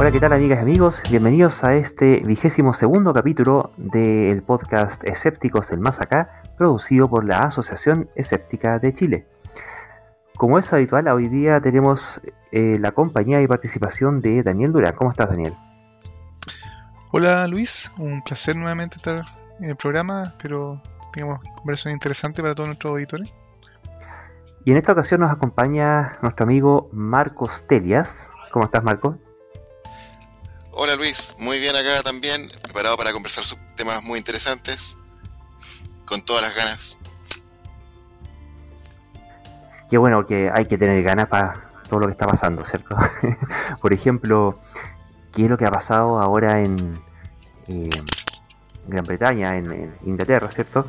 Hola, ¿qué tal amigas y amigos? Bienvenidos a este vigésimo segundo capítulo del podcast Escépticos del Más Acá, producido por la Asociación Escéptica de Chile. Como es habitual, hoy día tenemos eh, la compañía y participación de Daniel Durán. ¿Cómo estás, Daniel? Hola, Luis. Un placer nuevamente estar en el programa. Espero tengamos conversación interesante para todos nuestros auditores. Y en esta ocasión nos acompaña nuestro amigo Marcos Telias. ¿Cómo estás, Marco? Hola Luis, muy bien acá también, preparado para conversar sobre temas muy interesantes, con todas las ganas. Qué bueno que hay que tener ganas para todo lo que está pasando, ¿cierto? Por ejemplo, ¿qué es lo que ha pasado ahora en eh, Gran Bretaña, en, Inglaterra, ¿cierto?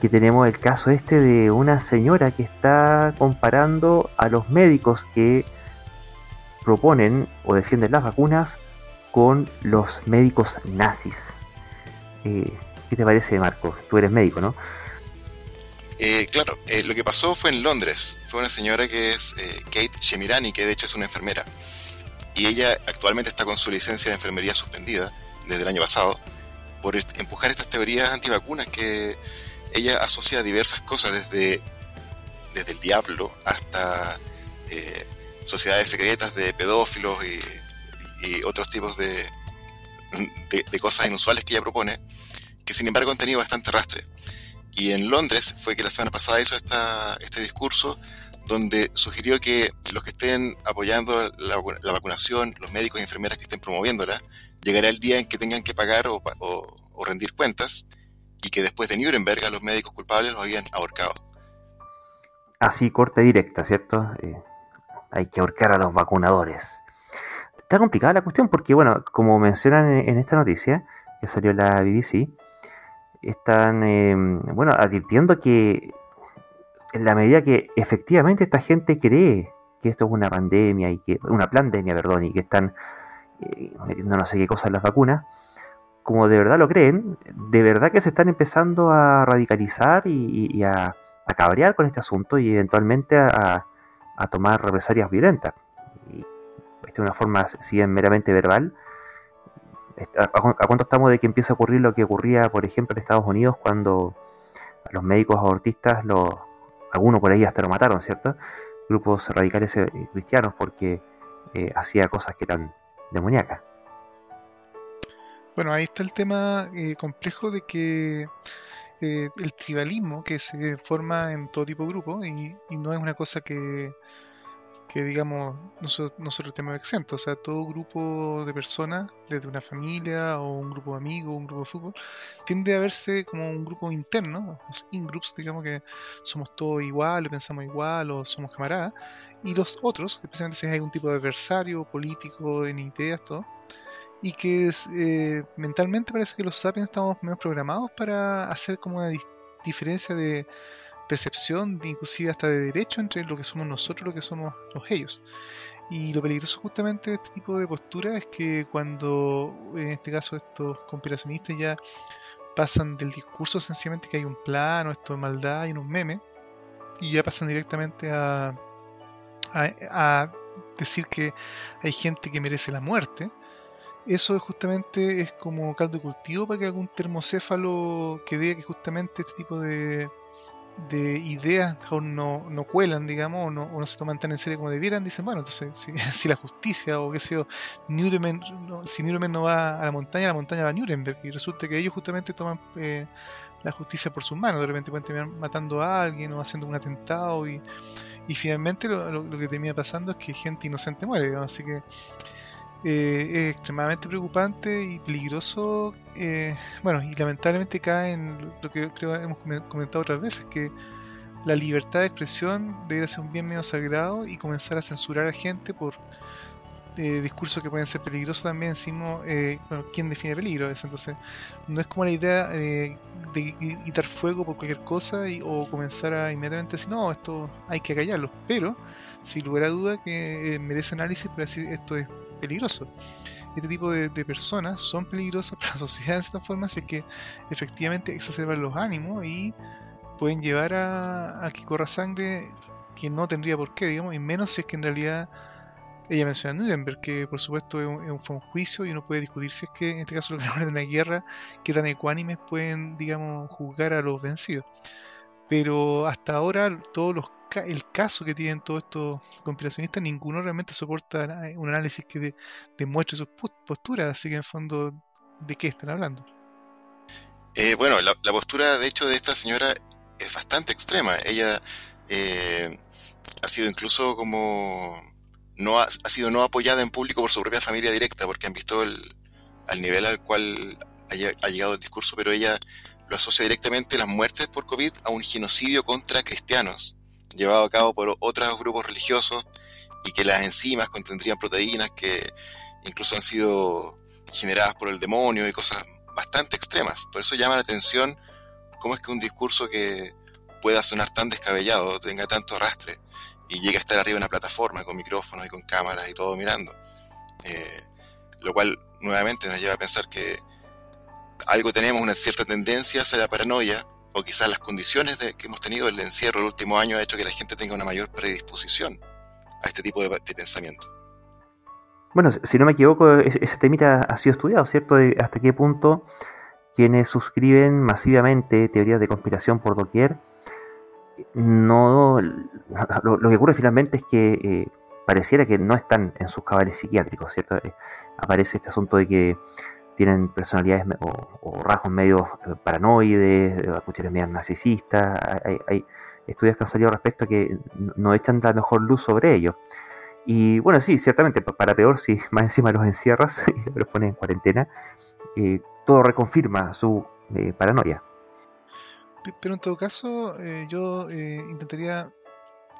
Que tenemos el caso este de una señora que está comparando a los médicos que proponen o defienden las vacunas con los médicos nazis. Eh, ¿Qué te parece, Marco? Tú eres médico, ¿no? Eh, claro, eh, lo que pasó fue en Londres. Fue una señora que es Kate Shemirani, que de hecho es una enfermera. Y ella actualmente está con su licencia de enfermería suspendida desde el año pasado por empujar estas teorías antivacunas que ella asocia a diversas cosas, desde, desde el diablo hasta sociedades secretas de pedófilos y y otros tipos de, de, cosas inusuales que ella propone, que sin embargo han tenido bastante rastre. Y en Londres fue que la semana pasada hizo esta, este discurso donde sugirió que los que estén apoyando la, vacunación, los médicos y enfermeras que estén promoviéndola, llegará el día en que tengan que pagar o, o, rendir cuentas y que después de Nuremberg a los médicos culpables los habían ahorcado. Así, corte directa, ¿cierto? Eh, hay que ahorcar a los vacunadores. Está complicada la cuestión porque, bueno, como mencionan en, esta noticia que salió la BBC, están, em, bueno, advirtiendo que en la medida que efectivamente esta gente cree que esto es una pandemia y que una pandemia, perdón, y que están eh, metiendo no sé qué cosas en las vacunas, como de verdad lo creen, de verdad que se están empezando a radicalizar y, a, cabrear con este asunto y eventualmente a tomar represalias violentas de una forma, si bien meramente verbal, ¿a cuánto estamos de que empieza a ocurrir lo que ocurría, por ejemplo, en Estados Unidos cuando los médicos abortistas, los, algunos por ahí hasta lo mataron, ¿cierto? Grupos radicales eh, cristianos porque eh, hacía cosas que eran demoníacas. Bueno, ahí está el tema eh, complejo de que el tribalismo que se forma en todo tipo de grupos y no es una cosa que que digamos nosotros, nosotros tenemos exentos. O sea, todo grupo de personas, desde una familia o un grupo de amigos, un grupo de fútbol, tiende a verse como un grupo interno, los in-groups, digamos que somos todos igual, o pensamos igual, o somos camaradas. Y los otros, especialmente si hay algún tipo de adversario político, en ideas, todo, y que eh, mentalmente parece que los sapiens estamos menos programados para hacer como una diferencia de percepción, inclusive hasta de derecho, entre lo que somos nosotros y lo que somos los ellos. Y lo peligroso justamente de este tipo de postura es que cuando, en este caso, estos conspiracionistas ya pasan del discurso sencillamente que hay un plan o esto de maldad y un meme, y ya pasan directamente a, a, decir que hay gente que merece la muerte, eso justamente es como caldo de cultivo para que algún termocéfalo que vea que justamente este tipo de, de ideas no, no cuelan, digamos, o no, no, se toman tan en serio como debieran, dicen, bueno, entonces si, la justicia o qué sé yo, Nuremberg, si Nuremberg no va a la montaña, la montaña va a Nuremberg, y resulta que ellos justamente toman eh, la justicia por sus manos, de repente pueden terminar matando a alguien o haciendo un atentado, y, y finalmente lo, lo, que termina pasando es que gente inocente muere, digamos, así que eh, es extremadamente preocupante y peligroso. Eh, bueno, y lamentablemente cae en lo que creo hemos comentado otras veces, que la libertad de expresión debe ser un bien medio sagrado y comenzar a censurar a gente por eh, discursos que pueden ser peligrosos también, encima, bueno, ¿quién define peligro? Entonces, no es como la idea de quitar fuego por cualquier cosa y, o comenzar a inmediatamente decir, no, esto hay que callarlo, pero sin lugar duda que merece análisis para decir esto es peligroso. Este tipo de, personas son peligrosas para la sociedad de esta forma si es que efectivamente exacerban los ánimos y pueden llevar a, que corra sangre que no tendría por qué, digamos, y menos si es que en realidad ella menciona Nuremberg, que por supuesto es un, juicio y uno puede discutir si es que en este caso los ganadores de una guerra, que tan ecuánimes pueden, digamos, juzgar a los vencidos. Pero hasta ahora, todos los el caso que tienen todos estos conspiracionistas, ninguno realmente soporta un análisis que demuestre sus posturas, así que en fondo, ¿de qué están hablando? Eh, bueno, la, postura de hecho de esta señora es bastante extrema. Ella eh, ha sido incluso como no ha, sido no apoyada en público por su propia familia directa, porque han visto el, al nivel al cual ha, llegado el discurso, pero ella lo asocia directamente las muertes por COVID a un genocidio contra cristianos, llevado a cabo por otros grupos religiosos, y que las enzimas contendrían proteínas que incluso han sido generadas por el demonio y cosas bastante extremas. Por eso llama la atención cómo es que un discurso que pueda sonar tan descabellado, tenga tanto arrastre, y llega a estar arriba de una plataforma con micrófonos y con cámaras y todo mirando. Eh, lo cual nuevamente nos lleva a pensar que algo tenemos una cierta tendencia hacia la paranoia o quizás las condiciones de, que hemos tenido el encierro el último año ha hecho que la gente tenga una mayor predisposición a este tipo de, pensamiento. Bueno, si no me equivoco, ese temita ha sido estudiado, ¿cierto? De hasta qué punto quienes suscriben masivamente teorías de conspiración por doquier no lo, que ocurre finalmente es que eh, pareciera que no están en sus cabales psiquiátricos, ¿cierto? Eh, aparece este asunto de que tienen personalidades o, rasgos medio eh, paranoides, cuestiones medio narcisistas. Hay, estudios que han salido respecto a que no echan la mejor luz sobre ellos. Y bueno, sí, ciertamente, para peor, si más encima los encierras y los pones en cuarentena, todo reconfirma su paranoia. Pero en todo caso, eh, yo eh, intentaría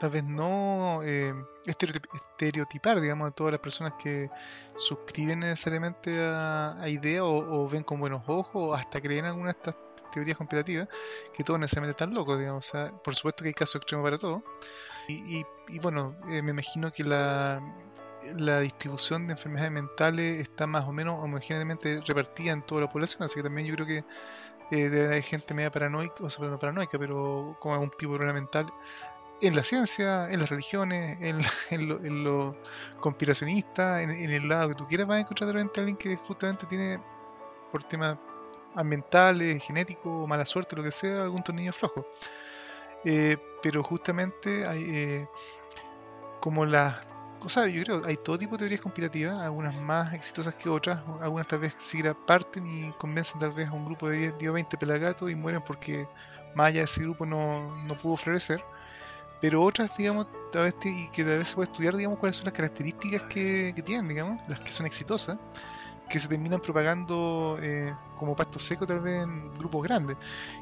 tal vez no eh, estereotipar, digamos, a todas las personas que suscriben necesariamente a, ideas o, ven con buenos ojos o hasta creen algunas de estas teorías conspirativas, que todos necesariamente están locos, digamos. O sea, por supuesto que hay casos extremos para todo. Y, y, bueno, me imagino que la, la distribución de enfermedades mentales está más o menos homogéneamente repartida en toda la población, así que también yo creo que eh, debe haber gente media paranoica, o sea, no paranoica, pero con algún tipo de problema mental en la ciencia, en las religiones, en, en, lo, conspiracionista, en, el lado que tú quieras, vas a encontrar de a alguien que justamente tiene, por temas ambientales, genéticos, mala suerte, lo que sea, algún tornillo flojo. Eh, pero justamente hay, eh, como las o sea, yo creo hay todo tipo de teorías conspirativas, algunas más exitosas que otras, algunas tal vez siquiera parten y convencen tal vez a un grupo de 10, 10 o 20 pelagatos y mueren porque más allá de ese grupo no, no pudo florecer. Pero otras, digamos, tal vez y que tal vez se puede estudiar, digamos, cuáles son las características que, tienen, digamos, las que son exitosas, que se terminan propagando eh, como pasto seco tal vez en grupos grandes.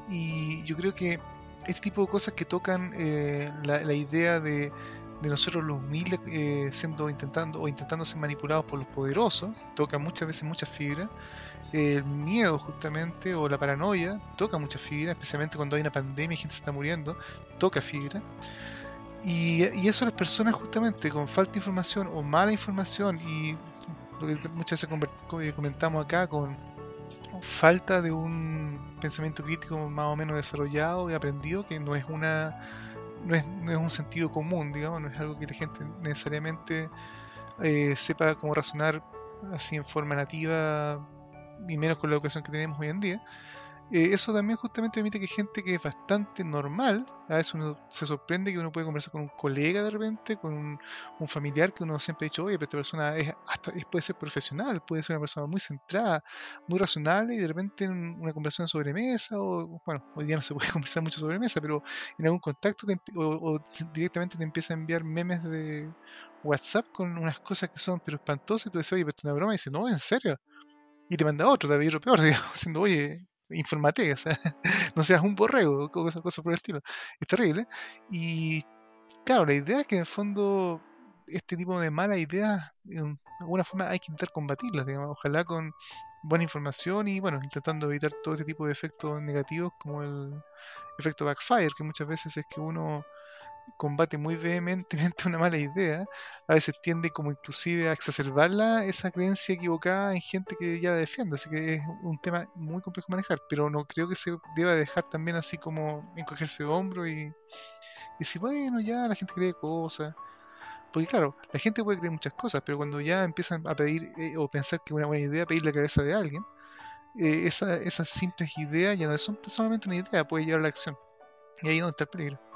Y yo creo que este tipo de cosas que tocan eh, la, idea de de nosotros los humildes eh, siendo intentando o intentando ser manipulados por los poderosos toca muchas veces muchas fibras el miedo justamente o la paranoia toca muchas fibras especialmente cuando hay una pandemia y gente se está muriendo toca fibra. Y, y eso las personas justamente con falta de información o mala información y lo que muchas veces eh, comentamos acá con falta de un pensamiento crítico más o menos desarrollado y aprendido que no es una no es, no es un sentido común, digamos, no es algo que la gente necesariamente eh, sepa cómo razonar así en forma nativa, y menos con la educación que tenemos hoy en día. Eh, eso también justamente permite que gente que es bastante normal, a veces uno se sorprende que uno puede conversar con un colega de repente, con un, familiar que uno siempre ha dicho, oye, pero esta persona es hasta puede ser profesional, puede ser una persona muy centrada, muy razonable y de repente en una conversación sobre mesa, o bueno, hoy día no se puede conversar mucho sobre mesa, pero en algún contacto o, directamente te empieza a enviar memes de WhatsApp con unas cosas que son pero espantosas y tú dices, oye, pero es una broma y dice, no, en serio. Y te manda otro, todavía otro peor, digamos, diciendo, oye, infórmate, o sea, no seas un borrego, cosas, cosas por el estilo. Es terrible. Y claro, la idea es que en el fondo este tipo de malas ideas, de alguna forma hay que intentar combatirlas, digamos, ojalá con buena información y bueno, intentando evitar todo este tipo de efectos negativos como el efecto backfire, que muchas veces es que uno combate muy vehementemente una mala idea, a veces tiende como inclusive a exacerbarla esa creencia equivocada en gente que ya la defiende, así que es un tema muy complejo de manejar, pero no creo que se deba dejar también así como encogerse de hombro y, y decir, bueno, ya la gente cree cosas, Porque claro, la gente puede creer muchas cosas, pero cuando ya empiezan a pedir eh, o pensar que es una buena idea pedir la cabeza de alguien, eh, esa, esas simples ideas ya no son solamente una idea, puede llevar a la acción. Y ahí es donde está el peligro.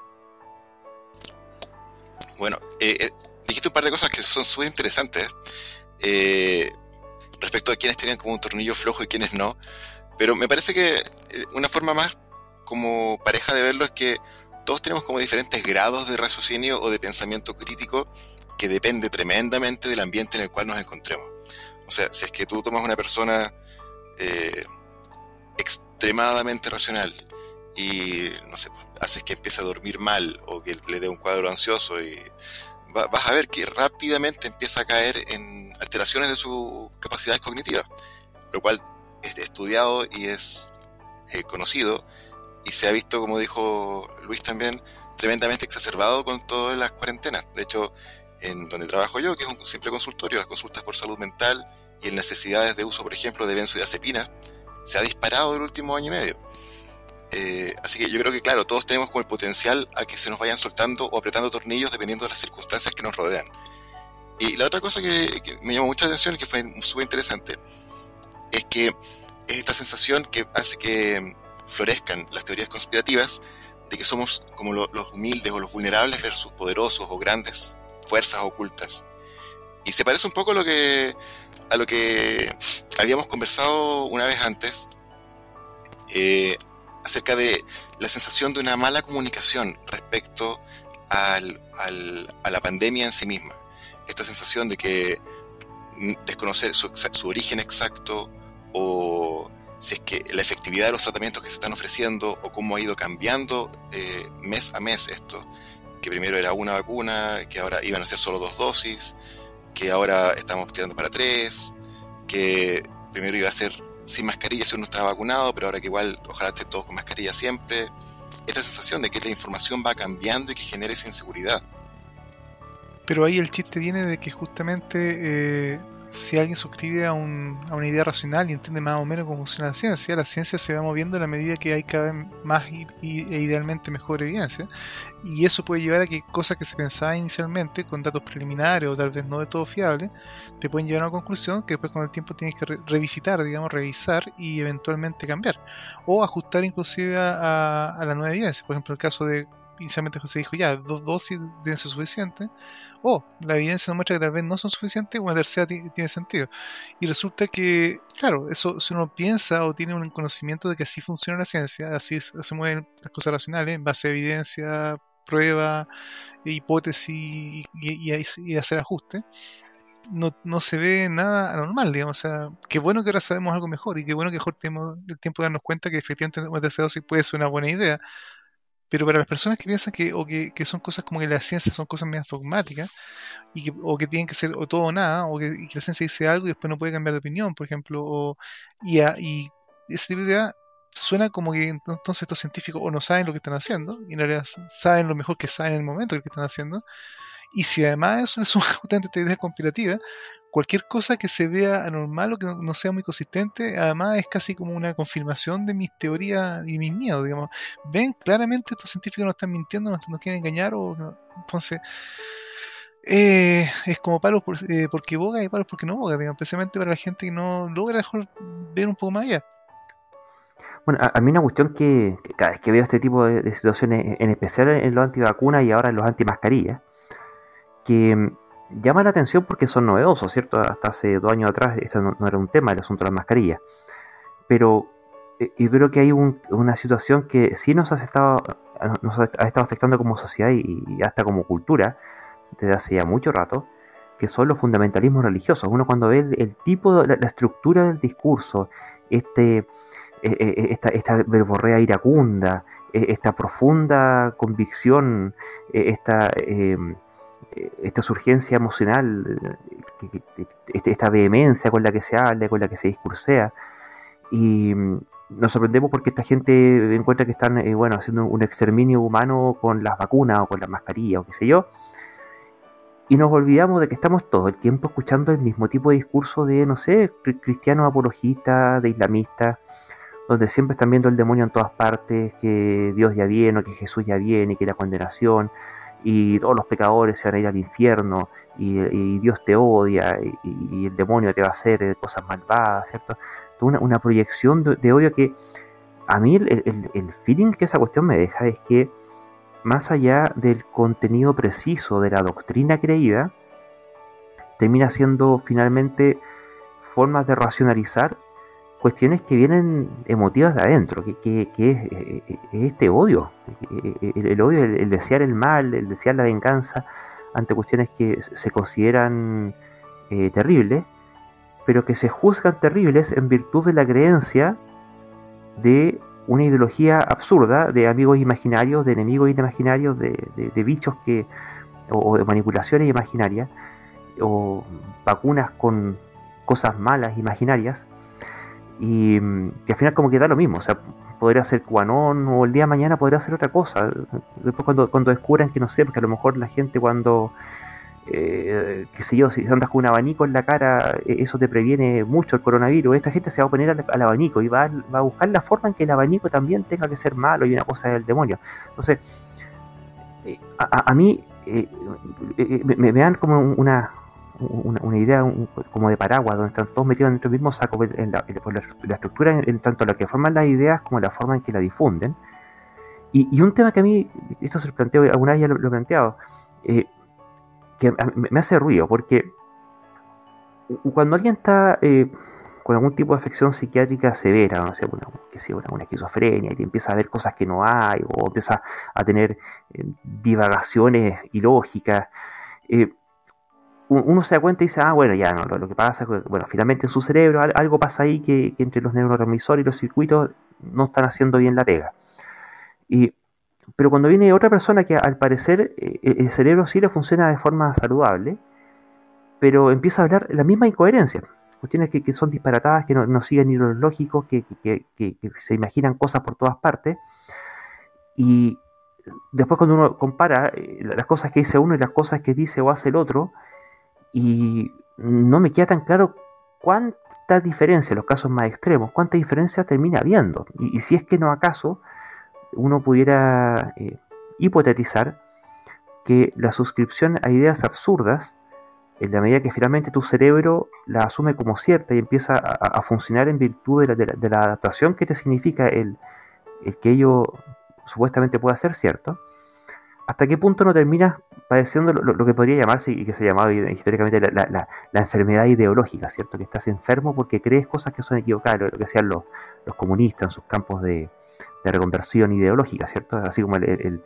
Bueno, eh, eh, dijiste un par de cosas que son súper interesantes eh, respecto a quienes tenían como un tornillo flojo y quienes no. Pero me parece que eh, una forma más como pareja de verlo es que todos tenemos como diferentes grados de raciocinio o de pensamiento crítico que depende tremendamente del ambiente en el cual nos encontremos. O sea, si es que tú tomas una persona eh, extremadamente racional y, no sé, haces que empiece a dormir mal o que le dé un cuadro ansioso y va- vas a ver que rápidamente empieza a caer en alteraciones de sus capacidades cognitivas, lo cual es estudiado y es eh, conocido y se ha visto, como dijo Luis también, tremendamente exacerbado con todas las cuarentenas. De hecho, en donde trabajo yo, que es un simple consultorio, las consultas por salud mental y en necesidades de uso, por ejemplo, de benzodiazepinas, se ha disparado el último año y medio. Eh, así que yo creo que, claro, todos tenemos como el potencial a que se nos vayan soltando o apretando tornillos dependiendo de las circunstancias que nos rodean. Y la otra cosa que, que me llamó mucha atención y que fue súper interesante es que es esta sensación que hace que florezcan las teorías conspirativas de que somos como lo- los humildes o los vulnerables versus poderosos o grandes fuerzas ocultas. Y se parece un poco a lo que, a lo que habíamos conversado una vez antes eh, acerca de la sensación de una mala comunicación respecto a la pandemia en sí misma. Esta sensación de que desconocer su, su origen exacto o si es que la efectividad de los tratamientos que se están ofreciendo o cómo ha ido cambiando eh, mes a mes esto, que primero era una vacuna, que ahora iban a ser solo dos dosis, que ahora estamos tirando para tres, que primero iba a ser sin mascarilla si uno estaba vacunado, pero ahora que igual ojalá estén todos con mascarilla siempre. Esta sensación de que la información va cambiando y que genera esa inseguridad. Pero ahí el chiste viene de que justamente eh, si alguien suscribe a, un- a una idea racional y entiende más o menos cómo funciona la ciencia, la ciencia se va moviendo a la medida que hay cada vez más y, y- e idealmente mejor evidencia. Y eso puede llevar a que cosas que se pensaban inicialmente con datos preliminares o tal vez no de todo fiables, te pueden llevar a una conclusión que después con el tiempo tienes que re- revisitar, digamos, revisar y eventualmente cambiar. O ajustar inclusive a, a- a la nueva evidencia. Por ejemplo, el caso de inicialmente José dijo ya, dos dosis deben ser suficientes o la evidencia nos muestra que tal vez no son suficientes, una tercera ti- tiene sentido. Y resulta que, claro, eso si uno piensa o tiene un conocimiento de que así funciona la ciencia, así se mueven las cosas racionales, en base a evidencia, prueba, hipótesis y, y- y hacer ajustes, no, no se ve nada anormal, digamos. O sea, qué bueno que ahora sabemos algo mejor y qué bueno que mejor tenemos el tiempo de darnos cuenta que efectivamente una tercera dosis puede ser una buena idea. Pero para las personas que piensan que, o que, que son cosas como que la ciencia son cosas medias dogmáticas, y que, o que tienen que ser o todo o nada, o que, y que la ciencia dice algo y después no puede cambiar de opinión, por ejemplo, o, y, a- y ese tipo de idea suena como que ent- entonces estos científicos o no saben lo que están haciendo, y en realidad saben lo mejor que saben en el momento lo que están haciendo, y si además eso suma justamente idea conspirativa, cualquier cosa que se vea anormal o que no, no sea muy consistente, además es casi como una confirmación de mis teorías y mis miedos, digamos. Ven claramente estos científicos nos están mintiendo, nos quieren engañar, o no- entonces eh, es como palos por- eh, porque boga y palos porque no boga, digamos, especialmente para la gente que no logra mejor ver un poco más allá. Bueno, a, a mí una cuestión que, cada vez que veo este tipo de, de situaciones, en especial en los antivacunas y ahora en los antimascarillas, que llama la atención porque son novedosos, ¿cierto? Hasta hace dos años atrás esto no, era un tema, el asunto de las mascarillas. Pero eh, yo creo que hay un- una situación que sí nos ha estado, nos ha estado afectando como sociedad y, hasta como cultura desde hace ya mucho rato, que son los fundamentalismos religiosos. Uno cuando ve el, tipo, la, la estructura del discurso, este, eh, eh, esta, esta verborrea iracunda, eh, esta profunda convicción, eh, esta, eh, eh, esta surgencia emocional, eh, este- esta vehemencia con la que se habla, con la que se discursea. Y mm, nos sorprendemos porque esta gente encuentra que están eh, bueno, haciendo un exterminio humano con las vacunas o con las mascarillas o qué sé yo. Y nos olvidamos de que estamos todo el tiempo escuchando el mismo tipo de discurso de, no sé, cri- cristianos apologistas, de islamistas, donde siempre están viendo el demonio en todas partes, que Dios ya viene, o que Jesús ya viene, que la condenación. Y todos los pecadores se van a ir al infierno y, Dios te odia y, el demonio te va a hacer cosas malvadas, ¿cierto? Una, una proyección de, odio que a mí el, el, feeling que esa cuestión me deja es que más allá del contenido preciso de la doctrina creída, termina siendo finalmente formas de racionalizar cuestiones que vienen emotivas de adentro, que, es, eh, eh, este odio, eh, el, odio, el, desear el mal, el desear la venganza ante cuestiones que se consideran terribles, pero que se juzgan terribles en virtud de la creencia de una ideología absurda de amigos imaginarios, de enemigos imaginarios, de, de, bichos que, o, de manipulaciones imaginarias, o vacunas con cosas malas imaginarias, y mm, que al final como que da lo mismo, o sea, podría ser cuanón o el día de mañana podría ser otra cosa. Después cuando, cuando descubran que no sé, porque a lo mejor la gente cuando eh, qué sé yo, si andas con un abanico en la cara, eh, eso te previene mucho el coronavirus. Esta gente se va a poner al, abanico y va, a buscar la forma en que el abanico también tenga que ser malo y una cosa del demonio. Entonces, eh, a, mí me, dan como una, una, idea como de paraguas, donde están todos metidos dentro del mismo saco, en la, estructura, en, tanto la que forman las ideas como la forma en que la difunden. Y, un tema que a mí, esto se lo planteo, alguna vez ya lo, he planteado, que me hace ruido, porque cuando alguien está eh, con algún tipo de afección psiquiátrica severa, no sé, una, sea, una, esquizofrenia, y empieza a ver cosas que no hay, o empieza a tener eh, divagaciones ilógicas, eh, uno se da cuenta y dice, ah, bueno, ya no, lo, que pasa es que, bueno, finalmente en su cerebro algo pasa ahí que, entre los neurotransmisores y los circuitos no están haciendo bien la pega. Y pero cuando viene otra persona que al parecer eh, el cerebro sí le funciona de forma saludable, pero empieza a hablar la misma incoherencia. Cuestiones que, que son disparatadas, que no, siguen ni los lógicos, que, que, se imaginan cosas por todas partes. Y después cuando uno compara eh, las cosas que dice uno y las cosas que dice o hace el otro, y no me queda tan claro cuánta diferencia en los casos más extremos, cuánta diferencia termina habiendo. Y, si es que no acaso uno pudiera eh, hipotetizar que la suscripción a ideas absurdas, en la medida que finalmente tu cerebro la asume como cierta y empieza a, funcionar en virtud de la, adaptación que te significa el, que ello supuestamente pueda ser cierto, hasta qué punto no terminas padeciendo lo, que podría llamarse y que se ha llamado históricamente la, enfermedad ideológica, ¿cierto? Que estás enfermo porque crees cosas que son equivocadas, lo, que hacían los comunistas en sus campos de, de reconversión ideológica, ¿cierto? Así como el,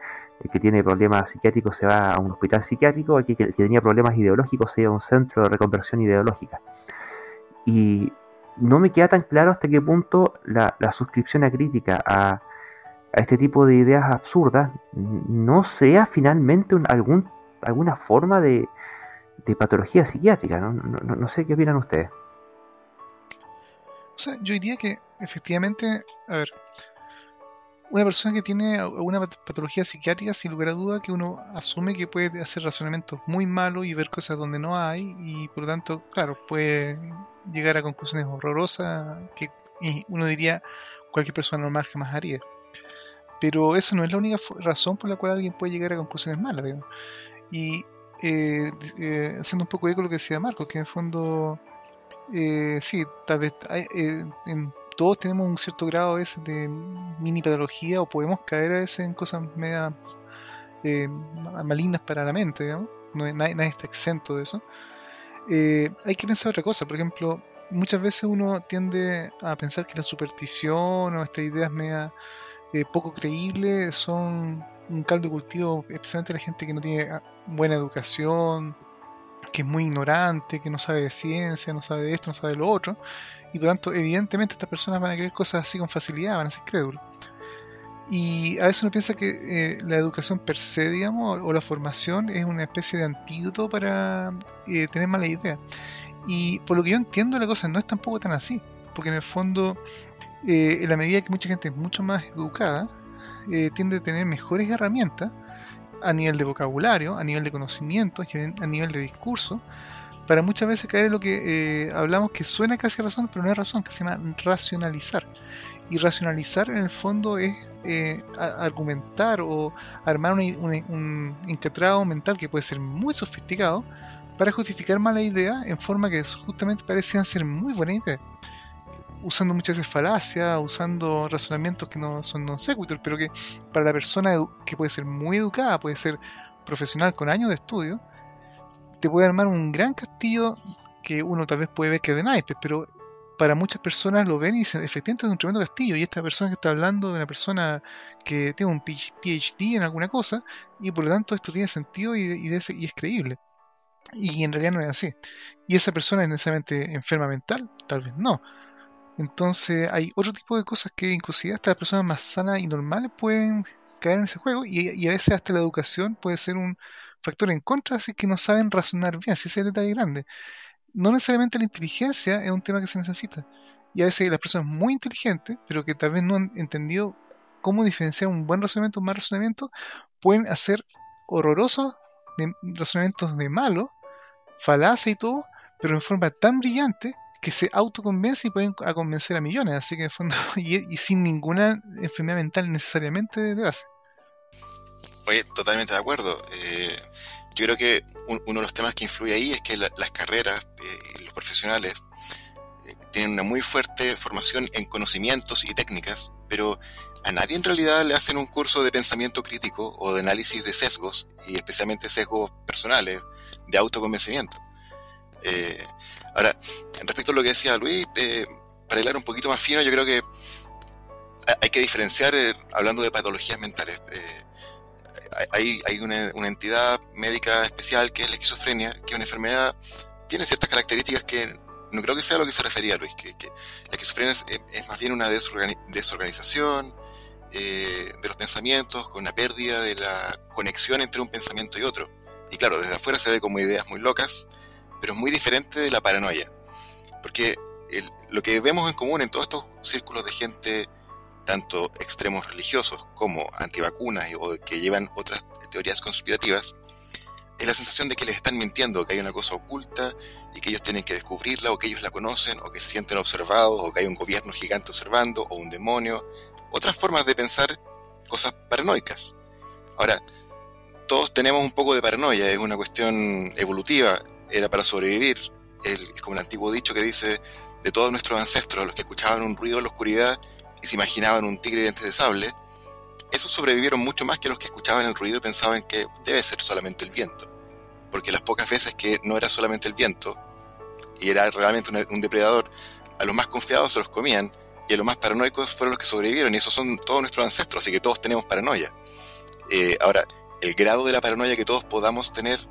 que tiene problemas psiquiátricos se va a un hospital psiquiátrico, el que, tenía problemas ideológicos se va a un centro de reconversión ideológica. Y no me queda tan claro hasta qué punto la, suscripción a crítica a, este tipo de ideas absurdas no sea finalmente algún, alguna forma de, patología psiquiátrica. ¿no? No, sé qué opinan ustedes. O sea, yo diría que efectivamente, a ver, una persona que tiene una patología psiquiátrica, sin lugar a duda, que uno asume que puede hacer razonamientos muy malos y ver cosas donde no hay, y por lo tanto, claro, puede llegar a conclusiones horrorosas que uno diría cualquier persona normal jamás haría. Pero eso no es la única razón por la cual alguien puede llegar a conclusiones malas, digamos. Y eh, eh, haciendo un poco eco lo que decía Marco, que en el fondo, eh, sí, tal vez en todos tenemos un cierto grado a veces de mini patología o podemos caer a veces en cosas media eh, malignas para la mente, digamos. No, nadie, está exento de eso. Eh, hay que pensar otra cosa, por ejemplo, muchas veces uno tiende a pensar que la superstición o estas ideas media eh, poco creíbles son un caldo cultivo, especialmente la gente que no tiene ah, buena educación, que es muy ignorante, que no sabe de ciencia, no sabe de esto, no sabe de lo otro, y por tanto, evidentemente, estas personas van a creer cosas así con facilidad, van a ser crédulos. Y a veces uno piensa que eh, la educación per se, digamos, o, la formación es una especie de antídoto para eh, tener mala idea. Y por lo que yo entiendo, la cosa no es tampoco tan así, porque en el fondo, eh, en la medida que mucha gente es mucho más educada, tiende a tener mejores herramientas a nivel de vocabulario, a nivel de conocimiento, a nivel de discurso, para muchas veces caer en lo que eh, hablamos que suena casi razón, pero no es razón, que se llama racionalizar. Y racionalizar en el fondo es eh, argumentar o armar un, encatrado mental que puede ser muy sofisticado para justificar mala idea en forma que justamente parecían ser muy buena idea. Usando muchas veces falacias, usando razonamientos que no son non sequitur, pero que para la persona que puede ser muy educada, puede ser profesional con años de estudio, te puede armar un gran castillo que uno tal vez puede ver que es de naipes, pero para muchas personas lo ven y dicen, efectivamente es un tremendo castillo. Y esta persona que está hablando de una persona que tiene un PhD en alguna cosa, y por lo tanto esto tiene sentido y, es creíble. Y en realidad no es así. ¿Y esa persona es necesariamente enferma mental? Tal vez no. Entonces hay otro tipo de cosas que inclusive hasta las personas más sanas y normales pueden caer en ese juego y, a veces hasta la educación puede ser un factor en contra, así que no saben razonar bien, si es el detalle grande no necesariamente la inteligencia es un tema que se necesita. Y a veces las personas muy inteligentes, pero que tal vez no han entendido cómo diferenciar un buen razonamiento un mal razonamiento, pueden hacer horrorosos razonamientos de malo, falacia y todo, pero en forma tan brillante que se autoconvence y pueden convencer a millones. Así que en fondo, y, sin ninguna enfermedad mental necesariamente de base. Oye, totalmente de acuerdo. Eh, yo creo que uno de los temas que influye ahí es que las carreras eh, los profesionales eh, tienen una muy fuerte formación en conocimientos y técnicas, pero a nadie en realidad le hacen un curso de pensamiento crítico o de análisis de sesgos, y especialmente sesgos personales, de autoconvencimiento. Eh, ahora, respecto a lo que decía Luis, para hablar un poquito más fino, yo creo que hay que diferenciar, hablando de patologías mentales, hay, hay una, entidad médica especial que es la esquizofrenia, que es una enfermedad, tiene ciertas características que no creo que sea a lo que se refería Luis, que, la esquizofrenia es, más bien una desorganización eh, de los pensamientos, con una pérdida de la conexión entre un pensamiento y otro. Y claro, desde afuera se ve como ideas muy locas, pero es muy diferente de la paranoia. Porque lo que vemos en común en todos estos círculos de gente tanto extremos religiosos como antivacunas o que llevan otras teorías conspirativas, es la sensación de que les están mintiendo, que hay una cosa oculta y que ellos tienen que descubrirla o que ellos la conocen o que se sienten observados o que hay un gobierno gigante observando o un demonio. Otras formas de pensar cosas paranoicas. Ahora, todos tenemos un poco de paranoia, es una cuestión evolutiva, era para sobrevivir. es como el antiguo dicho que dice de todos nuestros ancestros, los que escuchaban un ruido en la oscuridad y se imaginaban un tigre de dientes de sable, esos sobrevivieron mucho más que los que escuchaban el ruido y pensaban que debe ser solamente el viento. Porque las pocas veces que no era solamente el viento y era realmente un, depredador, a los más confiados se los comían y a los más paranoicos fueron los que sobrevivieron y esos son todos nuestros ancestros, así que todos tenemos paranoia. Eh, ahora, el grado de la paranoia que todos podamos tener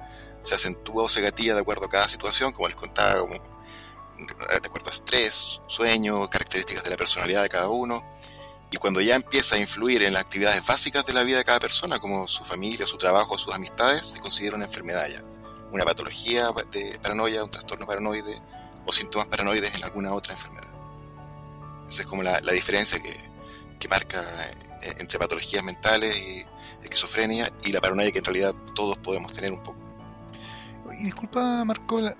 se acentúa o se gatilla de acuerdo a cada situación, como les contaba, como de acuerdo a estrés, sueño, características de la personalidad de cada uno. Y cuando ya empieza a influir en las actividades básicas de la vida de cada persona, como su familia, su trabajo, sus amistades, se considera una enfermedad ya. Una patología de paranoia, un trastorno paranoide o síntomas paranoides en alguna otra enfermedad. Esa es como la, diferencia que, que, marca eh, entre patologías mentales y esquizofrenia y la paranoia que en realidad todos podemos tener un poco. Y disculpa, Marco, eh,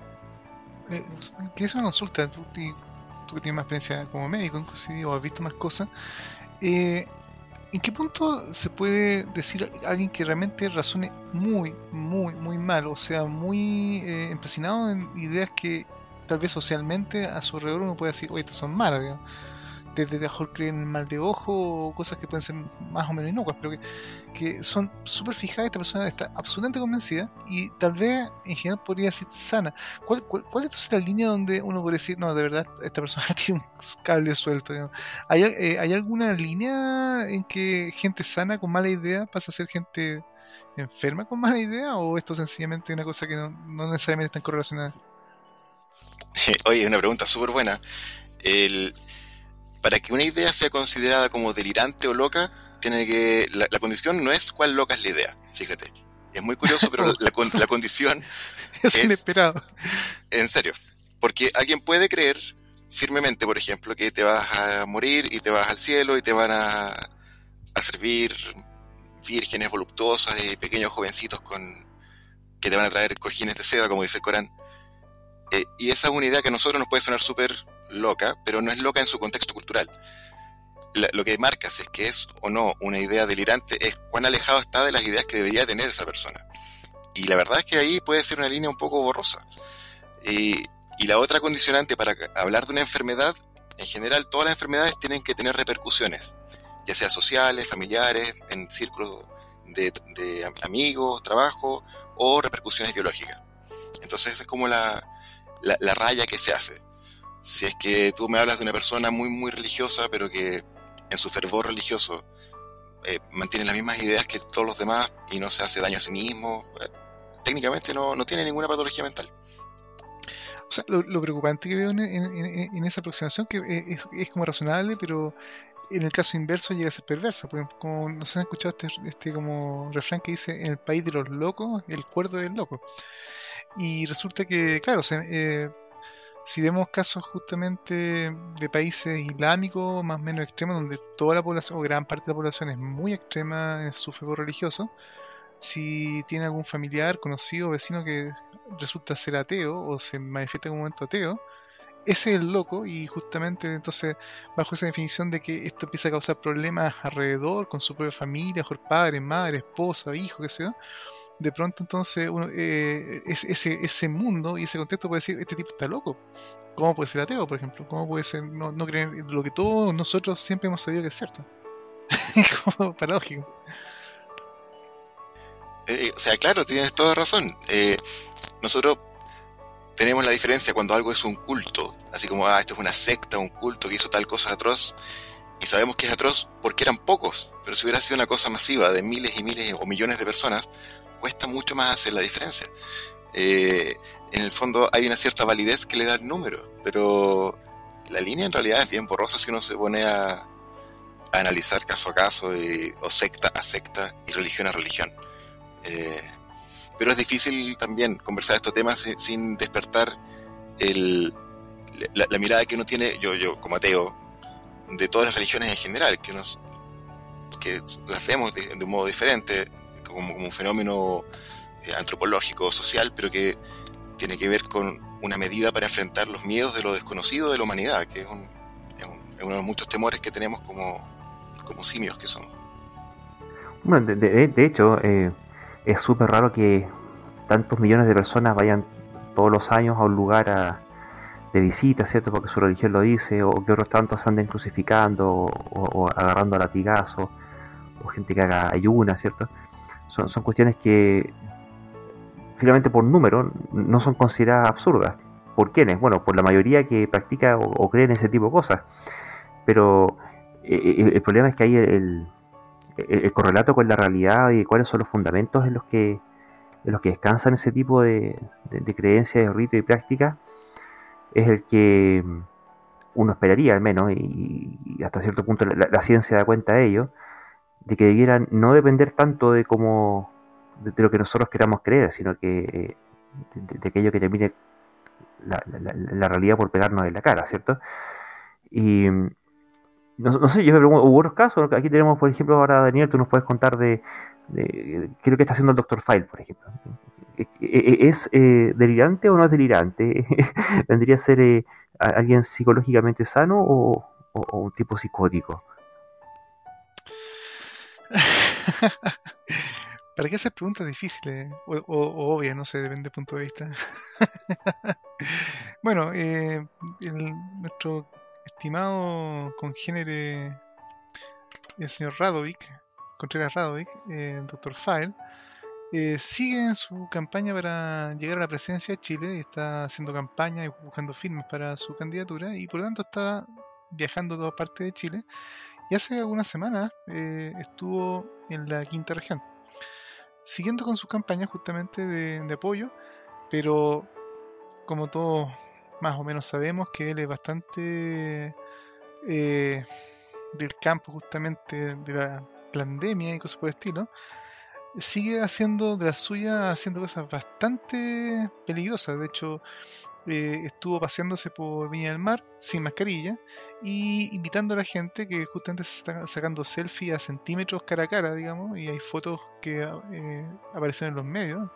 quería hacer una consulta, tú, que tienes más experiencia como médico, inclusive, o has visto más cosas. Eh, ¿En qué punto se puede decir alguien que realmente razone muy, muy, muy mal, o sea, muy eh, empecinado en ideas que tal vez socialmente a su alrededor uno puede decir, oye, estas son malas, digamos? Desde mejor creen en mal de ojo o cosas que pueden ser más o menos inocuas, pero que, son súper fijadas. Esta persona está absolutamente convencida y tal vez en general podría ser sana. ¿Cuál, cuál, es la línea donde uno puede decir, no, de verdad, esta persona tiene un cable suelto? ¿Hay, eh, ¿Hay alguna línea en que gente sana con mala idea pasa a ser gente enferma con mala idea o esto sencillamente es una cosa que no, no necesariamente está correlacionada? Oye, una pregunta súper buena. El, para que una idea sea considerada como delirante o loca, tiene que la, condición no es cuál loca es la idea, fíjate. Es muy curioso, pero la, la condición es, inesperado. En serio, porque alguien puede creer firmemente, por ejemplo, que te vas a morir y te vas al cielo y te van a, a servir vírgenes voluptuosas y pequeños jovencitos con que te van a traer cojines de seda, como dice el Corán. Eh, y esa es una idea que a nosotros nos puede sonar súper loca, pero no es loca en su contexto cultural. lo que marca si es que es o no una idea delirante es cuán alejado está de las ideas que debería tener esa persona. Y la verdad es que ahí puede ser una línea un poco borrosa. Y, la otra condicionante para hablar de una enfermedad, en general todas las enfermedades tienen que tener repercusiones, ya sea sociales, familiares, en círculos de, amigos, trabajo o repercusiones biológicas. Entonces esa es como la, la raya que se hace. Si es que tú me hablas de una persona muy, muy religiosa, pero que en su fervor religioso eh, mantiene las mismas ideas que todos los demás y no se hace daño a sí mismo, eh, técnicamente no, no, tiene ninguna patología mental. O sea, lo, preocupante que veo en, esa aproximación que es, es, como razonable, pero en el caso inverso llega a ser perversa. Porque como no se han escuchado este, este como refrán que dice en el país de los locos, el cuerdo del loco. Y resulta que, claro, o sea, eh, si vemos casos justamente de países islámicos más o menos extremos, donde toda la población o gran parte de la población es muy extrema en su fervor religioso, si tiene algún familiar, conocido, vecino que resulta ser ateo o se manifiesta en un momento ateo, ese es el loco y justamente entonces bajo esa definición de que esto empieza a causar problemas alrededor con su propia familia, con padre, madre, esposa, hijo, qué sé yo, de pronto entonces uno, eh, ese, ese mundo y ese contexto puede decir, este tipo está loco. ¿Cómo puede ser ateo, por ejemplo? ¿Cómo puede ser no, no creer lo que todos nosotros siempre hemos sabido que es cierto? Como paradójico. Eh, o sea, claro, tienes toda razón. Eh, nosotros tenemos la diferencia cuando algo es un culto, así como, ah, esto es una secta, un culto que hizo tal cosa atroz, y sabemos que es atroz porque eran pocos, pero si hubiera sido una cosa masiva de miles y miles o millones de personas, cuesta mucho más hacer la diferencia. Eh, en el fondo hay una cierta validez que le da el número, pero la línea en realidad es bien borrosa si uno se pone a, a analizar caso a caso, y, o secta a secta y religión a religión. Eh, pero es difícil también conversar estos temas sin, despertar la, mirada que uno tiene, yo, yo como ateo, de todas las religiones en general, que, nos, que las vemos de un modo diferente, como, un fenómeno eh, antropológico, social, pero que tiene que ver con una medida para enfrentar los miedos de lo desconocido de la humanidad, que es, un, es, un, es uno de los muchos temores que tenemos como, como simios que somos. Bueno, de hecho, eh, es súper raro que tantos millones de personas vayan todos los años a un lugar a, de visita, ¿cierto? Porque su religión lo dice, o que otros tantos anden crucificando o, o agarrando a latigazos, o gente que haga ayunas, ¿cierto? Son, son cuestiones que finalmente por número no son consideradas absurdas. ¿Por quiénes? Bueno, por la mayoría que practica o, o cree en ese tipo de cosas. Pero eh, el problema es que hay el, el, el, correlato con la realidad y cuáles son los fundamentos en los que, en los que descansan ese tipo de, de, creencias, de rito y práctica, es el que uno esperaría al menos, y, hasta cierto punto la, ciencia da cuenta de ello, de que debieran no depender tanto de cómo de, lo que nosotros queramos creer, sino que de, de aquello que termine la, realidad por pegarnos en la cara, ¿cierto? Y no, sé, yo me pregunto, hubo otros casos, aquí tenemos, por ejemplo, ahora Daniel, tú nos puedes contar de, qué es lo que está haciendo el Dr. File, por ejemplo. ¿Es eh, delirante o no es delirante? ¿Vendría a ser eh, alguien psicológicamente sano o un tipo psicótico? ¿Para qué hacer preguntas difíciles o, o, o, obvias? No sé, depende del punto de vista. bueno, eh, nuestro estimado congénere, el señor Radovic, Contreras Radovic, eh, Dr. File, eh, sigue en su campaña para llegar a la presidencia de Chile y está haciendo campaña y buscando firmas para su candidatura y por lo tanto está viajando a todas partes de Chile y hace algunas semanas eh, estuvo en la quinta región, siguiendo con sus campañas justamente de, de, apoyo, pero como todos más o menos sabemos que él es bastante eh, del campo justamente de la pandemia y cosas por el estilo, sigue haciendo de la suya, haciendo cosas bastante peligrosas. De hecho, eh, estuvo paseándose por Viña del Mar sin mascarilla y invitando a la gente que justamente se está sacando selfies a centímetros cara a cara, digamos, y hay fotos que eh, aparecen en los medios,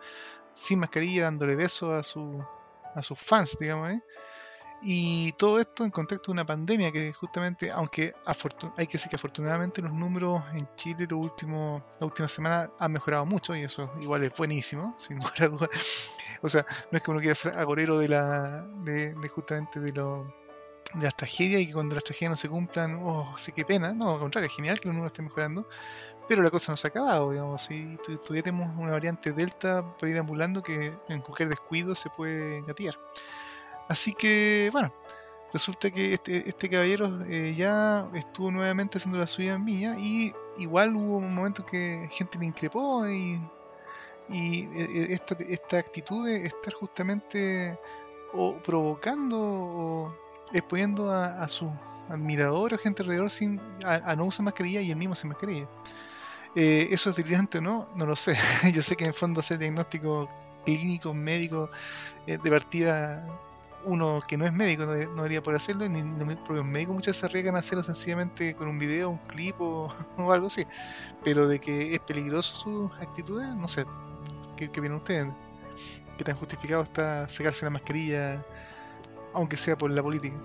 sin mascarilla, dándole besos a, su, a sus fans, digamos, ¿eh? Y todo esto en contexto de una pandemia que justamente, aunque hay que decir que afortunadamente los números en Chile lo último, la última semana han mejorado mucho y eso igual es buenísimo, sin lugar a dudas. O sea, no es que uno quiera ser agorero de la de, justamente de lo de las tragedias y que cuando las tragedias no se cumplan, oh, sí qué pena, no, al contrario, es genial que los números estén mejorando, pero la cosa no se ha acabado, digamos, si tenemos una variante delta por ir ambulando que en cualquier descuido se puede gatillar. Así que, bueno, resulta que este, este caballero eh, ya estuvo nuevamente haciendo la suya mía y igual hubo un momento que gente le increpó y, y eh, eh, esta, esta actitud de estar justamente o provocando o exponiendo a, a sus admiradores o gente alrededor sin, a, no usar mascarilla y el mismo sin mascarilla. ¿Eso es delirante o no? No lo sé. Yo sé que en fondo hacer diagnóstico clínico, médico, de partida uno que no es médico no, debería poder hacerlo, ni los propios médicos muchas veces se arriesgan a hacerlo sencillamente con un video, un clip o, algo así. Pero de que es peligroso sus actitudes, no sé. ¿Qué, qué ustedes? ¿Qué tan justificado está sacarse la mascarilla, aunque sea por la política?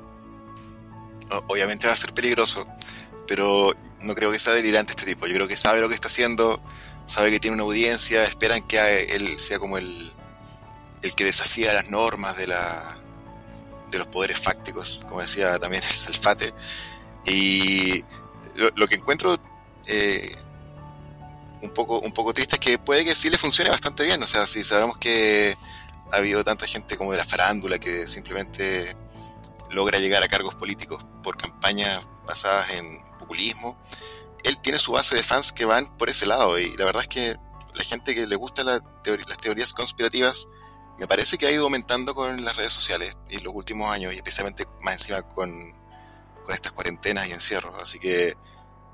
Obviamente va a ser peligroso, pero no creo que sea delirante este tipo. Yo creo que sabe lo que está haciendo, sabe que tiene una audiencia, esperan que él sea como el, el que desafía las normas de la, de los poderes fácticos, como decía también el Salfate. Y lo, que encuentro eh, un, poco, un poco triste es que puede que sí le funcione bastante bien. O sea, si sabemos que ha habido tanta gente como de la farándula que simplemente logra llegar a cargos políticos por campañas basadas en populismo, él tiene su base de fans que van por ese lado. Y la verdad es que la gente que le gusta las teorías conspirativas me parece que ha ido aumentando con las redes sociales en los últimos años y especialmente más encima con, con estas cuarentenas y encierros. Así que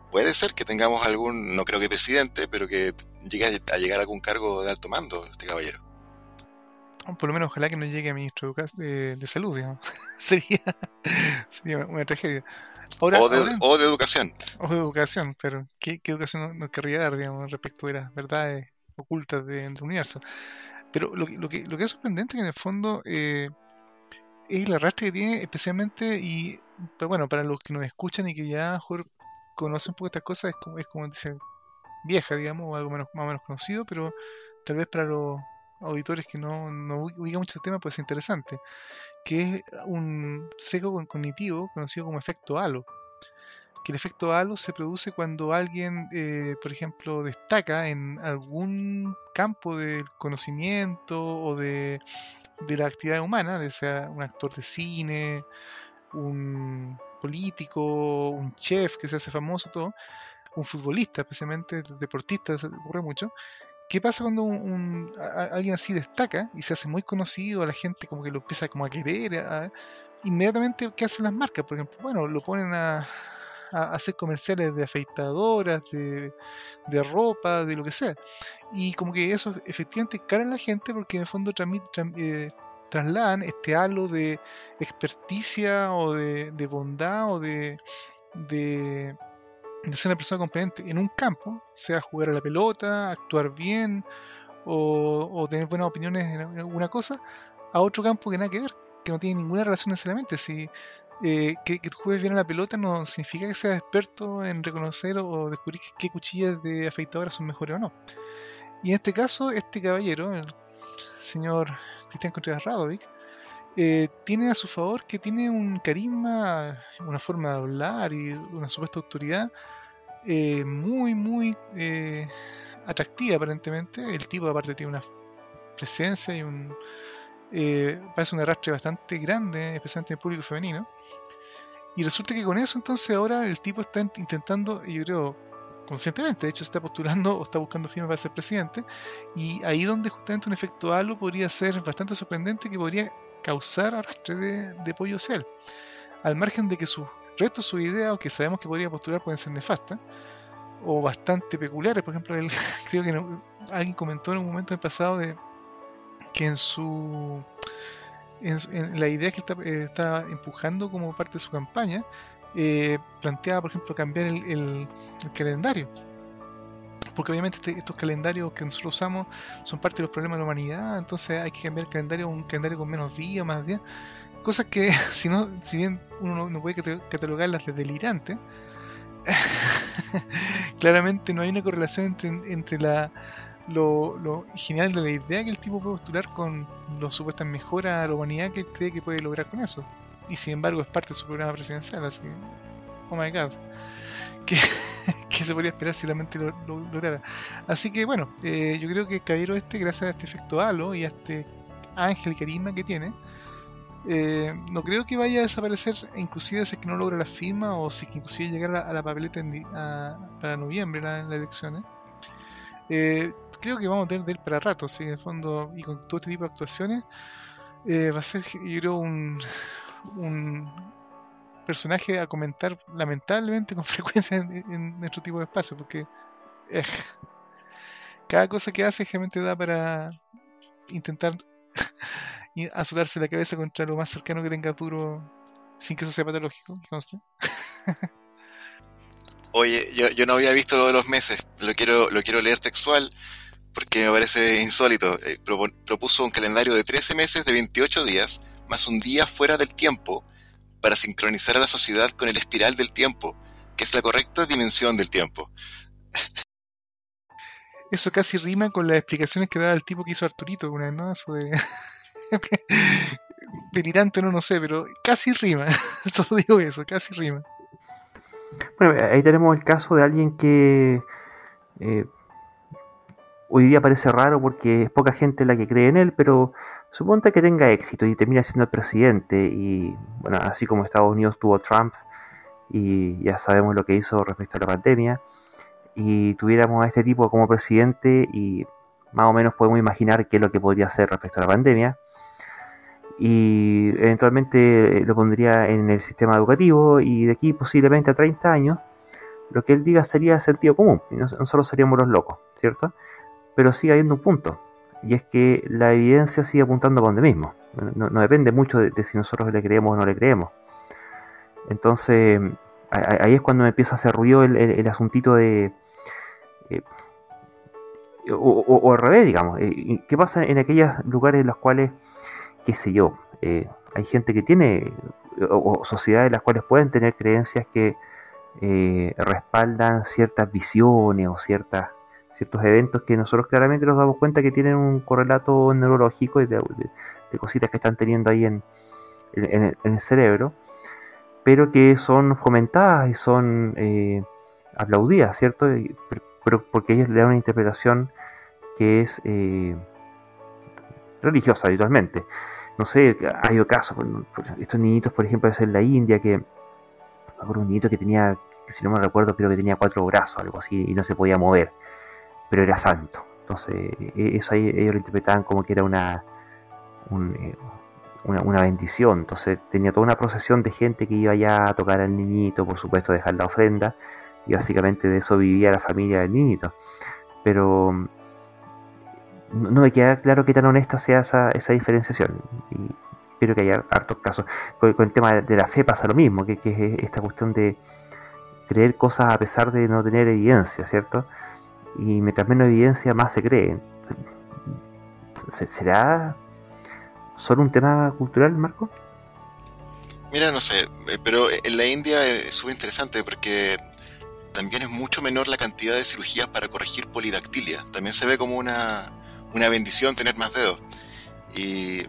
puede ser que tengamos algún, no creo que presidente, pero que llegue a llegar a algún cargo de alto mando este caballero. Por lo menos ojalá que no llegue a ministro de, de salud, digamos. sería, sería una tragedia. o, de, o, de, educación. O de educación, pero ¿qué, qué educación nos querría dar, digamos, respecto de las verdades ocultas del universo? Pero lo, lo, que, lo que es sorprendente que en el fondo eh, es el arrastre que tiene especialmente y bueno, para los que nos escuchan y que ya mejor conocen un poco estas cosas, es como, es como dice vieja, digamos, o algo menos, más o menos conocido, pero tal vez para los auditores que no, no ubican mucho el tema puede ser interesante, que es un seco cognitivo conocido como efecto halo que el efecto halo se produce cuando alguien, eh, por ejemplo, destaca en algún campo del conocimiento o de, la actividad humana, ya sea un actor de cine, un político, un chef que se hace famoso, todo, un futbolista, especialmente deportista, se ocurre mucho. ¿Qué pasa cuando un, alguien así destaca y se hace muy conocido, a la gente como que lo empieza como a querer? inmediatamente, ¿qué hacen las marcas? Por ejemplo, bueno, lo ponen a, hacer comerciales de afeitadoras, de, ropa, de lo que sea. Y como que eso efectivamente cala a la gente porque en el fondo eh, trasladan este halo de experticia o de, bondad o de, de, ser una persona competente en un campo, sea jugar a la pelota, actuar bien o, tener buenas opiniones en alguna cosa, a otro campo que nada que ver, que no tiene ninguna relación necesariamente. Si eh, que, tú juegues bien a la pelota no significa que seas experto en reconocer o descubrir qué cuchillas de afeitadora son mejores o no. Y en este caso, este caballero, el señor Cristian Contreras Radovic, eh, tiene a su favor que tiene un carisma, una forma de hablar y una supuesta autoridad eh, muy, muy atractiva aparentemente. El tipo aparte tiene una presencia y un... parece un arrastre bastante grande, especialmente en el público femenino. Y resulta que con eso entonces ahora el tipo está intentando, yo creo, conscientemente, de hecho está postulando o está buscando firma para ser presidente, y ahí donde justamente un efecto halo podría ser bastante sorprendente que podría causar arrastre de, de apoyo social. Al margen de que sus restos, sus ideas, que sabemos que podría postular, pueden ser nefastas, o bastante peculiares. Por ejemplo, creo que alguien comentó en un momento del pasado de que en su en, la idea que eh, está, empujando como parte de su campaña, eh, planteaba, por ejemplo, cambiar el, calendario. Porque obviamente este, estos calendarios que nosotros usamos son parte de los problemas de la humanidad, entonces hay que cambiar el calendario a un calendario con menos días, más días. Cosas que, si, no, si bien uno no puede catalogarlas de delirante, claramente no hay una correlación entre, entre la, lo, lo, genial de la idea que el tipo puede postular con las supuestas mejoras a la humanidad que cree que puede lograr con eso. Y sin embargo es parte de su programa presidencial, así oh my god. Que, se podría esperar si realmente lo, lograra. Así que bueno, eh, yo creo que Caballero este, gracias a este efecto halo y a este ángel carisma que tiene, eh, no creo que vaya a desaparecer, inclusive si es que no logra la firma o si es que inclusive llegara a la papeleta para noviembre en las elecciones. Eh, creo que vamos a tener de él para rato, ¿sí? en el fondo, y con todo este tipo de actuaciones, va a ser, yo creo, un, un personaje a comentar lamentablemente con frecuencia en, nuestro tipo de espacio, porque eh, cada cosa que hace realmente da para intentar azotarse la cabeza contra lo más cercano que tenga duro sin que eso sea patológico. Oye, yo, yo, no había visto lo de los meses, lo quiero, lo quiero leer textual porque me parece insólito. Eh, propuso un calendario de 13 meses de 28 días más un día fuera del tiempo para sincronizar a la sociedad con el espiral del tiempo, que es la correcta dimensión del tiempo. Eso casi rima con las explicaciones que daba el tipo que hizo Arturito una vez, ¿no? Eso de... Delirante, no, no sé, pero casi rima. Solo digo eso, casi rima. Bueno, ahí tenemos el caso de alguien que eh, hoy día parece raro porque es poca gente la que cree en él, pero Suponte que tenga éxito y termina siendo el presidente y, bueno, así como Estados Unidos tuvo Trump y ya sabemos lo que hizo respecto a la pandemia, y tuviéramos a este tipo como presidente y más o menos podemos imaginar qué es lo que podría hacer respecto a la pandemia, y eventualmente lo pondría en el sistema educativo y de aquí posiblemente a 30 años, lo que él diga sería sentido común, y no, solo seríamos los locos, ¿cierto? Pero sigue habiendo un punto y es que la evidencia sigue apuntando para donde mismo. No, depende mucho de, si nosotros le creemos o no le creemos. Entonces, ahí es cuando me empieza a hacer ruido el, asuntito de... Eh, o, al revés, digamos. Eh, ¿Qué pasa en aquellos lugares en los cuales, qué sé yo, eh, hay gente que tiene, o, sociedades en las cuales pueden tener creencias que respaldan ciertas visiones o ciertas ciertos eventos que nosotros claramente nos damos cuenta que tienen un correlato neurológico y de, cositas que están teniendo ahí en, el cerebro, pero que son fomentadas y son eh, aplaudidas, ¿cierto? pero porque ellos le dan una interpretación que es eh, religiosa habitualmente. No sé, hay casos, estos niñitos, por ejemplo, en la India, que un niñito que tenía, si no me recuerdo, creo que tenía cuatro brazos, algo así, y no se podía mover pero era santo. Entonces, e, eso ahí ellos lo interpretaban como que era una, eh, una, bendición. Entonces, tenía toda una procesión de gente que iba ya a tocar al niñito, por supuesto, dejar la ofrenda, y básicamente de eso vivía la familia del niñito. Pero no me queda claro qué tan honesta sea esa, esa diferenciación. Y espero que haya hartos casos. Con, el tema de la fe pasa lo mismo, que, que es esta cuestión de creer cosas a pesar de no tener evidencia, ¿cierto? Y mientras menos evidencia más se cree. ¿Será solo un tema cultural, Marco? Mira, no sé, eh, pero en la India es súper interesante porque también es mucho menor la cantidad de cirugías para corregir polidactilia. También se ve como una, una bendición tener más dedos. Y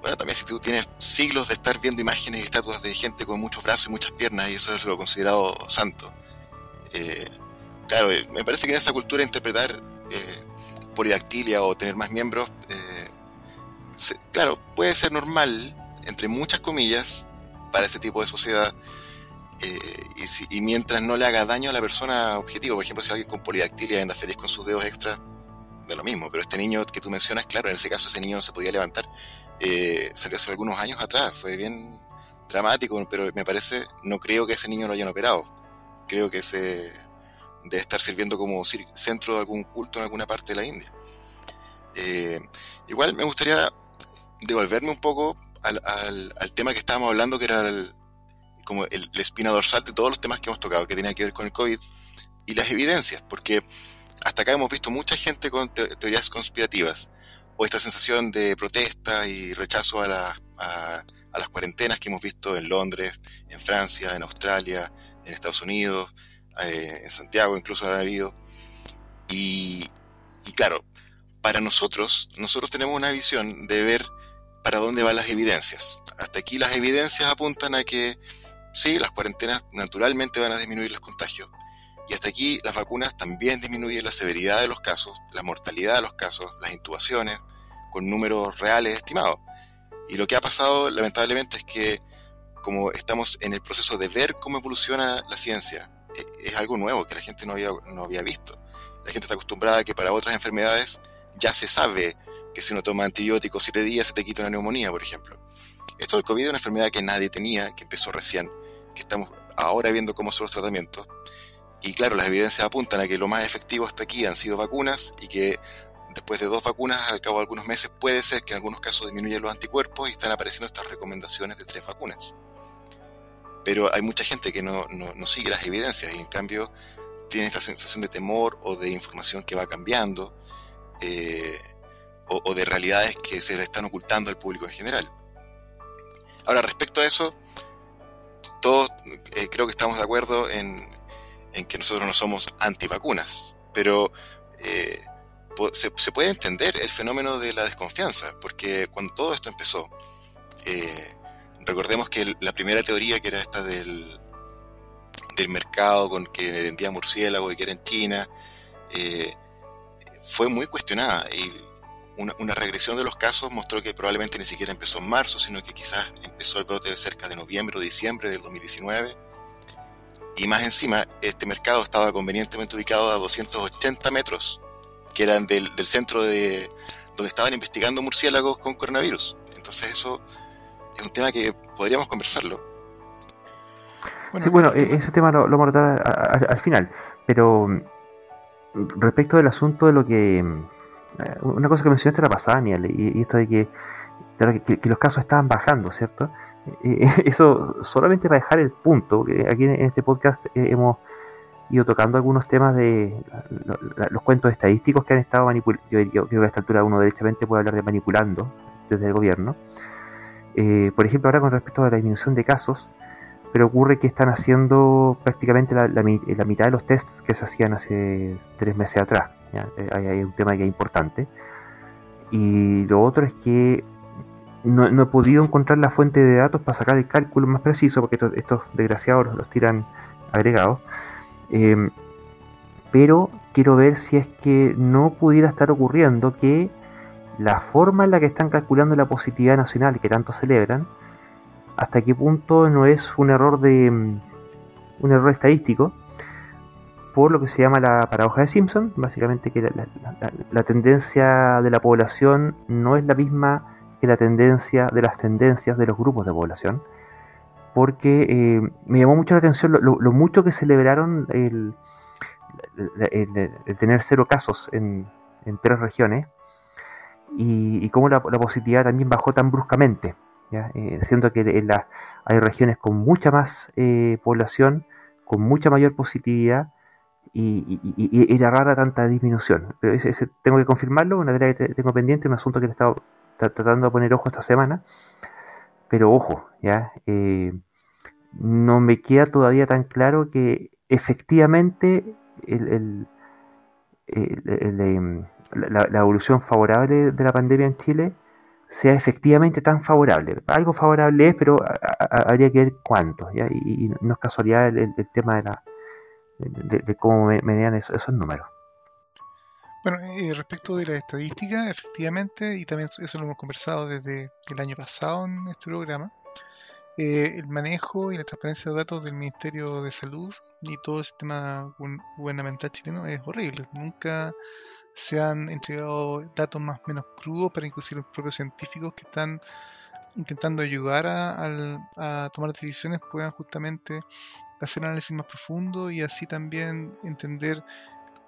bueno, también si tú tienes siglos de estar viendo imágenes y estatuas de gente con muchos brazos y muchas piernas, y eso es lo considerado santo. Eh, claro, eh, me parece que en esa cultura interpretar eh, polidactilia o tener más miembros, eh, claro, puede ser normal, entre muchas comillas, para ese tipo de sociedad. y, mientras no le haga daño a la persona objetivo, por ejemplo, si alguien con polidactilia anda feliz con sus dedos extra, de lo mismo. Pero este niño que tú mencionas, claro, en ese caso ese niño no se podía levantar. salió hace algunos años atrás, fue bien dramático, pero me parece, no creo que ese niño lo hayan operado. Creo que ese debe estar sirviendo como centro de algún culto en alguna parte de la India. Eh, igual me gustaría devolverme un poco al, tema que estábamos hablando, que era como el, la espina dorsal de todos los temas que hemos tocado, que tenía que ver con el COVID y las evidencias, porque hasta acá hemos visto mucha gente con teorías conspirativas o esta sensación de protesta y rechazo a, a, las cuarentenas que hemos visto en Londres, en Francia, en Australia, en Estados Unidos, eh, en Santiago incluso ha habido. Y, y claro, para nosotros, nosotros tenemos una visión de ver para dónde van las evidencias. Hasta aquí las evidencias apuntan a que sí, las cuarentenas naturalmente van a disminuir los contagios. Y hasta aquí las vacunas también disminuyen la severidad de los casos, la mortalidad de los casos, las intubaciones, con números reales estimados. Y lo que ha pasado lamentablemente es que como estamos en el proceso de ver cómo evoluciona la ciencia, es algo nuevo que la gente no había, no había visto. La gente está acostumbrada a que para otras enfermedades ya se sabe que si uno toma antibióticos siete días se te quita una neumonía, por ejemplo. Esto del COVID es una enfermedad que nadie tenía, que empezó recién, que estamos ahora viendo cómo son los tratamientos. Y claro, las evidencias apuntan a que lo más efectivo hasta aquí han sido vacunas y que después de dos vacunas, al cabo de algunos meses, puede ser que en algunos casos disminuyan los anticuerpos y están apareciendo estas recomendaciones de tres vacunas. Pero hay mucha gente que no, no, sigue las evidencias y en cambio tiene esta sensación de temor o de información que va cambiando eh, o, de realidades que se le están ocultando al público en general. Ahora, respecto a eso, todos eh, creo que estamos de acuerdo en, en que nosotros no somos antivacunas, pero eh, se, puede entender el fenómeno de la desconfianza, porque cuando todo esto empezó, recordemos que la primera teoría, que era esta del, del mercado con que vendía murciélago y que era en China, eh, fue muy cuestionada y una, una, regresión de los casos mostró que probablemente ni siquiera empezó en marzo, sino que quizás empezó el brote cerca de noviembre o diciembre del 2019 y más encima, este mercado estaba convenientemente ubicado a 280 metros, que eran del, centro de donde estaban investigando murciélagos con coronavirus. Entonces eso es un tema que podríamos conversarlo. sí, bueno, e-, ese tema lo, vamos a tratar al final, pero mm, respecto del asunto de lo que... Mm, eh, una cosa que mencionaste la pasada, Daniel, y, esto de que, los casos estaban bajando, ¿cierto? eso solamente para dejar el punto, aquí en este podcast eh, hemos ido tocando algunos temas de los cuentos estadísticos que han estado manipulando. Yo, creo que a esta altura uno derechamente puede hablar de manipulando desde el gobierno. Eh, por ejemplo, ahora con respecto a la disminución de casos, pero ocurre que están haciendo prácticamente la, mitad de los tests que se hacían hace tres meses atrás. Eh, hay, un tema que es importante. Y lo otro es que no, he podido encontrar la fuente de datos para sacar el cálculo más preciso, porque estos, desgraciados los, tiran agregados. Eh, pero quiero ver si es que no pudiera estar ocurriendo que la forma en la que están calculando la positividad nacional que tanto celebran, hasta qué punto no es un error de un error estadístico por lo que se llama la paradoja de Simpson, básicamente que la tendencia de la población no es la misma la tendencia de las tendencias de los grupos de población, porque eh, me llamó mucho la atención lo, mucho que celebraron el, tener cero casos en, tres regiones y, cómo la, positividad también bajó tan bruscamente, eh, siendo que hay regiones con mucha más eh, población, con mucha mayor positividad y, era rara tanta disminución. Tengo que confirmarlo, una tarea que tengo pendiente, un asunto que le he estado tratando de poner ojo esta semana. Pero ojo, ya eh, no me queda todavía tan claro que efectivamente em, la, evolución favorable de la pandemia en Chile sea efectivamente tan favorable. Algo favorable es, pero habría que ver cuánto. Y, no es casualidad el, tema de, la, de, cómo medían esos números. Bueno, eh, respecto de la estadística, efectivamente, y también eso lo hemos conversado desde el año pasado en este programa, eh, el manejo y la transparencia de datos del Ministerio de Salud y todo el sistema gubernamental chileno es horrible. Nunca se han entregado datos más menos crudos para inclusive los propios científicos que están intentando ayudar a, a tomar decisiones puedan justamente hacer análisis más profundo y así también entender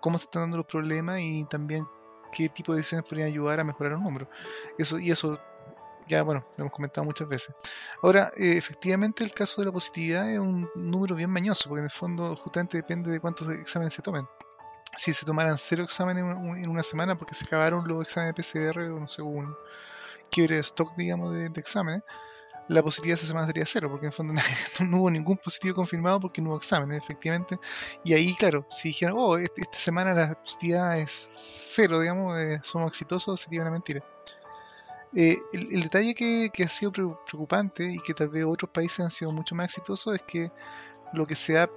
cómo se están dando los problemas y también qué tipo de decisiones podrían ayudar a mejorar los números. Eso, y eso ya, bueno, lo hemos comentado muchas veces. Ahora, eh, efectivamente, el caso de la positividad es un número bien mañoso, porque en el fondo justamente depende de cuántos exámenes se tomen. Si se tomaran cero exámenes en una semana porque se acabaron los exámenes de PCR o no sé, uno, quiebre de stock, digamos, de, exámenes, la positividad esa semana sería cero, porque en el fondo no, hubo ningún positivo confirmado porque no hubo exámenes, efectivamente. Y ahí, claro, si dijeran, oh, este, esta semana la positividad es cero, digamos, eh, somos exitosos, sería una mentira. Eh, el, detalle que, ha sido preocupante y que tal vez otros países han sido mucho más exitosos es que lo que se ha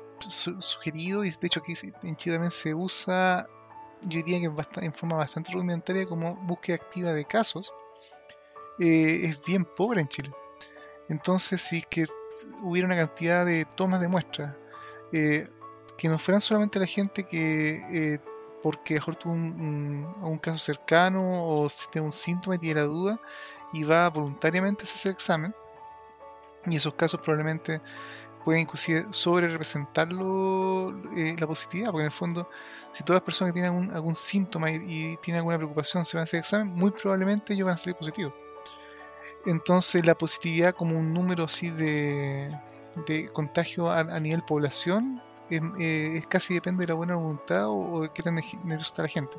sugerido, y de hecho aquí en Chile también se usa, yo diría que en forma bastante rudimentaria como búsqueda activa de casos, eh, es bien pobre en Chile. Entonces, si que hubiera una cantidad de tomas de muestras, eh, que no fueran solamente la gente que porque mejor tuvo un, caso cercano o si tiene un síntoma y tiene la duda y va voluntariamente a hacer el examen. Y esos casos probablemente pueden inclusive sobre representarlo eh, la positividad, porque en el fondo, si todas las personas que tienen algún, síntoma y, tienen alguna preocupación se van a hacer el examen, muy probablemente ellos van a salir positivos. Entonces la positividad como un número así de, contagio a, a nivel población eh, es casi depende de la buena voluntad o, de qué tan nerviosa está la gente.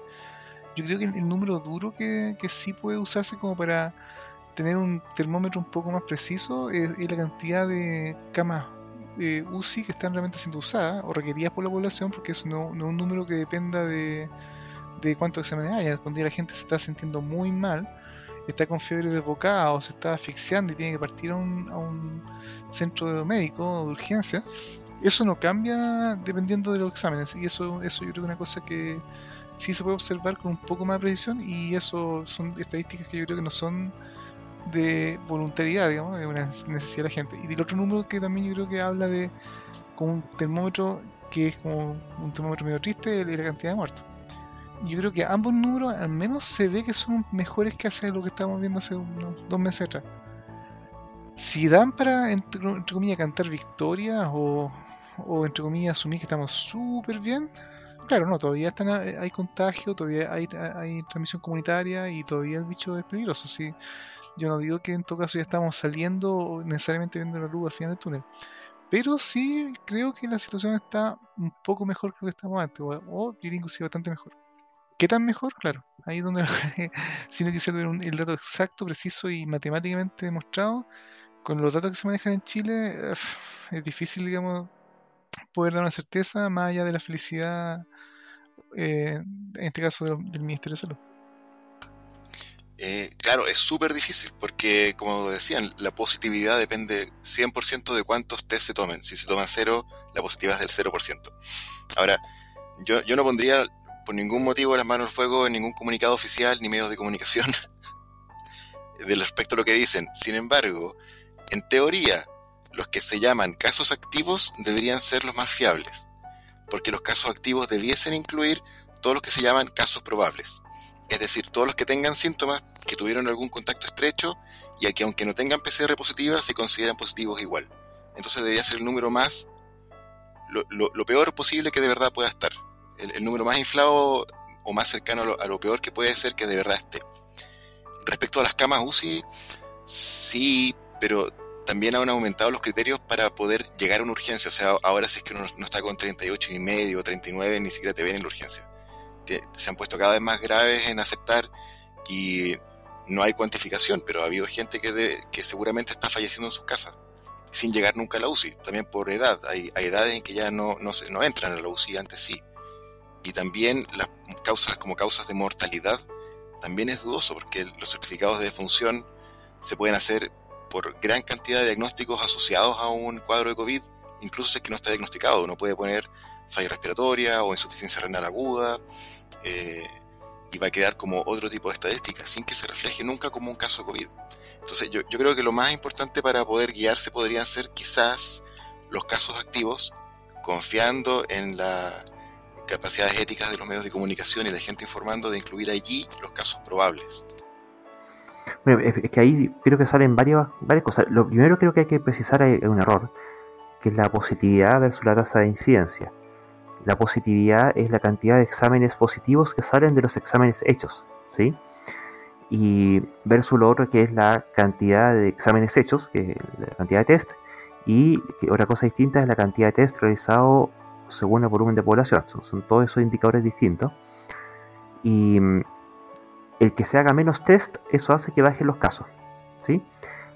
Yo creo que el, número duro que, que, sí puede usarse como para tener un termómetro un poco más preciso es, la cantidad de camas eh, UCI que están realmente siendo usadas o requeridas por la población, porque eso no, no es un número que dependa de, de cuántos exámenes haya. Cuando la gente se está sintiendo muy mal, está con fiebre desbocada o se está asfixiando y tiene que partir a un, a un centro médico de urgencia, eso no cambia dependiendo de los exámenes. Y eso, eso yo creo que es una cosa que sí se puede observar con un poco más de precisión. Y eso son estadísticas que yo creo que no son de voluntariedad, digamos, es una necesidad de la gente. Y el otro número que también yo creo que habla de como un termómetro que es como un termómetro medio triste, es la cantidad de muertos. Y yo creo que ambos números al menos se ve que son mejores que hace lo que estábamos viendo hace unos dos meses atrás. Si dan para, entre, comillas, cantar victoria o, o entre comillas asumir que estamos súper bien, claro, no, todavía están, hay contagio, todavía hay, hay, transmisión comunitaria y todavía el bicho es peligroso. ¿sí? Yo no digo que en todo caso ya estamos saliendo necesariamente viendo la luz al final del túnel. Pero sí creo que la situación está un poco mejor que lo que estamos antes, o, o inclusive bastante mejor. ¿Qué tan mejor? Claro, ahí es donde si no quisiera ver el dato exacto, preciso y matemáticamente demostrado, con los datos que se manejan en Chile, es difícil, digamos, poder dar una certeza más allá de la felicidad, eh, en este caso del, Ministerio de Salud. Eh, claro, es súper difícil porque, como decían, la positividad depende 100% de cuántos test se tomen. Si se toman cero, la positividad es del 0%. Ahora, yo, yo no pondría por ningún motivo las manos al fuego en ningún comunicado oficial ni medios de comunicación de respecto a lo que dicen. Sin embargo, en teoría, los que se llaman casos activos deberían ser los más fiables, porque los casos activos debiesen incluir todos los que se llaman casos probables, es decir, todos los que tengan síntomas, que tuvieron algún contacto estrecho y que aunque no tengan PCR positiva se consideran positivos igual. Entonces debería ser el número más, lo, peor posible que de verdad pueda estar, el, número más inflado o más cercano a lo, a lo peor que puede ser que de verdad esté. Respecto a las camas UCI, sí pero también han aumentado los criterios para poder llegar a una urgencia. O sea, ahora si es que uno no está con 38 y medio o 39, ni siquiera te ven en la urgencia. se han puesto cada vez más graves en aceptar y no hay cuantificación, pero ha habido gente que, que seguramente está falleciendo en sus casas sin llegar nunca a la UCI, también por edad. Hay, hay edades en que ya no, no, se, no entran a la UCI, antes sí. Y también las causas como causas de mortalidad también es dudoso porque los certificados de defunción se pueden hacer por gran cantidad de diagnósticos asociados a un cuadro de COVID, incluso si es que no está diagnosticado. Uno puede poner falla respiratoria o insuficiencia renal aguda eh, y va a quedar como otro tipo de estadística, sin que se refleje nunca como un caso de COVID. Entonces yo, creo que lo más importante para poder guiarse podrían ser quizás los casos activos, confiando en las capacidades éticas de los medios de comunicación y la gente informando de incluir allí los casos probables. Bueno, es que ahí creo que salen varias, varias cosas. Lo primero creo que hay que precisar es un error, que es la positividad versus la tasa de incidencia. La positividad es la cantidad de exámenes positivos que salen de los exámenes hechos, ¿sí? Y versus lo otro que es la cantidad de exámenes hechos, que es la cantidad de test, y otra cosa distinta es la cantidad de test realizado según el volumen de población. Son, son todos esos indicadores distintos. Y el que se haga menos test, eso hace que bajen los casos. ¿sí?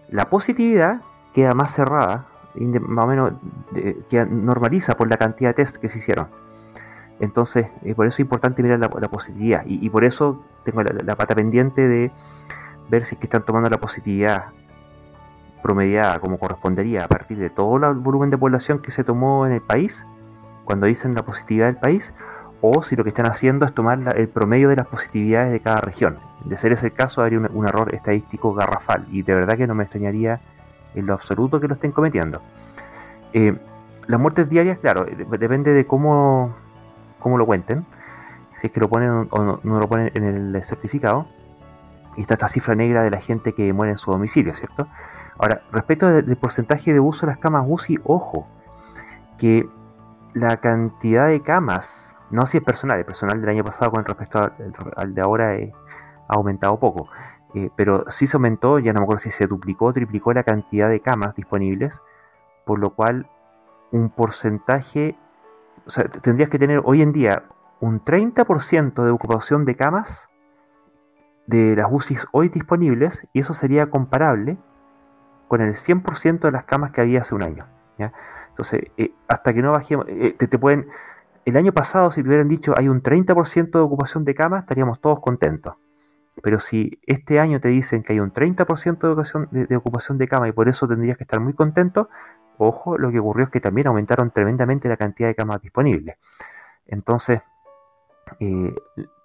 La positividad queda más cerrada, más o menos que normaliza por la cantidad de test que se hicieron. Entonces, eh, por eso es importante mirar la, positividad. Y, por eso tengo la, pata pendiente de ver si es que están tomando la positividad promediada como correspondería a partir de todo el volumen de población que se tomó en el país, cuando dicen la positividad del país, o si lo que están haciendo es tomar el promedio de las positividades de cada región. De ser ese el caso, habría un, error estadístico garrafal y de verdad que no me extrañaría en lo absoluto que lo estén cometiendo. Eh, las muertes diarias, claro, depende de cómo, cómo lo cuenten, si es que lo ponen o no, lo ponen en el certificado. Y está esta cifra negra de la gente que muere en su domicilio, ¿cierto? Ahora, respecto del porcentaje de uso de las camas UCI, ojo, que la cantidad de camas no si es personal, el personal del año pasado con respecto al, de ahora eh, ha aumentado poco. Eh, pero sí se aumentó, ya no me acuerdo si se duplicó o triplicó la cantidad de camas disponibles, por lo cual un porcentaje, o sea, tendrías que tener hoy en día un 30% de ocupación de camas de las UCIs hoy disponibles, y eso sería comparable con el 100% de las camas que había hace un año. Entonces, eh, hasta que no bajemos, te, te pueden el año pasado, si te hubieran dicho hay un 30% de ocupación de cama, estaríamos todos contentos. Pero si este año te dicen que hay un 30% de ocupación de, ocupación de cama y por eso tendrías que estar muy contento, ojo, lo que ocurrió es que también aumentaron tremendamente la cantidad de camas disponibles. Entonces, eh,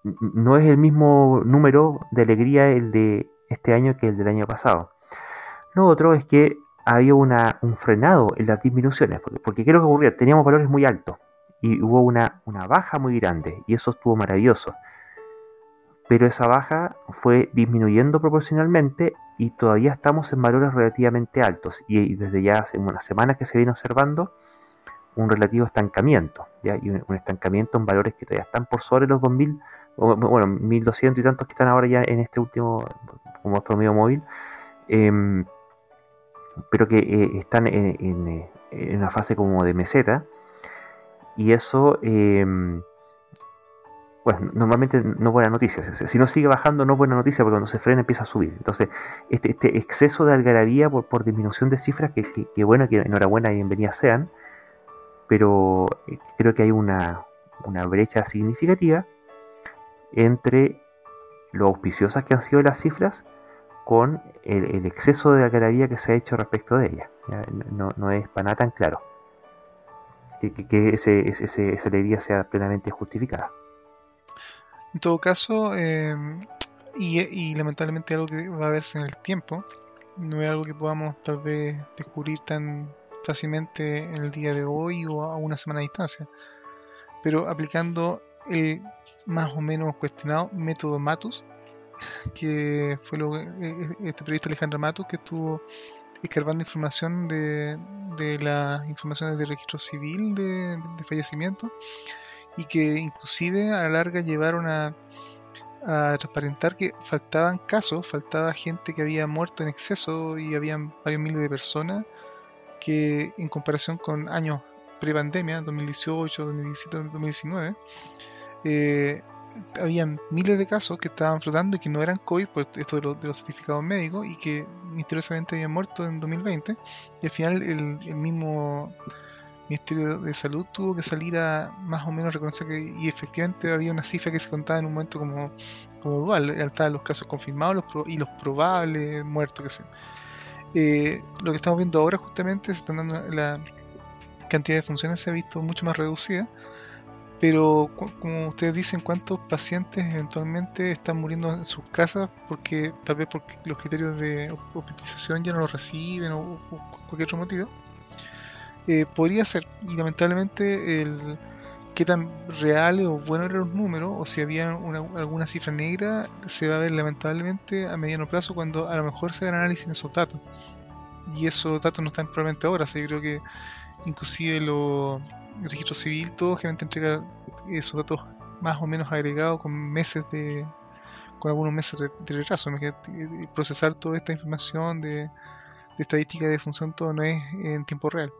no es el mismo número de alegría el de este año que el del año pasado. Lo otro es que había un frenado en las disminuciones, porque, porque ¿qué es lo que ocurría? Teníamos valores muy altos y hubo una, baja muy grande y eso estuvo maravilloso. Pero esa baja fue disminuyendo proporcionalmente y todavía estamos en valores relativamente altos y, desde ya hace unas semanas que se viene observando un relativo estancamiento ¿ya? y un, estancamiento en valores que todavía están por sobre los 2000 bueno 1200 y tantos que están ahora ya en este último promedio móvil em, pero que eh, están en, en, una fase como de meseta y eso, em, bueno, normalmente no buena noticia. Si no sigue bajando, no buena noticia porque cuando se frena empieza a subir. Entonces, este, este exceso de algarabía por, por disminución de cifras, que, que, bueno, que enhorabuena y bienvenidas sean, pero eh, creo que hay una, una brecha significativa entre lo auspiciosas que han sido las cifras con el, exceso de algarabía que se ha hecho respecto de ellas. No, no es para nada tan claro que, ese, esa alegría sea plenamente justificada. En todo caso, em, y, lamentablemente algo que va a verse en el tiempo, no es algo que podamos tal vez descubrir tan fácilmente en el día de hoy o a una semana de distancia, pero aplicando el más o menos cuestionado método Matus, que fue lo, e, e, este periodista Alejandro Matus que estuvo escarbando información de, de las informaciones de registro civil de, fallecimiento y que inclusive a la larga llevaron a, a transparentar que faltaban casos, faltaba gente que había muerto en exceso y habían varios miles de personas que en comparación con años pre-pandemia, 2018, 2017, 2019, eh, habían miles de casos que estaban flotando y que no eran COVID, por esto de, los certificados médicos, y que misteriosamente habían muerto en 2020. Y al final el, mismo Ministerio de Salud tuvo que salir a más o menos reconocer que y efectivamente había una cifra que se contaba en un momento como, como dual, estaban los casos confirmados y los probables muertos que sean. Eh, lo que estamos viendo ahora justamente se están dando la cantidad de funciones se ha visto mucho más reducida pero como ustedes dicen, ¿cuántos pacientes eventualmente están muriendo en sus casas porque tal vez porque los criterios de hospitalización ya no los reciben o, cualquier otro motivo? Eh, podría ser, y lamentablemente el qué tan reales o buenos eran los números o si había alguna cifra negra se va a ver lamentablemente a mediano plazo cuando a lo mejor se hagan análisis en esos datos y esos datos no están probablemente ahora, o yo creo que inclusive lo el registro civil, todo generalmente entrega esos datos más o menos agregados con meses de con algunos meses de retraso. Procesar toda esta información de, estadística de función, todo no es en tiempo real.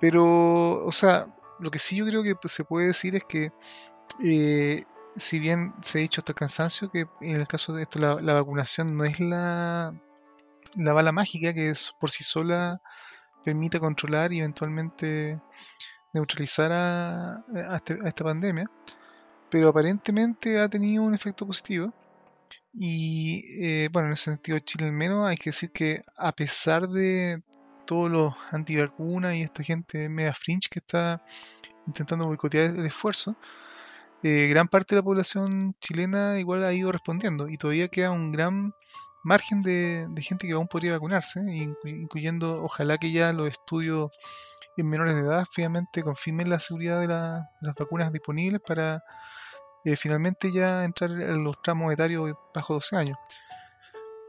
Pero, o sea, lo que sí yo creo que se puede decir es que eh, si bien se ha dicho hasta el cansancio que en el caso de esto la, vacunación no es la, la bala mágica que por sí sola permite controlar y eventualmente neutralizar a, este, a esta pandemia, pero aparentemente ha tenido un efecto positivo. Y eh, bueno, en ese sentido, Chile al menos hay que decir que a pesar de todos los antivacunas y esta gente media fringe que está intentando boicotear el esfuerzo, eh, gran parte de la población chilena igual ha ido respondiendo y todavía queda un gran margen de, gente que aún podría vacunarse, incluyendo ojalá que ya los estudios en menores de edad finalmente confirmen la seguridad de, las vacunas disponibles para eh, finalmente ya entrar en los tramos etarios bajo 12 años.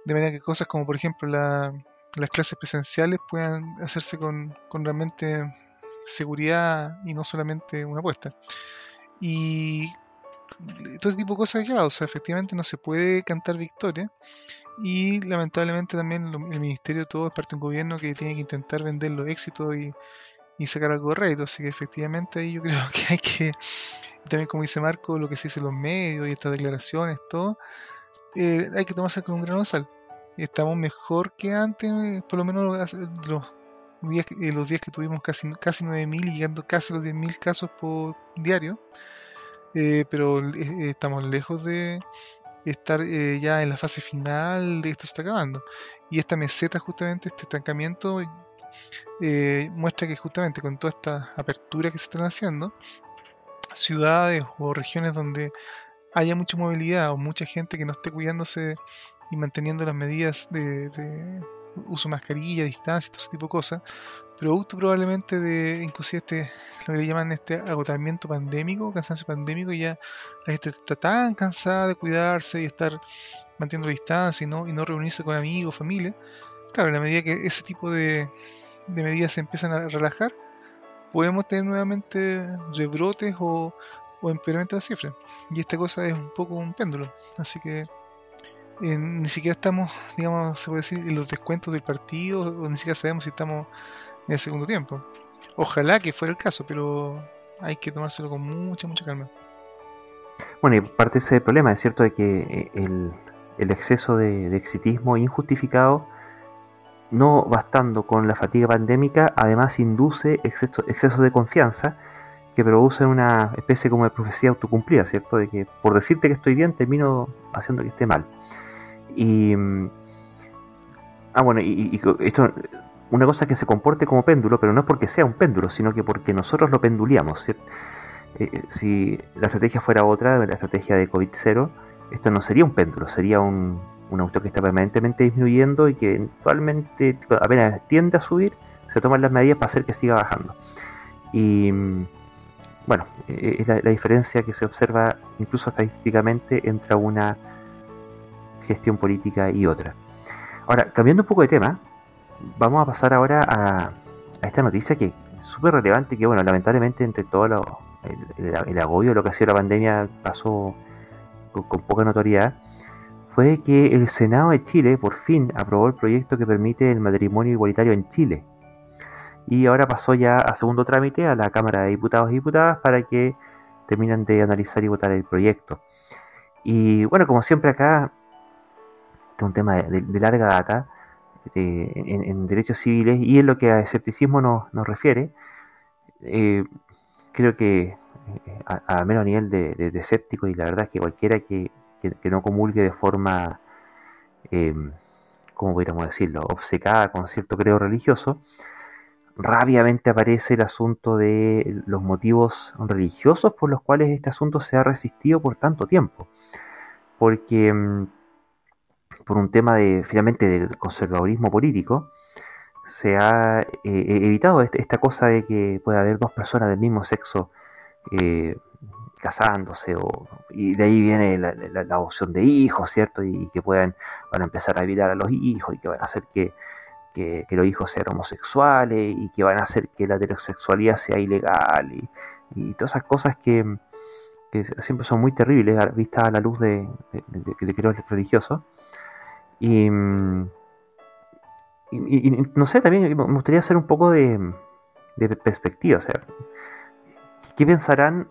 De manera que cosas como por ejemplo las clases presenciales puedan hacerse con, con realmente seguridad y no solamente una apuesta. Y todo ese tipo de cosas, ya, o sea, efectivamente no se puede cantar victoria, y lamentablemente también el ministerio todo es parte de un gobierno que tiene que intentar vender los éxitos y, sacar algo de rédito. Así que efectivamente ahí yo creo que hay que, también como dice Marco, lo que se dice en los medios y estas declaraciones, todo, eh, hay que tomarse con un grano de sal. Estamos mejor que antes, por lo menos los días, eh, los días que tuvimos casi, casi 9.000 y llegando casi a los 10.000 casos por diario. Eh, pero estamos lejos de, estar ya en la fase final de esto está acabando. Y esta meseta, justamente, este estancamiento, eh, muestra que justamente con toda esta apertura que se están haciendo, ciudades o regiones donde haya mucha movilidad o mucha gente que no esté cuidándose y manteniendo las medidas de, uso de mascarilla, distancia todo ese tipo de cosas, producto probablemente de inclusive este lo que le llaman este agotamiento pandémico, cansancio pandémico, y ya la gente está tan cansada de cuidarse y estar manteniendo distancia y no, y no reunirse con amigos, familia. Claro, en la medida que ese tipo de, de medidas se empiezan a relajar, podemos tener nuevamente rebrotes o, o empeoramiento de la cifra. Y esta cosa es un poco un péndulo. Así que eh, ni siquiera estamos, digamos, se puede decir, en los descuentos del partido, o ni siquiera sabemos si estamos en el segundo tiempo. Ojalá que fuera el caso, pero hay que tomárselo con mucha, mucha calma. Bueno, y parte de ese problema es cierto de que eh, el, el exceso de, exitismo injustificado, no bastando con la fatiga pandémica, además induce exceso, de confianza que producen una especie como de profecía autocumplida, ¿cierto? De que por decirte que estoy bien, termino haciendo que esté mal. Y. Ah, bueno, y, esto una cosa que se comporte como péndulo, pero no es porque sea un péndulo, sino que porque nosotros lo penduliamos. Eh, eh, si la estrategia fuera otra, la estrategia de COVID-0, esto no sería un péndulo, sería un, un auto que está permanentemente disminuyendo y que eventualmente apenas tiende a subir, se toman las medidas para hacer que siga bajando. Y bueno, eh, es la, diferencia que se observa incluso estadísticamente entre una gestión política y otra. Ahora, cambiando un poco de tema, vamos a pasar ahora a, esta noticia que es súper relevante, que bueno, lamentablemente entre todo el, agobio de lo que ha sido la pandemia pasó con, poca notoriedad, fue que el Senado de Chile por fin aprobó el proyecto que permite el matrimonio igualitario en Chile. Y ahora pasó ya a segundo trámite a la Cámara de Diputados y Diputadas para que terminen de analizar y votar el proyecto. Y bueno, como siempre acá, este es un tema de larga data, en, derechos civiles y en lo que a escepticismo nos, refiere, eh, creo que eh, a, menos a nivel de, escéptico y la verdad es que cualquiera que, no comulgue de forma, eh, ¿cómo podríamos decirlo?, obcecada con cierto creo religioso, rápidamente aparece el asunto de los motivos religiosos por los cuales este asunto se ha resistido por tanto tiempo. Porque mm, por un tema de finalmente del conservadurismo político, se ha eh, evitado este, esta cosa de que puede haber dos personas del mismo sexo eh, casándose o, y de ahí viene la, adopción de hijos, ¿cierto? Y, que puedan van a empezar a evitar a los hijos y que van a hacer que, los hijos sean homosexuales y que van a hacer que la heterosexualidad sea ilegal y, todas esas cosas que, siempre son muy terribles vistas a la luz de, de, de, religiosos. Y, no sé, también me gustaría hacer un poco de, perspectiva. O sea, ¿qué pensarán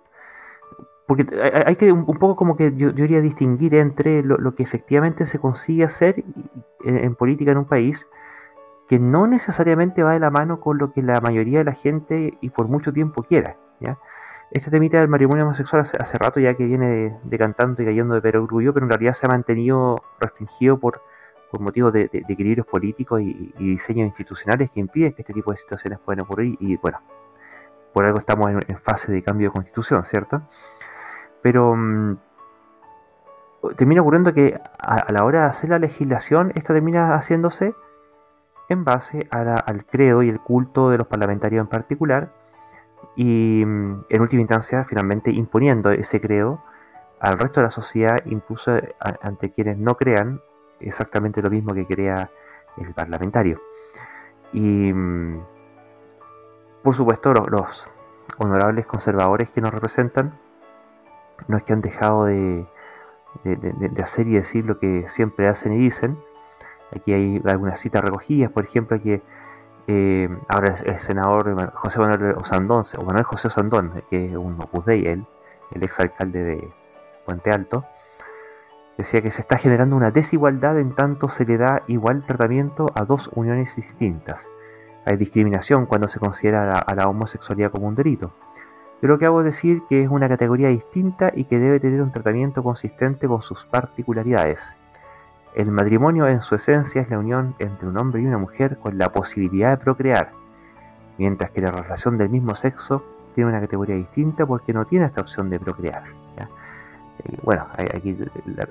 porque hay que un, poco como que yo, yo iría distinguir entre lo, que efectivamente se consigue hacer en, política en un país, que no necesariamente va de la mano con lo que la mayoría de la gente y por mucho tiempo quiera. ¿ya? Este temita del matrimonio homosexual hace, rato ya que viene decantando y cayendo de perogrullo, pero en realidad se ha mantenido restringido por, por motivos de, equilibrios políticos y, diseños institucionales que impiden que este tipo de situaciones puedan ocurrir y bueno, por algo estamos en fase de cambio de constitución, ¿cierto? Pero mm, termina ocurriendo que a, la hora de hacer la legislación, esta termina haciéndose en base al credo y el culto de los parlamentarios en particular, y mm, en última instancia finalmente imponiendo ese credo al resto de la sociedad, incluso ante quienes no crean exactamente lo mismo que crea el parlamentario. Y mm, por supuesto los honorables conservadores que nos representan no es que han dejado de, hacer y decir lo que siempre hacen y dicen. Aquí hay algunas citas recogidas, por ejemplo, que eh, ahora el, senador José Manuel Osandón, Manuel José Osandón, que es un Opus Dei, él, el exalcalde de Puente Alto, decía que se está generando una desigualdad en tanto se le da igual tratamiento a dos uniones distintas. Hay discriminación cuando se considera a la homosexualidad como un delito. Yo lo que hago es decir que es una categoría distinta y que debe tener un tratamiento consistente con sus particularidades. El matrimonio en su esencia es la unión entre un hombre y una mujer con la posibilidad de procrear, mientras que la relación del mismo sexo tiene una categoría distinta porque no tiene esta opción de procrear. bueno, aquí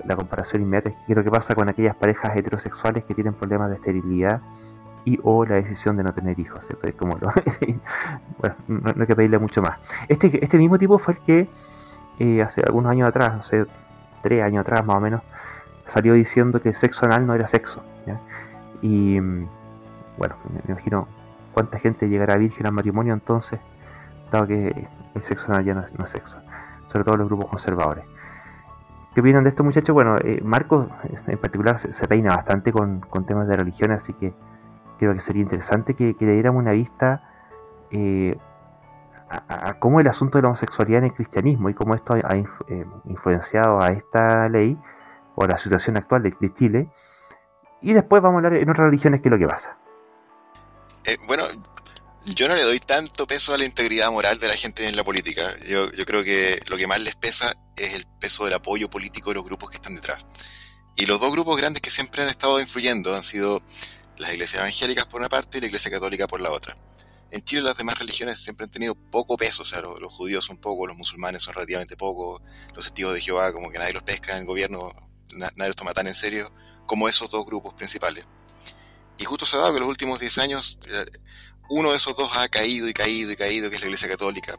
la, comparación inmediata es que lo que pasa con aquellas parejas heterosexuales que tienen problemas de esterilidad y o la decisión de no tener hijos. como lo, bueno, no, hay que pedirle mucho más. Este, este mismo tipo fue el que eh, hace algunos años atrás, no sé, tres años atrás más o menos, salió diciendo que el sexo anal no era sexo. Y mm, bueno, me, imagino cuánta gente llegará virgen al matrimonio entonces, dado que el sexo anal ya no es, sexo, sobre todo los grupos conservadores. ¿Qué opinan de esto muchachos? Bueno, eh, Marcos en particular se, peina bastante con, con temas de religión, así que creo que sería interesante que, le diéramos una vista eh, a, cómo el asunto de la homosexualidad en el cristianismo y cómo esto ha, eh, influenciado a esta ley o a la situación actual de, Chile. Y después vamos a hablar en otras religiones qué es lo que pasa. Eh, bueno, yo no le doy tanto peso a la integridad moral de la gente en la política. Yo, yo creo que lo que más les pesa es el peso del apoyo político de los grupos que están detrás. Y los dos grupos grandes que siempre han estado influyendo han sido las iglesias evangélicas por una parte y la iglesia católica por la otra. En Chile las demás religiones siempre han tenido poco peso, o sea, los, judíos son poco, los musulmanes son relativamente poco, los testigos de Jehová como que nadie los pesca en el gobierno, nadie los toma tan en serio como esos dos grupos principales. Y justo se ha dado que en los últimos 10 años eh, uno de esos dos ha caído y caído y caído, que es la Iglesia Católica,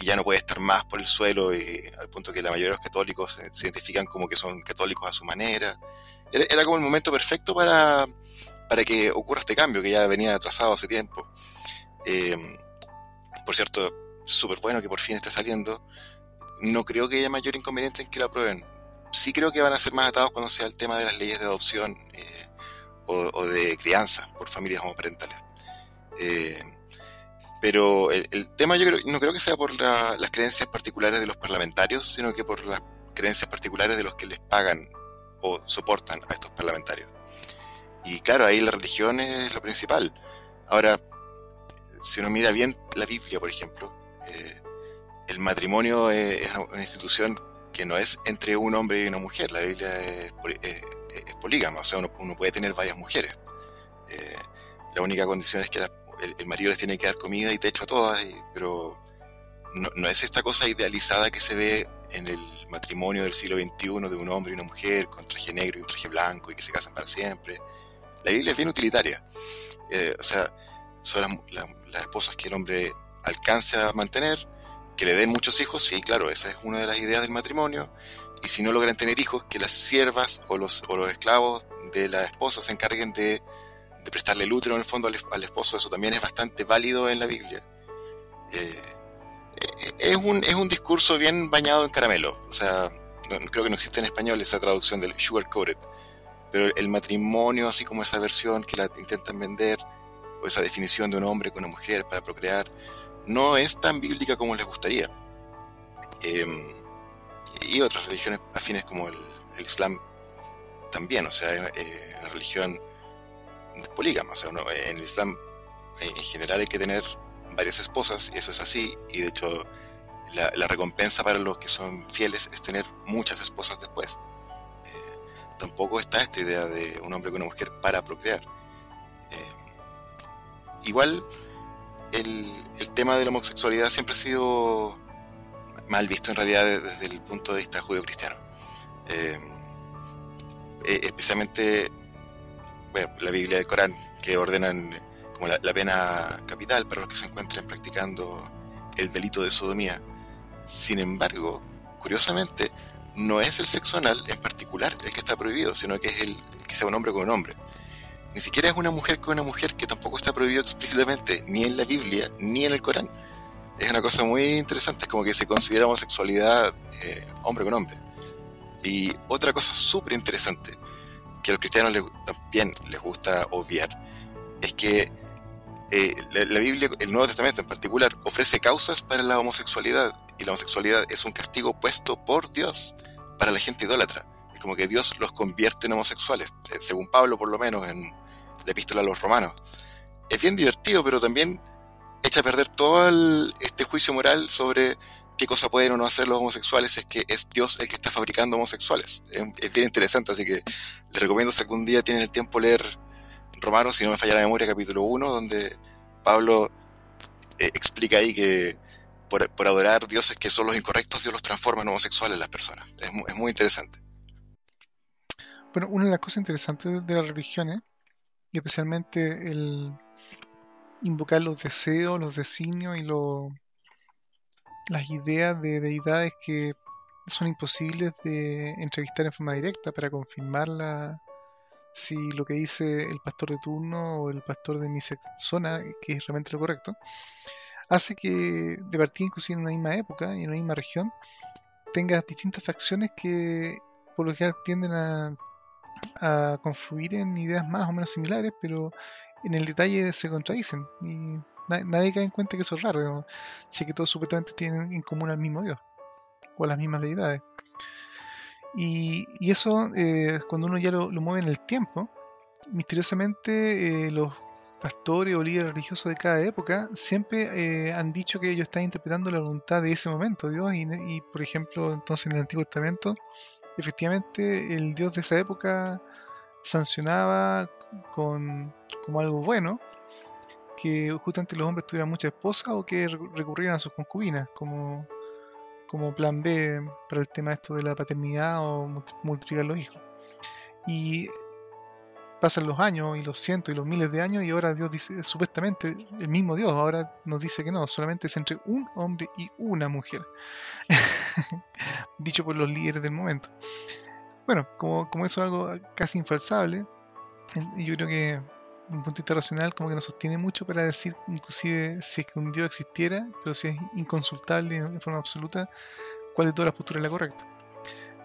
y ya no puede estar más por el suelo, y, al punto que la mayoría de los católicos se, identifican como que son católicos a su manera. era como el momento perfecto para, para que ocurra este cambio que ya venía atrasado hace tiempo. Eh, por cierto, súper bueno que por fin esté saliendo. No creo que haya mayor inconveniente en que la aprueben. Sí creo que van a ser más atados cuando sea el tema de las leyes de adopción eh, o, de crianza por familias homoparentales. Eh, pero el, tema yo creo, no creo que sea por las creencias particulares de los parlamentarios, sino que por las creencias particulares de los que les pagan o soportan a estos parlamentarios. Y claro, ahí la religión es lo principal. Ahora, si uno mira bien la Biblia, por ejemplo, eh, el matrimonio es, una institución que no es entre un hombre y una mujer. La Biblia es, polígama, o sea, uno, puede tener varias mujeres. Eh, la única condición es que el, marido les tiene que dar comida y techo a todas, pero no, no, es esta cosa idealizada que se ve en el matrimonio del siglo XXI de un hombre y una mujer con traje negro y un traje blanco y que se casan para siempre la Biblia es bien utilitaria. Eh, o sea, son las, esposas que el hombre alcanza a mantener, que le den muchos hijos, sí, claro, esa es una de las ideas del matrimonio. Y si no logran tener hijos, que las siervas o los, o los esclavos de la esposa se encarguen de, prestarle el útero en el fondo al, esposo. Eso también es bastante válido en la Biblia. Eh, eh, es, un, es un discurso bien bañado en caramelo. O sea, creo que no existe en español esa traducción del sugar coated pero el matrimonio, así como esa versión que la intentan vender, o esa definición de un hombre con una mujer para procrear, no es tan bíblica como les gustaría. Em, y otras religiones afines como el, Islam también, o sea, eh, una religión polígama, o sea, en el Islam en general hay que tener varias esposas, y eso es así, y de hecho la, recompensa para los que son fieles es tener muchas esposas después. Eh, tampoco está esta idea de un hombre con una mujer para procrear. Eh, igual, el, tema de la homosexualidad siempre ha sido mal visto en realidad desde el punto de vista judío-cristiano. Eh, especialmente la Biblia y el Corán, que ordenan como la, pena capital para los que se encuentren practicando el delito de sodomía. Sin embargo, curiosamente, no es el sexo anal en particular el que está prohibido, sino que es el que sea un hombre con un hombre. Ni siquiera es una mujer con una mujer que tampoco está prohibido explícitamente, ni en la Biblia, ni en el Corán. Es una cosa muy interesante, es como que se considera homosexualidad eh, hombre con hombre. Y otra cosa súper interesante, que a los cristianos también les gusta obviar, es que eh, la, Biblia, el Nuevo Testamento en particular, ofrece causas para la homosexualidad y la homosexualidad es un castigo puesto por Dios para la gente idólatra. Es como que Dios los convierte en homosexuales, eh, según Pablo por lo menos en la epístola a los romanos. Es bien divertido, pero también echa a perder todo este juicio moral sobre qué cosa pueden o no hacer los homosexuales, es que es Dios el que está fabricando homosexuales. Es, bien interesante, así que les recomiendo si algún día tienen el tiempo leer Romanos, si no me falla la memoria, capítulo 1, donde Pablo eh, explica ahí que por, adorar dioses que son los incorrectos, Dios los transforma en homosexuales las personas. Es, es muy interesante. Bueno, una de las cosas interesantes de las religiones, y especialmente el invocar los deseos, los designios y las ideas de deidades que son imposibles de entrevistar en forma directa para confirmar la, si lo que dice el pastor de turno o el pastor de mi zona, que es realmente lo correcto, hace que de partida inclusive en una misma época y en una misma región tengas distintas facciones que por lo general tienden a, a confluir en ideas más o menos similares, pero en el detalle se contradicen y nadie cae en cuenta que eso es raro, si que todos supuestamente tienen en común al mismo Dios o las mismas deidades. Y, eso, eh, cuando uno ya lo, mueve en el tiempo, misteriosamente eh, los pastores o líderes religiosos de cada época siempre eh, han dicho que ellos están interpretando la voluntad de ese momento, Dios, y, por ejemplo, entonces en el Antiguo Testamento, efectivamente el Dios de esa época sancionaba con, como algo bueno que justamente los hombres tuvieran muchas esposas o que recurrieran a sus concubinas, como como plan B para el tema esto de la paternidad o multiplicar los hijos. Y pasan los años y los cientos y los miles de años y ahora Dios dice, supuestamente el mismo Dios ahora nos dice que no, solamente es entre un hombre y una mujer. Dicho por los líderes del momento. Bueno, como, como eso es algo casi infalsable, yo creo que un punto internacional como que no sostiene mucho para decir inclusive si es que un Dios existiera, pero si es inconsultable en forma absoluta, cuál de todas las posturas es la correcta.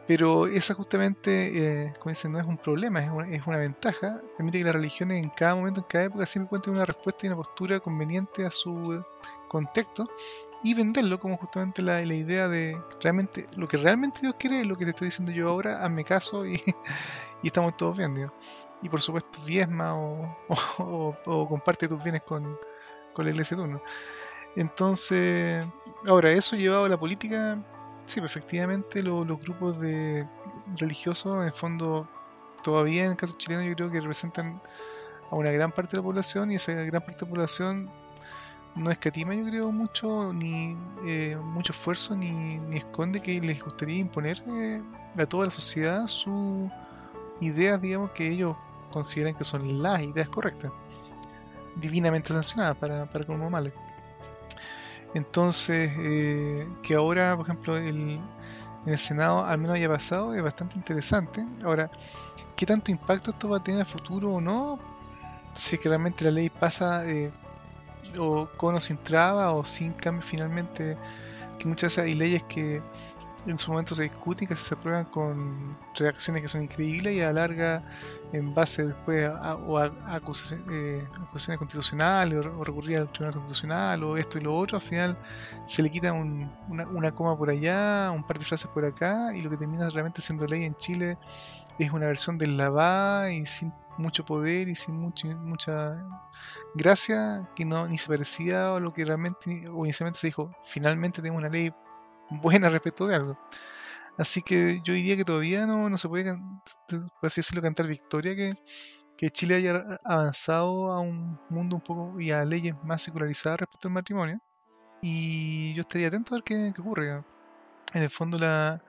Pero esa justamente, eh, como dicen, no es un problema, es una, es una, ventaja. Permite que las religiones en cada momento, en cada época, siempre encuentren una respuesta y una postura conveniente a su eh, contexto y venderlo como justamente la, la, idea de realmente lo que realmente Dios quiere es lo que te estoy diciendo yo ahora, hazme caso y, y estamos todos bien, Dios y por supuesto diezma o, o, comparte tus bienes con, con la iglesia turno. Entonces, ahora, eso llevado a la política, sí, pues, efectivamente los grupos de religiosos, en fondo, todavía en el caso chileno, yo creo que representan a una gran parte de la población y esa gran parte de la población no escatima, yo creo, mucho, ni eh, mucho esfuerzo, ni, ni, esconde que les gustaría imponer eh, a toda la sociedad sus ideas, digamos, que ellos consideran que son las ideas correctas, divinamente sancionadas para, para como mal. Entonces, eh, que ahora, por ejemplo, el, en el Senado al menos haya pasado es bastante interesante. Ahora, ¿qué tanto impacto esto va a tener en el futuro o no? Si realmente la ley pasa eh, o con o sin traba o sin cambio finalmente, que muchas veces hay leyes que en su momento se discuten, que se aprueban con reacciones que son increíbles y a la larga, en base después a, o a, acusaciones, eh, acusaciones, constitucionales o, recurrir al Tribunal Constitucional o esto y lo otro, al final se le quita un, una, una, coma por allá, un par de frases por acá y lo que termina realmente siendo ley en Chile es una versión deslavada y sin mucho poder y sin mucho, mucha gracia que no ni se parecía a lo que realmente o inicialmente se dijo finalmente tenemos una ley buena respecto de algo. Así que yo diría que todavía no, no se puede, por así decirlo, cantar victoria que, que Chile haya avanzado a un mundo un poco y a leyes más secularizadas respecto al matrimonio. Y yo estaría atento a ver qué, qué ocurre. En el fondo, la,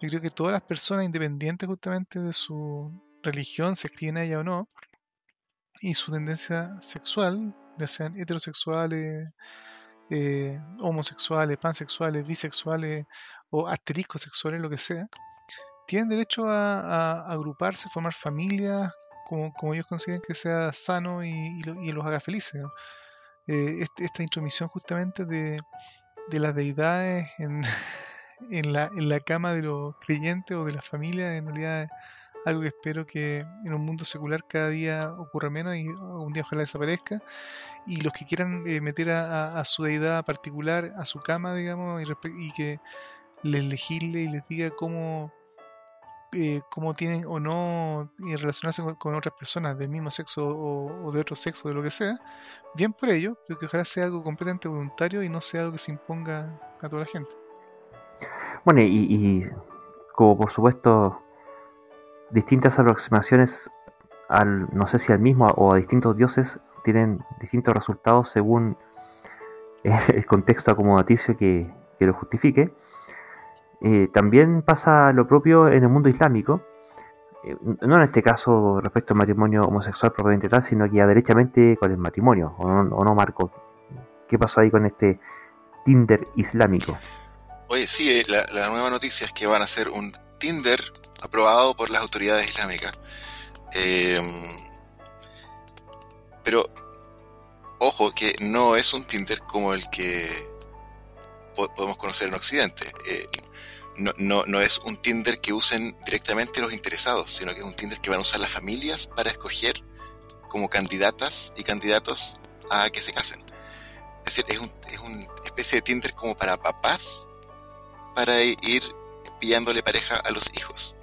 yo creo que todas las personas, independientes justamente de su religión, se escriben a ella o no, y su tendencia sexual, ya sean heterosexuales, eh, homosexuales, pansexuales, bisexuales o asteriscos sexuales, lo que sea, tienen derecho a, agruparse, formar familias, como, como, ellos consideren que sea sano y, los haga felices. Eh, este, esta intromisión justamente de, de las deidades en, en, la, en la cama de los creyentes o de la familia, en realidad algo que espero que en un mundo secular cada día ocurra menos y un día ojalá desaparezca. Y los que quieran eh, meter a, su deidad particular a su cama, digamos, y, que les legisle y les diga cómo, eh, cómo tienen o no y relacionarse con, otras personas del mismo sexo o, de otro sexo, de lo que sea, bien por ello, pero que ojalá sea algo completamente voluntario y no sea algo que se imponga a toda la gente. Bueno, y, y como por supuesto distintas aproximaciones al, no sé si al mismo o a distintos dioses tienen distintos resultados según el contexto acomodaticio que, lo justifique. Eh, también pasa lo propio en el mundo islámico, eh, no en este caso respecto al matrimonio homosexual propiamente tal, sino que ya derechamente con el matrimonio, ¿o no, Marco? ¿Qué pasó ahí con este Tinder islámico? Oye, sí, eh, la, la nueva noticia es que van a hacer un Tinder aprobado por las autoridades islámicas. Eh, pero, ojo, que no es un Tinder como el que podemos conocer en Occidente. Eh, no, no, no, es un Tinder que usen directamente los interesados, sino que es un Tinder que van a usar las familias para escoger como candidatas y candidatos a que se casen. Es decir, es, un, es una especie de Tinder como para papás para ir pillándole pareja a los hijos.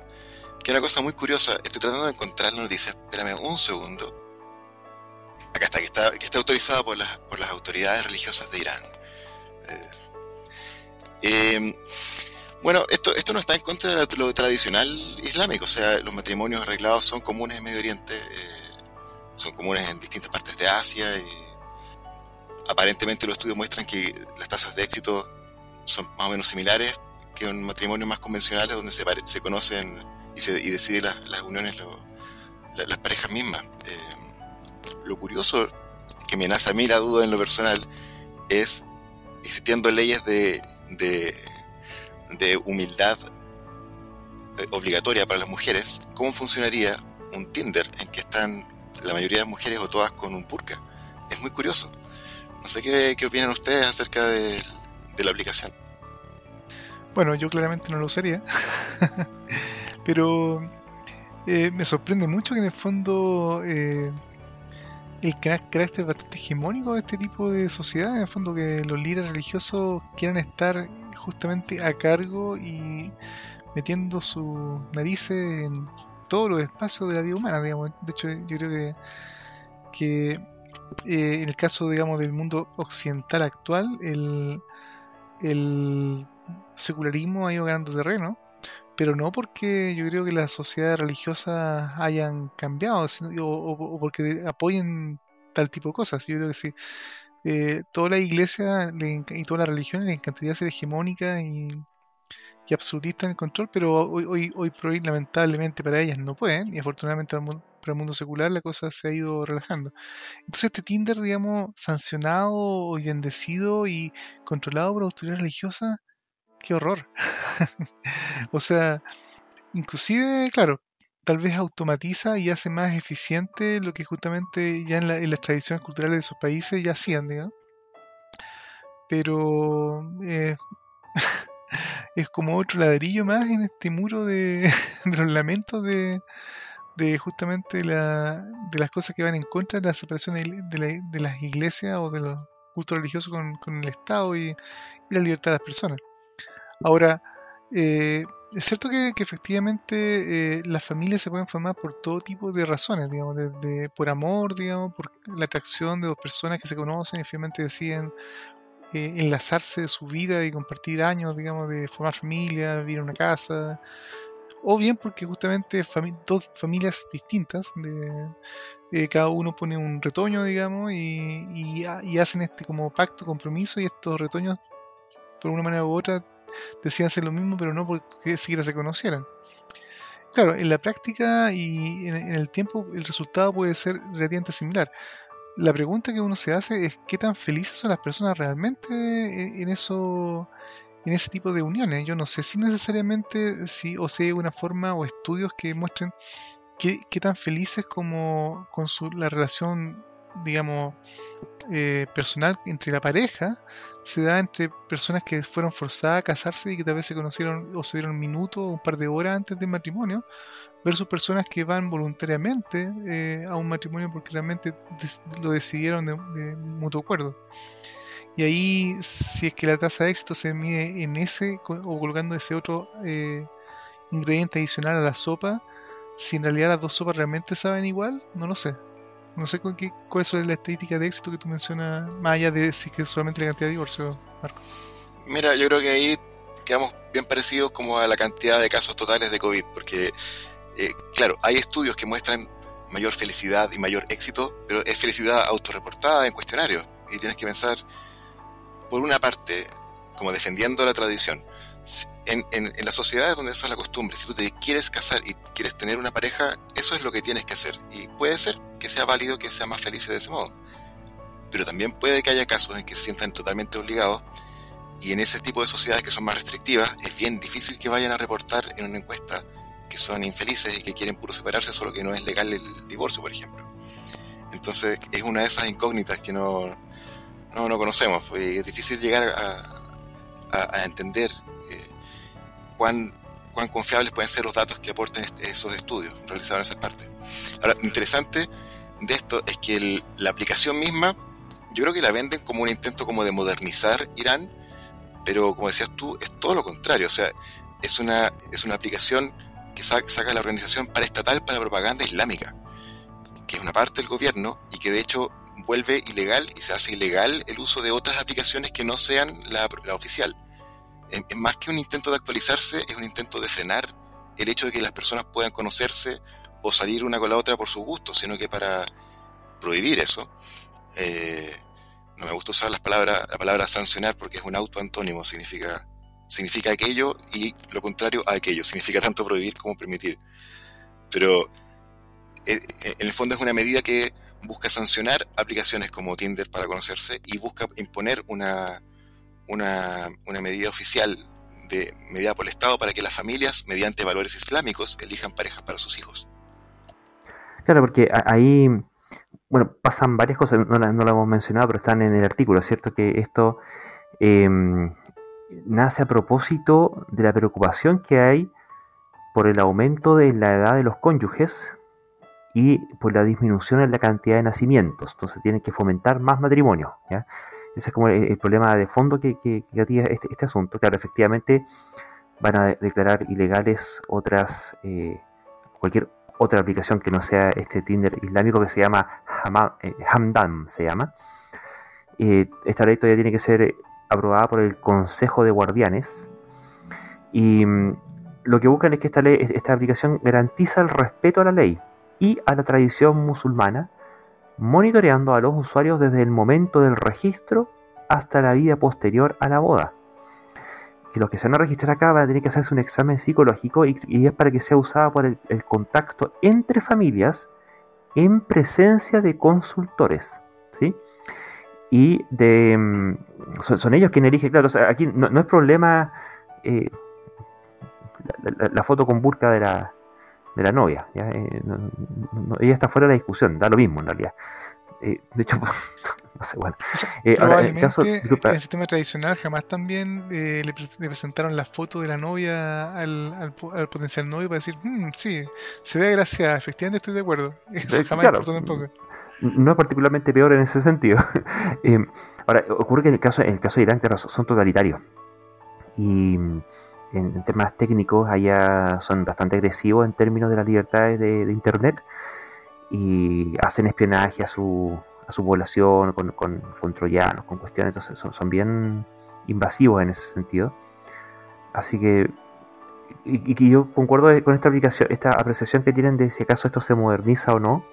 Que es una cosa muy curiosa. Estoy tratando de encontrar la noticia. Espérame un segundo. Acá está, que está, que está autorizada por las, por las autoridades religiosas de Irán. Eh, em, bueno, esto, esto no está en contra de lo tradicional islámico. O sea, los matrimonios arreglados son comunes en Medio Oriente. Eh, son comunes en distintas partes de Asia. Y aparentemente los estudios muestran que las tasas de éxito son más o menos similares que en matrimonios más convencionales donde se, se conocen y, se, y deciden las, las uniones las parejas mismas. Eh, lo curioso que me nace a mí la duda en lo personal es existiendo leyes de, de, de humildad eh, obligatoria para las mujeres, ¿cómo funcionaría un Tinder en que están la mayoría de las mujeres o todas con un purca? Es muy curioso. No sé qué, qué opinan ustedes acerca de, de la aplicación. Bueno, yo claramente no lo usaría. Pero eh, me sorprende mucho que en el fondo eh, el carácter bastante hegemónico de este tipo de sociedad, en el fondo que los líderes religiosos quieran estar justamente a cargo y metiendo sus narices en todos los espacios de la vida humana, digamos. De hecho, yo creo que, que eh, en el caso, digamos, del mundo occidental actual, el, el secularismo ha ido ganando terreno pero no porque yo creo que las sociedades religiosas hayan cambiado o, porque apoyen tal tipo de cosas. Yo creo que sí. Eh, toda la iglesia y toda la religión le encantaría ser hegemónica y, y, absolutista en el control, pero hoy, hoy, hoy por hoy, lamentablemente para ellas no pueden, y afortunadamente para el, mundo, secular la cosa se ha ido relajando. Entonces este Tinder, digamos, sancionado y bendecido y controlado por autoridades religiosas, qué horror. o sea, inclusive, claro, tal vez automatiza y hace más eficiente lo que justamente ya en, las tradiciones culturales de esos países ya hacían, digamos. Pero eh, es como otro ladrillo más en este muro de, los lamentos de, de justamente la, de las cosas que van en contra de la separación de, la- de las iglesias o de los cultos religiosos con, el Estado y la libertad de las personas. Ahora, eh, es cierto que, efectivamente eh, las familias se pueden formar por todo tipo de razones, digamos, desde por amor, digamos, por la atracción de dos personas que se conocen y finalmente deciden eh, enlazarse de su vida y compartir años, digamos, de formar familia, vivir en una casa, o bien porque justamente dos familias distintas, de, cada uno pone un retoño, digamos, y, ha- y hacen este como pacto, compromiso, y estos retoños, por una manera u otra, decían hacer lo mismo, pero no porque siquiera se conocieran. Claro, en la práctica y en, el tiempo el resultado puede ser relativamente similar. La pregunta que uno se hace es qué tan felices son las personas realmente en, eso, en ese tipo de uniones. Yo no sé si necesariamente si o si hay una forma o estudios que muestren qué, qué tan felices como con su, la relación, digamos, eh, personal entre la pareja se da entre personas que fueron forzadas a casarse y que tal vez se conocieron o se dieron minutos o un par de horas antes del matrimonio, versus personas que van voluntariamente eh, a un matrimonio porque realmente lo decidieron de, mutuo acuerdo. Y ahí, si es que la tasa de éxito se mide en ese o colocando ese otro eh, ingrediente adicional a la sopa, si en realidad las dos sopas realmente saben igual, no lo sé. No sé con qué, cuál es la estadística de éxito que tú mencionas, más allá de si es que solamente la cantidad de divorcios, Marco. Mira, yo creo que ahí quedamos bien parecidos como a la cantidad de casos totales de COVID, porque, eh, claro, hay estudios que muestran mayor felicidad y mayor éxito, pero es felicidad autorreportada en cuestionarios. Y tienes que pensar, por una parte, como defendiendo la tradición, en, en, en las sociedades donde eso es la costumbre, si tú te quieres casar y quieres tener una pareja, eso es lo que tienes que hacer. Y puede ser que sea válido que sea más feliz de ese modo. Pero también puede que haya casos en que se sientan totalmente obligados y en ese tipo de sociedades que son más restrictivas, es bien difícil que vayan a reportar en una encuesta que son infelices y que quieren puro separarse, solo que no es legal el divorcio, por ejemplo. Entonces, es una de esas incógnitas que no, no, no conocemos. y es difícil llegar a, a- a entender eh, cuán, cuán confiables pueden ser los datos que aporten esos estudios realizados en esas partes. Ahora, interesante de esto es que el- la aplicación misma, yo creo que la venden como un intento como de modernizar Irán, pero como decías tú, es todo lo contrario. O sea, es una, es una aplicación que sa- saca la organización paraestatal para propaganda islámica, que es una parte del gobierno y que de hecho vuelve ilegal y se hace ilegal el uso de otras aplicaciones que no sean la, la oficial. Es más que un intento de actualizarse, es un intento de frenar el hecho de que las personas puedan conocerse o salir una con la otra por su gusto, sino que para prohibir eso. eh, no me gusta usar las palabras, la palabra sancionar porque es un autoantónimo, significa, significa aquello y lo contrario a aquello, significa tanto prohibir como permitir. Pero eh, eh, en el fondo es una medida que busca sancionar aplicaciones como Tinder para conocerse y busca imponer una, medida oficial de medida por el Estado para que las familias, mediante valores islámicos, elijan parejas para sus hijos. Claro, porque ahí, bueno, pasan varias cosas, no, la- no lo hemos mencionado, pero están en el artículo, ¿cierto? Que esto em, nace a propósito de la preocupación que hay por el aumento de la edad de los cónyuges y por la disminución en la cantidad de nacimientos. Entonces tienen que fomentar más matrimonio, ¿ya? Ese es como el, problema de fondo que, que, que gatilla este, este asunto. Claro, efectivamente van a de- declarar ilegales otras, eh, cualquier otra aplicación que no sea este Tinder islámico que se llama Hama- eh, Hamdan, se llama. Esta ley todavía tiene que ser aprobada por el Consejo de Guardianes. Y mm, lo que buscan es que esta, ley, esta aplicación garantiza el respeto a la ley y a la tradición musulmana, monitoreando a los usuarios desde el momento del registro hasta la vida posterior a la boda. Que los que se van a registrar acá van a tener que hacerse un examen psicológico y, es para que sea usada por el, contacto entre familias en presencia de consultores. ¿sí? Y mm, son, ellos quienes eligen, claro, aquí no, es problema eh, la, foto con burka de la, de la novia. Eh, ella está fuera de la discusión, da lo mismo en realidad. Eh, de hecho, bueno. Eh, probablemente en el sistema tradicional jamás también eh, le, presentaron la foto de la novia al, potencial novio para decir, mm, sí, se ve gracias, efectivamente estoy de acuerdo. Eso jamás importó tampoco. No es particularmente peor en ese sentido. ahora, ocurre que en el caso, en el caso de Irán, son totalitarios. Y en, temas técnicos allá son bastante agresivos en términos de las libertades de, Internet y hacen espionaje a su, a su población con, con, troyanos, con cuestiones, entonces son, bien invasivos en ese sentido. Así que y, yo concuerdo con esta aplicación, esta apreciación que tienen de si acaso esto se moderniza o no.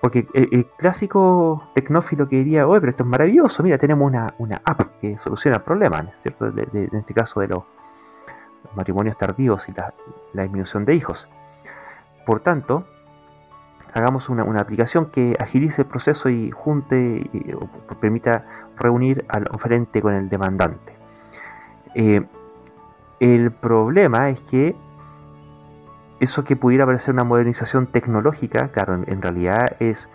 Porque el, clásico tecnófilo que diría, oye, pero esto es maravilloso, mira, tenemos una, una app que soluciona problemas, ¿cierto? en este caso de los matrimonios tardíos y la, disminución de hijos. Por tanto, hagamos una, aplicación que agilice el proceso y junte, y, permita reunir al oferente con el demandante. Eh, el problema es que eso que pudiera parecer una modernización tecnológica, claro, en, realidad es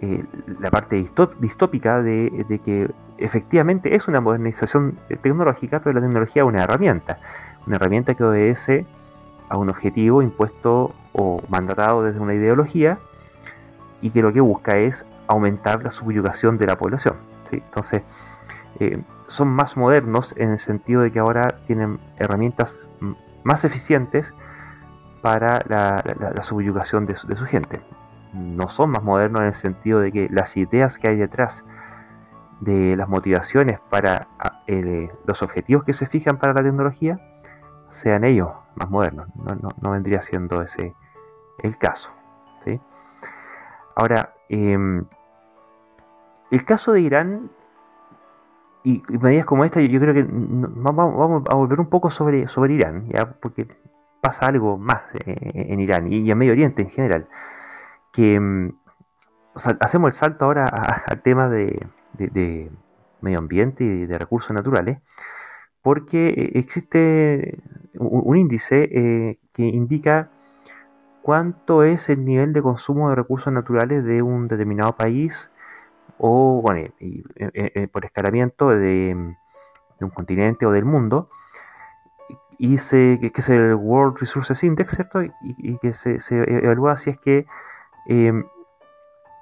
eh, la parte distópica de, de, que efectivamente es una modernización tecnológica, pero la tecnología es una herramienta una herramienta que obedece a un objetivo impuesto o mandatado desde una ideología y que lo que busca es aumentar la subyugación de la población. ¿sí? Entonces, eh, son más modernos en el sentido de que ahora tienen herramientas más eficientes para la, subyugación de su, gente. No son más modernos en el sentido de que las ideas que hay detrás de las motivaciones para eh, los objetivos que se fijan para la tecnología sean ellos más modernos. No, vendría siendo ese el caso. ¿sí? Ahora, em, el caso de Irán y, medidas como esta, yo, creo que vamos, a volver un poco sobre, sobre Irán, ¿ya? porque pasa algo más eh, en Irán y, en Medio Oriente en general. Que em, hacemos el salto ahora al tema de, de, medio ambiente y de recursos naturales porque eh, existe un, índice eh, que indica cuánto es el nivel de consumo de recursos naturales de un determinado país o, bueno, eh, por escalamiento de, un continente o del mundo, y se, que, es el World Resources Index, ¿cierto? Y, que se, evalúa si es que em,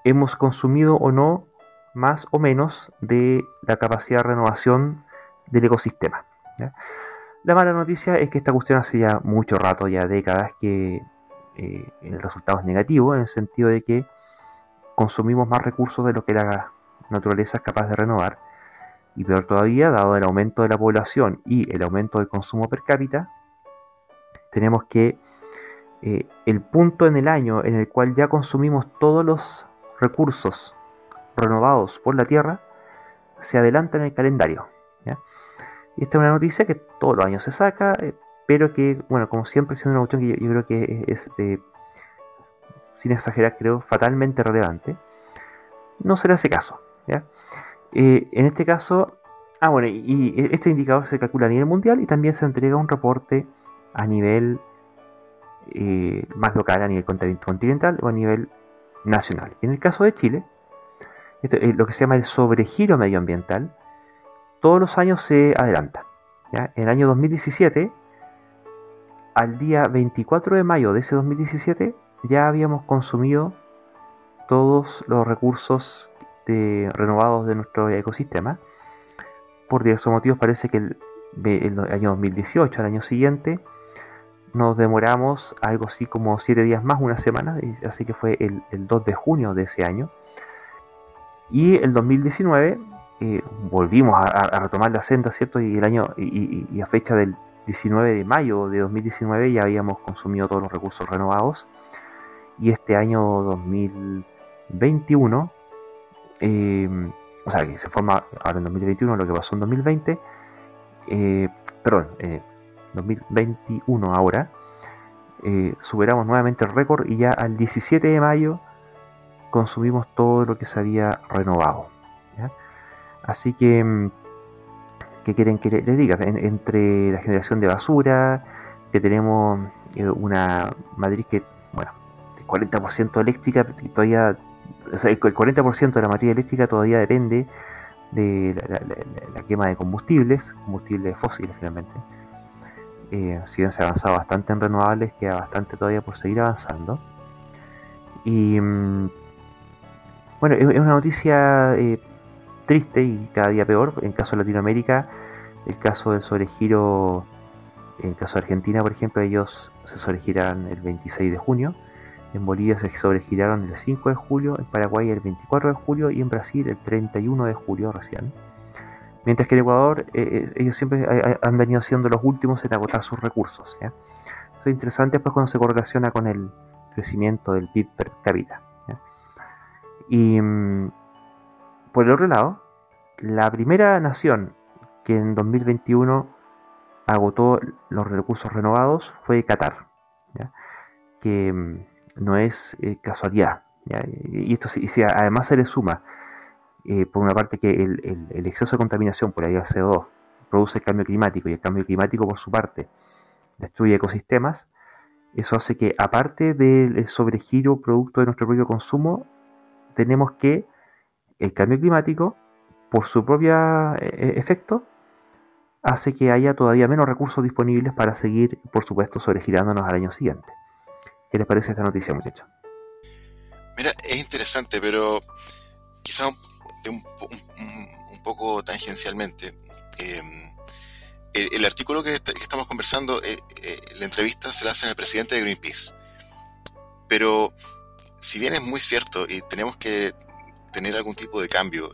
hemos consumido o no más o menos de la capacidad de renovación del ecosistema. La mala noticia es que esta cuestión hace ya mucho rato, ya décadas, que eh, el resultado es negativo, en el sentido de que consumimos más recursos de lo que la naturaleza es capaz de renovar. Y peor todavía, dado el aumento de la población y el aumento del consumo per cápita, tenemos que eh, el punto en el año en el cual ya consumimos todos los recursos renovados por la Tierra se adelanta en el calendario. Y esta es una noticia que todos los años se saca, eh, pero que, bueno, como siempre, siendo una cuestión que yo, creo que es, sin exagerar, creo, fatalmente relevante, no se le hace caso. Eh, en este caso, ah, bueno, y, este indicador se calcula a nivel mundial y también se entrega un reporte a nivel eh, más local, a nivel continental o a nivel nacional. En el caso de Chile, esto, lo que se llama el sobregiro medioambiental, todos los años se adelanta. En el año 2017, al día 24 de mayo de ese 2017, ya habíamos consumido todos los recursos renovados de nuestro ecosistema. Por diversos motivos parece que el, año 2018, el año siguiente, nos demoramos algo así como 7 días más, una semana, así que fue el, el 2 de junio de ese año. Y el 2019 eh, volvimos a, retomar la senda, ¿cierto? Y el año y, a fecha del 19 de mayo de 2019 ya habíamos consumido todos los recursos renovados. Y este año 2021, eh, o sea, que se forma ahora en 2021 lo que pasó en 2020, eh, perdón, 2021 ahora, superamos nuevamente el récord y ya al 17 de mayo consumimos todo lo que se había renovado. Así que, mm, ¿qué quieren que les diga? entre la generación de basura, que tenemos eh, una Madrid que, bueno, 40% eléctrica todavía el 40% de la materia eléctrica todavía depende de la, quema de combustibles, combustibles fósiles finalmente. Eh, si bien se ha avanzado bastante en renovables, queda bastante todavía por seguir avanzando. Y mm, bueno, es, una noticia eh, triste y cada día peor. En caso de Latinoamérica, el caso del sobregiro, en caso de Argentina, por ejemplo, ellos se sobregirán el 26 de junio en Bolivia se sobregiraron el 5 de julio, en Paraguay el 24 de julio y en Brasil el 31 de julio recién. Mientras que en Ecuador eh, eh, ellos siempre han venido siendo los últimos en agotar sus recursos. Eso es interesante pues cuando se correlaciona con el crecimiento del PIB per cápita. Y mm, por el otro lado, la primera nación que en 2021 agotó los recursos renovados fue Qatar. Que mm, no es eh, casualidad. Y esto si, además se le suma, eh, por una parte, que el, exceso de contaminación por ahí al CO2 produce el cambio climático y el cambio climático, por su parte, destruye ecosistemas, eso hace que, aparte del sobregiro producto de nuestro propio consumo, tenemos que el cambio climático, por su propio eh, efecto, hace que haya todavía menos recursos disponibles para seguir, por supuesto, sobregirándonos al año siguiente. ¿Qué les parece esta noticia, muchachos? Mira, es interesante, pero quizá un, poco tangencialmente. Eh, el, artículo que, estamos conversando, eh, eh, la entrevista se la hace en el presidente de Greenpeace. Pero si bien es muy cierto y tenemos que tener algún tipo de cambio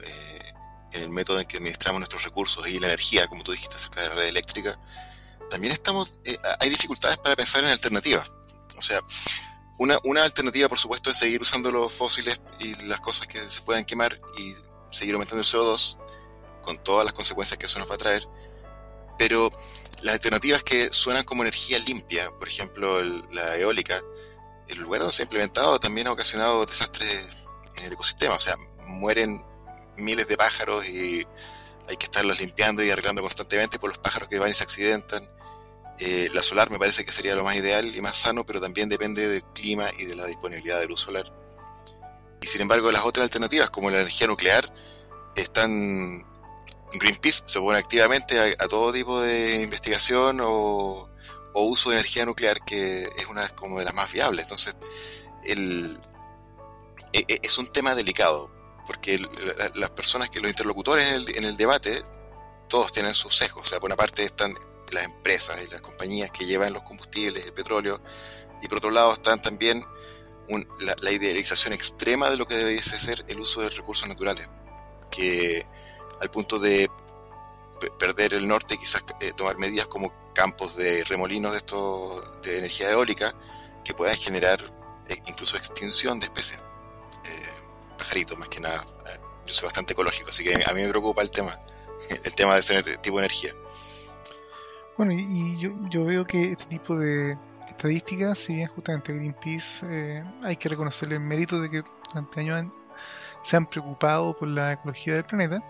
en el método en que administramos nuestros recursos y la energía, como tú dijiste acerca de la red eléctrica, también estamos, hay dificultades para pensar en alternativas. O sea, una, una alternativa, por supuesto, es seguir usando los fósiles y las cosas que se puedan quemar y seguir aumentando el CO2 con todas las consecuencias que eso nos va a traer. Pero las alternativas que suenan como energía limpia, por ejemplo, la eólica, el lugar donde se ha implementado también ha ocasionado desastres el ecosistema. O sea, mueren miles de pájaros y hay que estarlos limpiando y arreglando constantemente por los pájaros que van y se accidentan. Eh, la solar me parece que sería lo más ideal y más sano, pero también depende del clima y de la disponibilidad de luz solar. Y sin embargo, las otras alternativas, como la energía nuclear, están. Greenpeace se opone activamente a, todo tipo de investigación o, uso de energía nuclear, que es una como de las más viables. Entonces, el, es un tema delicado, porque las personas que los interlocutores en el, en el debate, todos tienen sus sesgos. O sea, por una parte están las empresas y las compañías que llevan los combustibles, el petróleo, y por otro lado están también la, idealización extrema de lo que debe ser el uso de recursos naturales, que al punto de perder el norte, quizás eh, tomar medidas como campos de remolinos de, esto, de energía eólica que puedan generar eh, incluso extinción de especies. Eh, pajaritos, más que nada. yo soy bastante ecológico, así que a mí me preocupa el tema, el tema de ese tipo de energía. Bueno, y, yo, yo, veo que este tipo de estadísticas, si bien justamente Greenpeace eh, hay que reconocerle el mérito de que durante años se han preocupado por la ecología del planeta,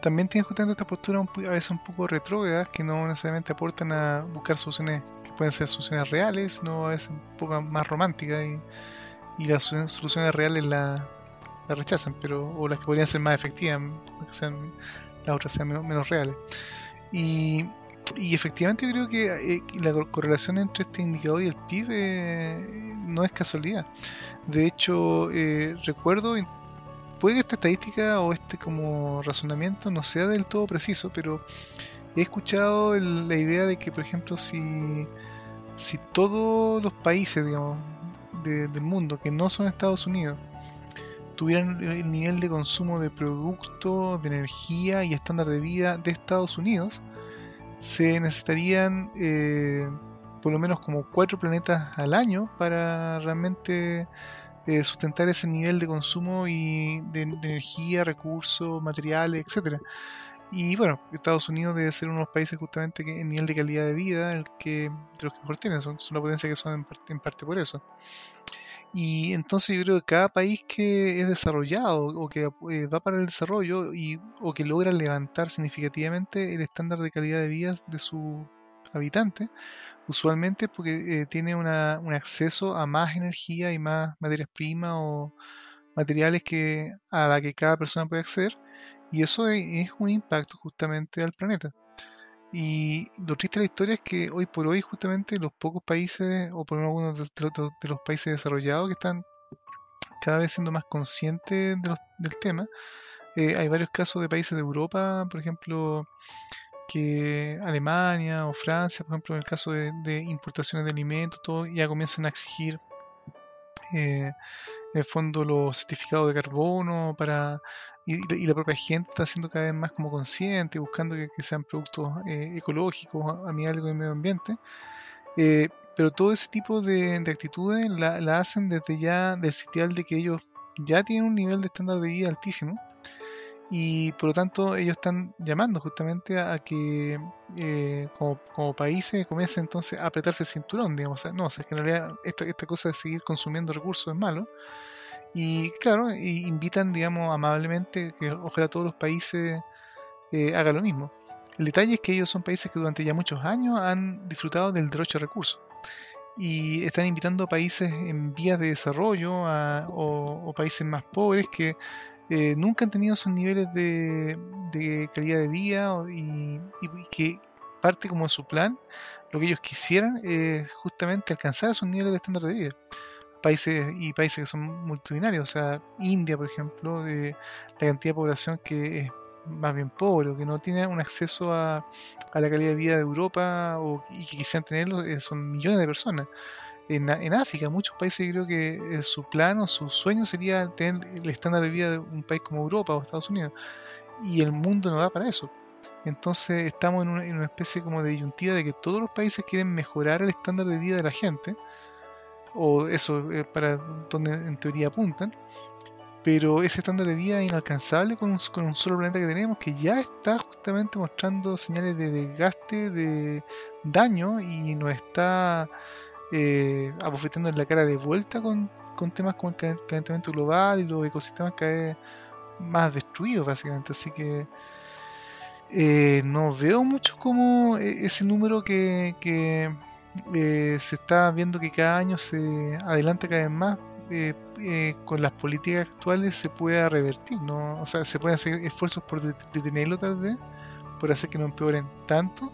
también tiene justamente esta postura a veces un poco retrógrada que no necesariamente aportan a buscar soluciones que pueden ser soluciones reales, sino a veces un poco más románticas y, y las soluciones reales las la rechazan, pero o las que podrían ser más efectivas, que sean, las otras sean menos, menos reales. Y efectivamente creo que eh, la correlación entre este indicador y el PIB eh, no es casualidad. De hecho, eh, recuerdo, puede que esta estadística o este como razonamiento no sea del todo preciso, pero he escuchado la idea de que, por ejemplo, si, si todos los países digamos, del mundo que no son Estados Unidos tuvieran el nivel de consumo de productos, de energía y estándar de vida de Estados Unidos, se necesitarían eh, por lo menos como cuatro planetas al año para realmente eh, sustentar ese nivel de consumo y de, energía, recursos, materiales, etcétera. Y bueno, Estados Unidos debe ser uno de los países justamente que en nivel de calidad de vida el que, de los que mejor tienen, son, son una potencia que son en parte, por eso. Y entonces yo creo que cada país que es desarrollado o que eh, va para el desarrollo y, o que logra levantar significativamente el estándar de calidad de vida de sus habitantes, usualmente porque eh, tiene una, un acceso a más energía y más materias primas o, materiales que, a la que cada persona puede acceder y eso es, un impacto justamente al planeta. Y lo triste de la historia es que hoy por hoy justamente los pocos países, o por algunos de, los países desarrollados que están cada vez siendo más conscientes del tema, eh, hay varios casos de países de Europa, por ejemplo, que Alemania o Francia, por ejemplo, en el caso de, importaciones de alimentos, todo, ya comienzan a exigir eh, en el fondo los certificados de carbono para y, la propia gente está siendo cada vez más como consciente, buscando que, sean productos eh, ecológicos, amigables con el medio ambiente. Eh, pero todo ese tipo de, actitudes la, hacen desde ya del sitial de que ellos ya tienen un nivel de estándar de vida altísimo y por lo tanto ellos están llamando justamente a, que eh, como, países comiencen entonces a apretarse el cinturón, digamos, no, o sea, es que en realidad esta, esta cosa de seguir consumiendo recursos es malo y claro, invitan, digamos, amablemente que ojalá todos los países eh, hagan lo mismo. El detalle es que ellos son países que durante ya muchos años han disfrutado del derecho de recursos y están invitando a países en vías de desarrollo o, países más pobres que eh, nunca han tenido esos niveles de, calidad de vida y, que parte como su plan, lo que ellos quisieran es justamente alcanzar esos niveles de estándar de vida países y países que son multitudinarios, o sea, India, por ejemplo, de la cantidad de población que es más bien pobre, que no tiene un acceso a, la calidad de vida de Europa o, y que quisieran tenerlo, eh, son millones de personas. En, en, África, muchos países creo que eh, su plan o su sueño sería tener el estándar de vida de un país como Europa o Estados Unidos. Y el mundo no da para eso. Entonces estamos en una, en una especie como de disyuntiva de que todos los países quieren mejorar el estándar de vida de la gente, o eso es para donde en teoría apuntan, pero ese estándar de vida es inalcanzable con un, con un, solo planeta que tenemos que ya está justamente mostrando señales de desgaste, de daño y nos está eh, abofeteando en la cara de vuelta con, con temas como el calentamiento global y los ecosistemas cada vez más destruidos básicamente. Así que eh, no veo mucho como e-, ese número que, que eh, se está viendo que cada año se adelanta cada vez más eh, eh, con las políticas actuales se pueda revertir, ¿no? O sea, se pueden hacer esfuerzos por detenerlo tal vez, por hacer que no empeoren tanto,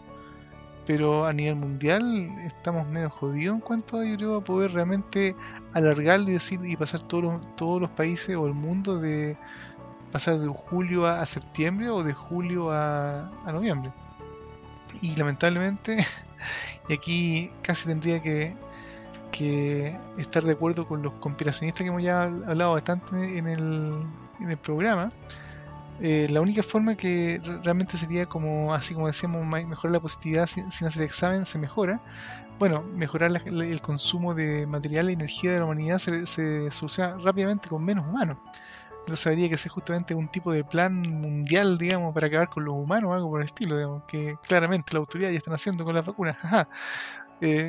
pero a nivel mundial estamos medio jodidos en cuanto a, yo creo, a poder realmente alargarlo y decir y pasar todos los, todos los países o el mundo de pasar de julio a, septiembre o de julio a, a noviembre. Y lamentablemente Y aquí casi tendría que, estar de acuerdo con los conspiracionistas que hemos ya hablado bastante en el, programa. Eh, la única forma que realmente sería como, así como decíamos, mejorar la positividad sin, hacer examen se mejora. Bueno, mejorar el consumo de material y energía de la humanidad se, se soluciona rápidamente con menos humanos. Entonces habría que ser justamente un tipo de plan mundial, digamos, para acabar con los humanos o algo por el estilo, digamos, que claramente la autoridad ya están haciendo con las vacunas. Eh,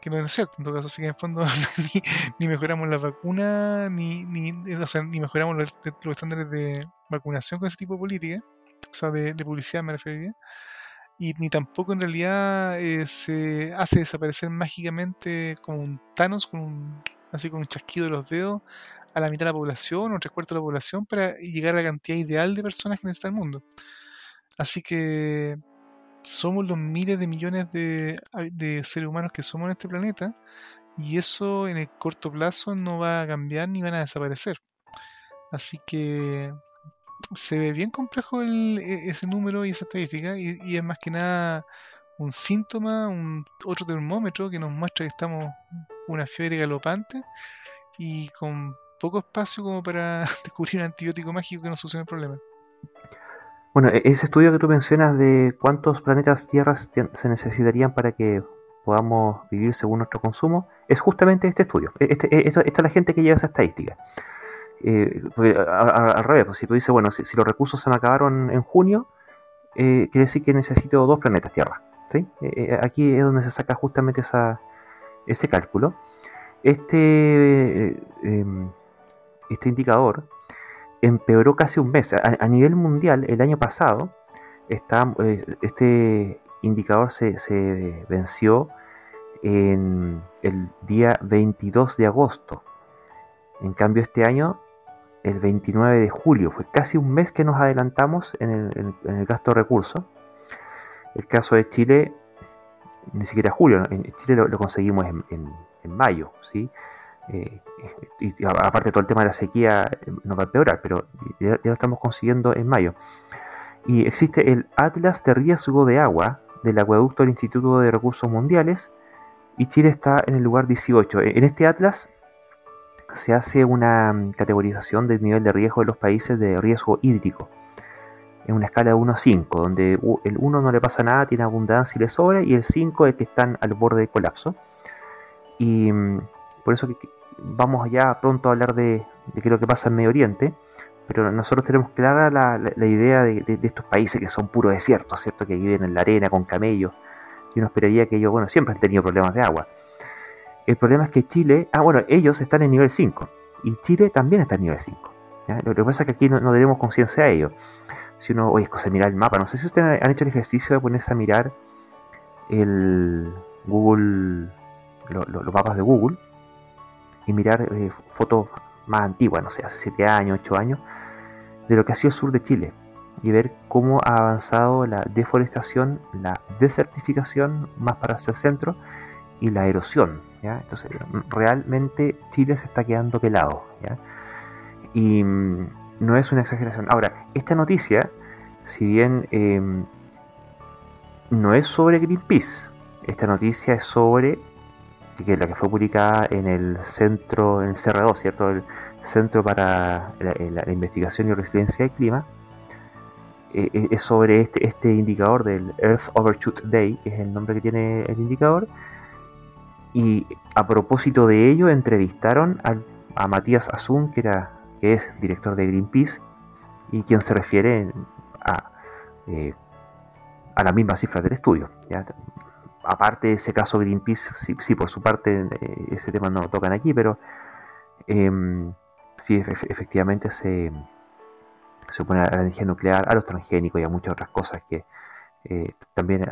que no es cierto en todo caso, así que en fondo ni, mejoramos la vacuna, ni, ni, o sea, ni mejoramos los, estándares de vacunación con ese tipo de política, o sea, de, publicidad me referiría, y ni tampoco en realidad eh, se hace desaparecer mágicamente como un Thanos, con un, así con un chasquido de los dedos, a la mitad de la población o tres cuartos de la población para llegar a la cantidad ideal de personas que necesita el mundo. Así que somos los miles de millones de, seres humanos que somos en este planeta y eso en el corto plazo no va a cambiar ni van a desaparecer. Así que se ve bien complejo e, ese número y esa estadística y, es más que nada un síntoma, un otro termómetro que nos muestra que estamos una fiebre galopante y con poco espacio como para descubrir un antibiótico mágico que nos solucione el problema. Bueno, e-, ese estudio que tú mencionas de cuántos planetas tierras se necesitarían para que podamos vivir según nuestro consumo, es justamente este estudio. E-, este, e-, esta es la gente que lleva esa estadística. Eh, al revés, pues, si tú dices, bueno, si, los recursos se me acabaron en junio, eh, quiere decir que necesito dos planetas tierra. ¿sí? Eh, aquí es donde se saca justamente esa, ese cálculo. Este em, este indicador empeoró casi un mes. A, nivel mundial, el año pasado, eh, este indicador se, venció en el día 22 de agosto. En cambio, este año el 29 de julio. Fue casi un mes que nos adelantamos en el, gasto de recursos. El caso de Chile, ni siquiera julio, en Chile lo, conseguimos en, mayo, ¿sí? Eh, y aparte todo el tema de la sequía eh, nos va a empeorar, pero ya, lo estamos consiguiendo en mayo. Y existe el Atlas de Riesgo de Agua del Acueducto del Instituto de Recursos Mundiales y Chile está en el lugar 18. En este Atlas se hace una mm, categorización del nivel de riesgo de los países de riesgo hídrico en una escala de 1 a 5, donde el 1 no le pasa nada, tiene abundancia y le sobra, y el 5 es que están al borde de colapso. Y mm, por eso vamos ya pronto a hablar de, qué es lo que pasa en Medio Oriente, pero nosotros tenemos clara la, idea de, estos países que son puro desiertos, ¿cierto? Que viven en la arena con camellos, y uno esperaría que ellos, bueno, siempre han tenido problemas de agua. El problema es que Chile, ah, bueno, ellos están en nivel 5, y Chile también está en nivel 5. Lo que pasa es que aquí no, tenemos conciencia de ello. Si uno, oye, es cosa mirar el mapa, no sé si ustedes han hecho el ejercicio de ponerse a mirar el Google, los mapas de Google, y mirar eh, fotos más antiguas, no sé, hace 7 años, 8 años, de lo que ha sido el sur de Chile y ver cómo ha avanzado la deforestación, la desertificación más para hacia el centro y la erosión. ¿ya? Entonces, realmente Chile se está quedando pelado. Y mm, no es una exageración. Ahora, esta noticia, si bien em, no es sobre Greenpeace, esta noticia es sobre que la que fue publicada en el centro, en el CR2, ¿cierto? El Centro para la, Investigación y Resiliencia del Clima, eh, eh, es sobre este, este indicador del Earth Overshoot Day, que es el nombre que tiene el indicador. Y a propósito de ello, entrevistaron a Matías Azun, que, era, que es director de Greenpeace, y quien se refiere a, eh, a la misma cifra del estudio. ¿ya? Aparte de ese caso Greenpeace, sí, por su parte eh, ese tema no lo tocan aquí, pero eh, sí, efectivamente se, se opone a la energía nuclear, a los transgénicos y a muchas otras cosas que eh, también eh,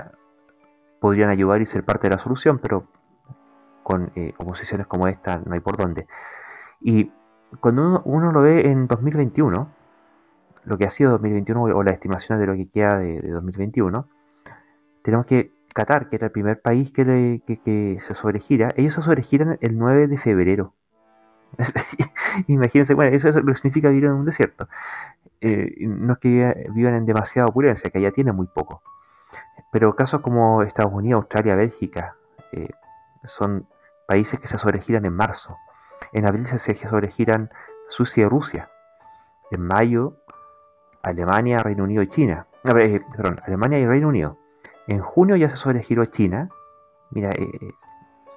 podrían ayudar y ser parte de la solución, pero con oposiciones como esta no hay por dónde. Y cuando uno, lo ve en 2021, lo que ha sido 2021 o las estimaciones de lo que queda de 2021, tenemos que Qatar, que era el primer país que, se sobregira, ellos se sobregiran el 9 de febrero. Imagínense, bueno, eso, lo significa vivir en un desierto. Eh, no es que vivan en demasiada opulencia, que allá tienen muy poco. Pero casos como Estados Unidos, Australia, Bélgica, eh, son países que se sobregiran en marzo. En abril se sobregiran Suecia y Rusia. En mayo, Alemania, Reino Unido y China. Eh, perdón, Alemania y Reino Unido. En junio ya se sobregiró China. Mira, eh, eh,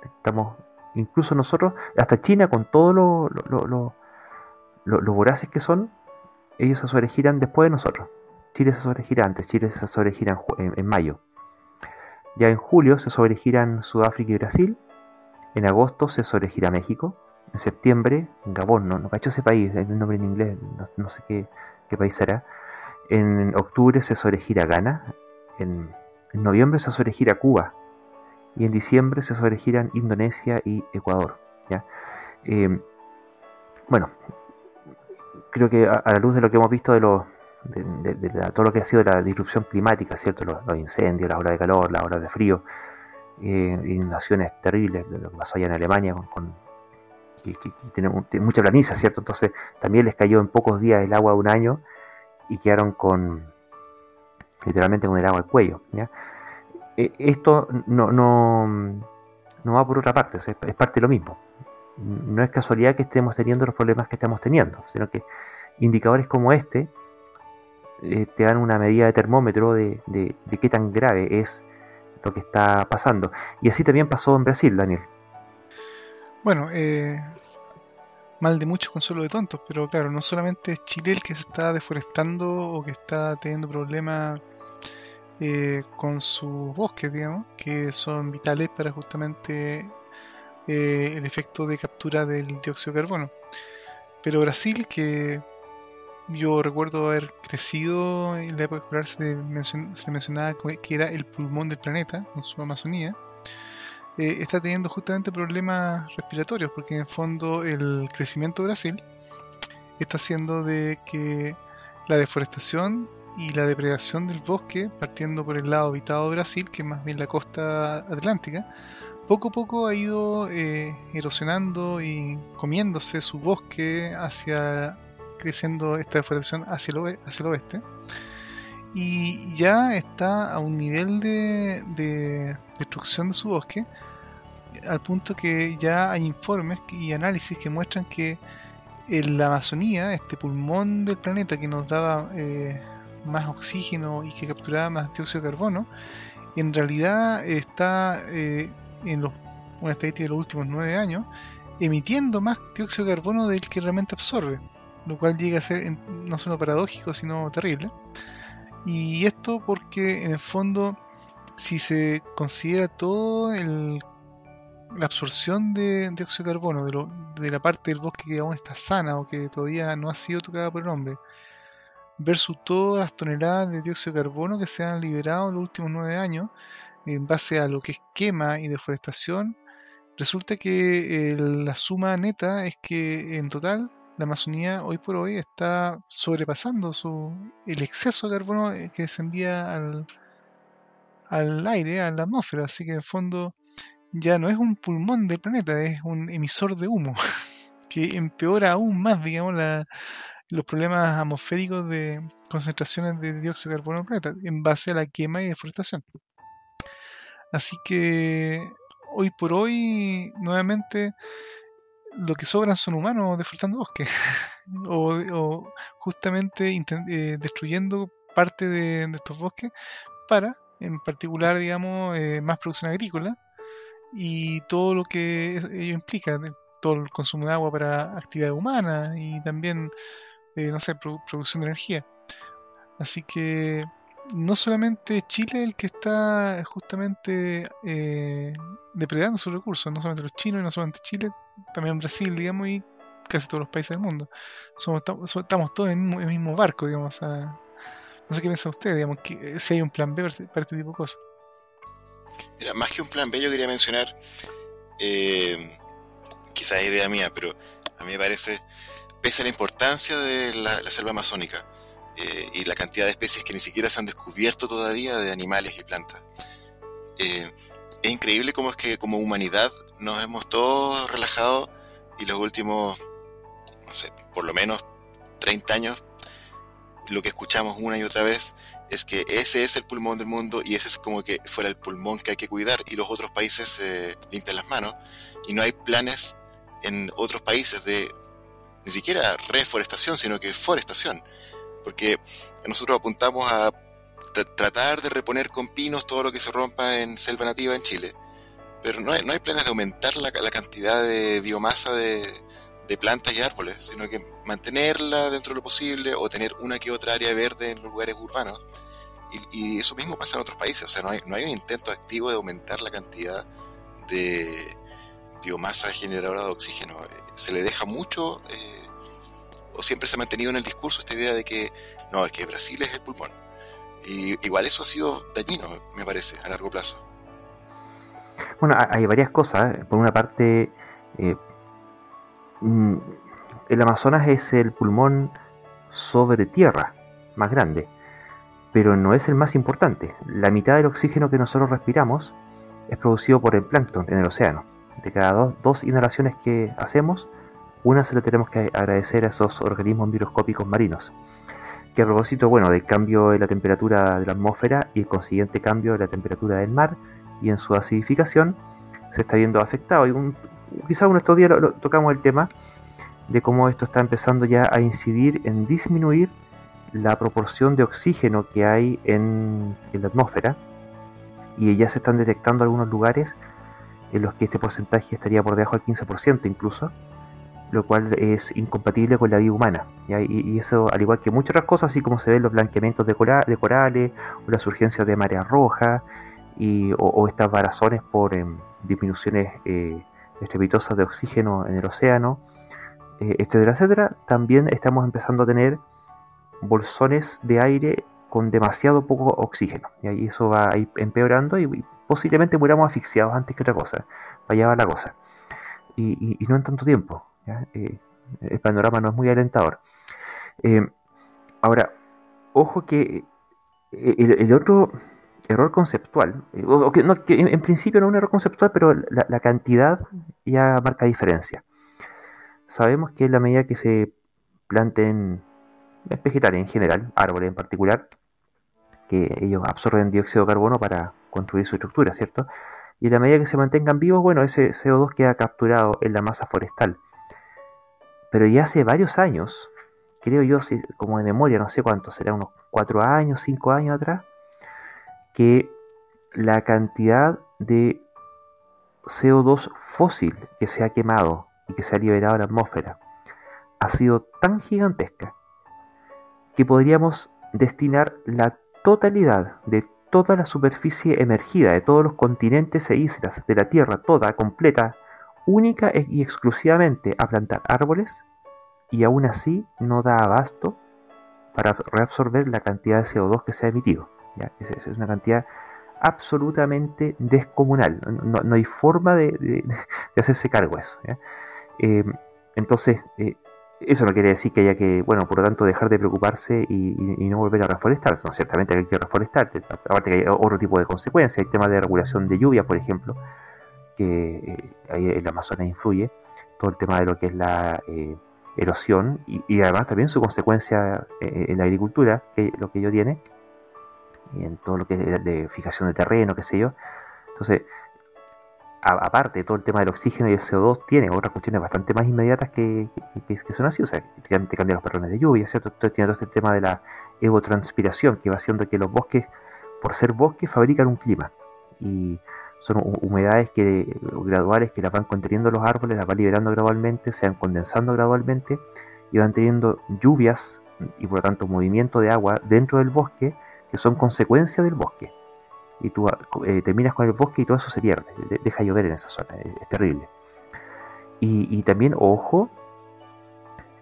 estamos, incluso nosotros, hasta China con todo lo, lo, voraces que son, ellos se sobregiran después de nosotros. Chile se sobregira antes, Chile se sobregira en, mayo. Ya en julio se sobregiran Sudáfrica y Brasil. En agosto se sobregira México. En septiembre, Gabón, no, no cacho ese país, el nombre en inglés, no, sé qué, qué, país será. En octubre se sobregira Ghana. En en noviembre se sobregira Cuba y en diciembre se sobregiran Indonesia y Ecuador. Eh, bueno, creo que a, la luz de lo que hemos visto de, todo lo que ha sido la disrupción climática, ¿cierto? Los, incendios, las olas de calor, las olas de frío, eh, inundaciones terribles, lo que pasó allá en Alemania con, que, tiene, mucha planicie, ¿cierto? Entonces también les cayó en pocos días el agua de un año y quedaron con, literalmente con el agua al cuello. E, esto no, no, no, va por otra parte, es, parte de lo mismo. No es casualidad que estemos teniendo los problemas que estamos teniendo, sino que indicadores como este eh, te dan una medida de termómetro de, de, qué tan grave es lo que está pasando. Y así también pasó en Brasil, Daniel. Bueno, eh, mal de muchos consuelo de tontos, pero claro, no solamente es Chile el que se está deforestando o que está teniendo problemas eh, con sus bosques, digamos, que son vitales para justamente eh, el efecto de captura del dióxido de carbono. Pero Brasil, que yo recuerdo haber crecido en la época escolar, se, mencionaba que era el pulmón del planeta, con su Amazonía, eh, está teniendo justamente problemas respiratorios, porque en el fondo el crecimiento de Brasil está haciendo de que la deforestación y la depredación del bosque, partiendo por el lado habitado de Brasil, que es más bien la costa atlántica, poco a poco ha ido eh, erosionando y comiéndose su bosque hacia creciendo esta deforestación hacia el, hacia el oeste. Y ya está a un nivel de, de, destrucción de su bosque al punto que ya hay informes y análisis que muestran que en la Amazonía, este pulmón del planeta que nos daba eh, más oxígeno y que capturaba más dióxido de carbono, en realidad está eh, en los, una estadística de los últimos nueve años, emitiendo más dióxido de carbono del que realmente absorbe, lo cual llega a ser no solo paradójico, sino terrible. Y esto porque en el fondo, si se considera todo el la absorción de dióxido de carbono de, lo, de, la parte del bosque que aún está sana o que todavía no ha sido tocada por el hombre, versus todas las toneladas de dióxido de carbono que se han liberado en los últimos nueve años, en base a lo que es quema y deforestación, resulta que la suma neta es que en total la Amazonía hoy por hoy está sobrepasando su, el exceso de carbono que se envía al, al aire, a la atmósfera. Así que en fondo ya no es un pulmón del planeta, es un emisor de humo, que empeora aún más, digamos, los problemas atmosféricos de concentraciones de dióxido de carbono en el planeta, en base a la quema y deforestación. Así que hoy por hoy, nuevamente, lo que sobran son humanos deforestando bosques, o, justamente eh, destruyendo parte de, estos bosques para, en particular, digamos, eh, más producción agrícola y todo lo que ello implica, todo el consumo de agua para actividad humana y también, eh, no sé, producción de energía. Así que no solamente Chile es el que está justamente eh, depredando sus recursos, no solamente los chinos y no solamente Chile, también Brasil, digamos, y casi todos los países del mundo. Somos, estamos todos en el mismo, barco, digamos. no sé qué piensa usted, digamos, que, si hay un plan B para este tipo de cosas. Mira, más que un plan B, yo quería mencionar, eh, quizás idea mía, pero a mí me parece, pese a la importancia de la, selva amazónica eh, y la cantidad de especies que ni siquiera se han descubierto todavía de animales y plantas, eh, es increíble cómo es que como humanidad nos hemos todos relajado y los últimos, no sé, por lo menos 30 años, lo que escuchamos una y otra vez es que ese es el pulmón del mundo y ese es como que fuera el pulmón que hay que cuidar y los otros países se limpian las manos y no hay planes en otros países de ni siquiera reforestación, sino que forestación. Porque nosotros apuntamos a tratar de reponer con pinos todo lo que se rompa en selva nativa en Chile, pero no hay, no hay planes de aumentar la, la cantidad de biomasa de, de plantas y árboles, sino que mantenerla dentro de lo posible o tener una que otra área verde en los lugares urbanos. Y, eso mismo pasa en otros países, o sea, no hay, no hay un intento activo de aumentar la cantidad de biomasa generadora de oxígeno. Se le deja mucho, eh, o siempre se ha mantenido en el discurso esta idea de que no, es que Brasil es el pulmón. Y igual eso ha sido dañino, me parece, a largo plazo. Bueno, hay varias cosas. Por una parte, eh, el Amazonas es el pulmón sobre tierra más grande, pero no es el más importante. La mitad del oxígeno que nosotros respiramos es producido por el plancton en el océano. De cada dos, inhalaciones que hacemos, una se la tenemos que agradecer a esos organismos microscópicos marinos. Que a propósito, bueno, del cambio de la temperatura de la atmósfera y el consiguiente cambio de la temperatura del mar y en su acidificación, se está viendo afectado. Un, quizás uno estos días tocamos el tema de cómo esto está empezando ya a incidir en disminuir la proporción de oxígeno que hay en, la atmósfera y ya se están detectando algunos lugares en los que este porcentaje estaría por debajo del 15% incluso, lo cual es incompatible con la vida humana. Y, eso, al igual que muchas otras cosas, así como se ven los blanqueamientos de, corales o las urgencias de marea roja y, o, estas varazones por em, disminuciones eh, estrepitosas de oxígeno en el océano, eh, etcétera, etcétera, también estamos empezando a tener bolsones de aire con demasiado poco oxígeno. Y ahí eso va a ir empeorando y, posiblemente muramos asfixiados antes que otra cosa. Vaya va la cosa. Y, no en tanto tiempo. Eh, el panorama no es muy alentador. Eh, ahora, ojo que eh, el, otro error conceptual, que, en, principio no es un error conceptual, pero la, cantidad ya marca diferencia. Sabemos que en la medida que se planten vegetales en general, árboles en particular, que ellos absorben dióxido de carbono para construir su estructura, ¿cierto? Y en la medida que se mantengan vivos, bueno, ese CO2 queda capturado en la masa forestal. Pero ya hace varios años, creo yo, como de memoria, no sé cuánto, será unos 4 años, 5 años atrás, que la cantidad de CO2 fósil que se ha quemado y que se ha liberado a la atmósfera ha sido tan gigantesca que podríamos destinar la totalidad de toda la superficie emergida de todos los continentes e islas de la Tierra, toda completa, única e- y exclusivamente a plantar árboles, y aún así no da abasto para reabsorber la cantidad de CO2 que se ha emitido. Es, una cantidad absolutamente descomunal. No, hay forma de, hacerse cargo de eso. Eh, entonces, eh, eso no quiere decir que haya que, bueno, por lo tanto, dejar de preocuparse y, no volver a reforestar. No, ciertamente hay que reforestar, aparte que hay otro tipo de consecuencias. Hay temas de regulación de lluvia, por ejemplo, que eh, ahí en la Amazonas influye. Todo el tema de lo que es la erosión y, además también su consecuencia en la agricultura, que lo que ello tiene, y en todo lo que es de fijación de terreno, qué sé yo. Entonces, aparte todo el tema del oxígeno y el CO2, tiene otras cuestiones bastante más inmediatas que, son así. O sea, te, cambian los patrones de lluvia, ¿cierto? tiene todo este tema de la evotranspiración, que va haciendo que los bosques, por ser bosques, fabrican un clima. Y son humedades que, graduales que las van conteniendo los árboles, las van liberando gradualmente, se van condensando gradualmente y van teniendo lluvias y por lo tanto movimiento de agua dentro del bosque que son consecuencia del bosque y tú eh, terminas con el bosque y todo eso se pierde, deja llover en esa zona, es, terrible. Y, también, ojo,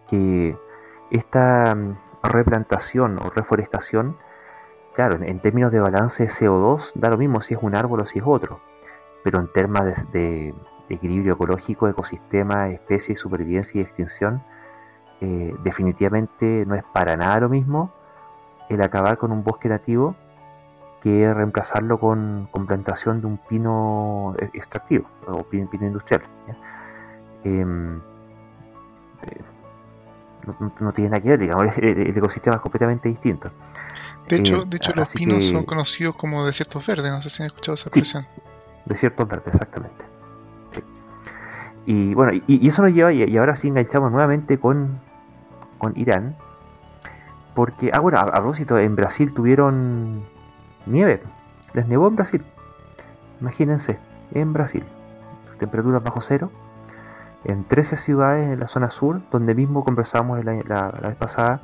que esta mm, replantación o reforestación, claro, en, términos de balance de CO2, da lo mismo si es un árbol o si es otro, pero en términos de, equilibrio ecológico, ecosistema, especie, supervivencia y extinción, eh, definitivamente no es para nada lo mismo el acabar con un bosque nativo que reemplazarlo con, plantación de un pino e, extractivo o pino, industrial. Em, no, tiene nada que ver, digamos, el, ecosistema es completamente distinto. De hecho, eh, de hecho los pinos son conocidos como desiertos verdes, no sé si han escuchado esa expresión. desiertos verdes, exactamente. Y bueno, y, eso nos lleva, y, ahora sí enganchamos nuevamente con, con Irán, porque, ah bueno, a propósito, en Brasil tuvieron nieve. Les nevó en Brasil. Imagínense, en Brasil. Temperaturas bajo cero. En 13 ciudades en la zona sur, donde mismo conversamos la, vez pasada,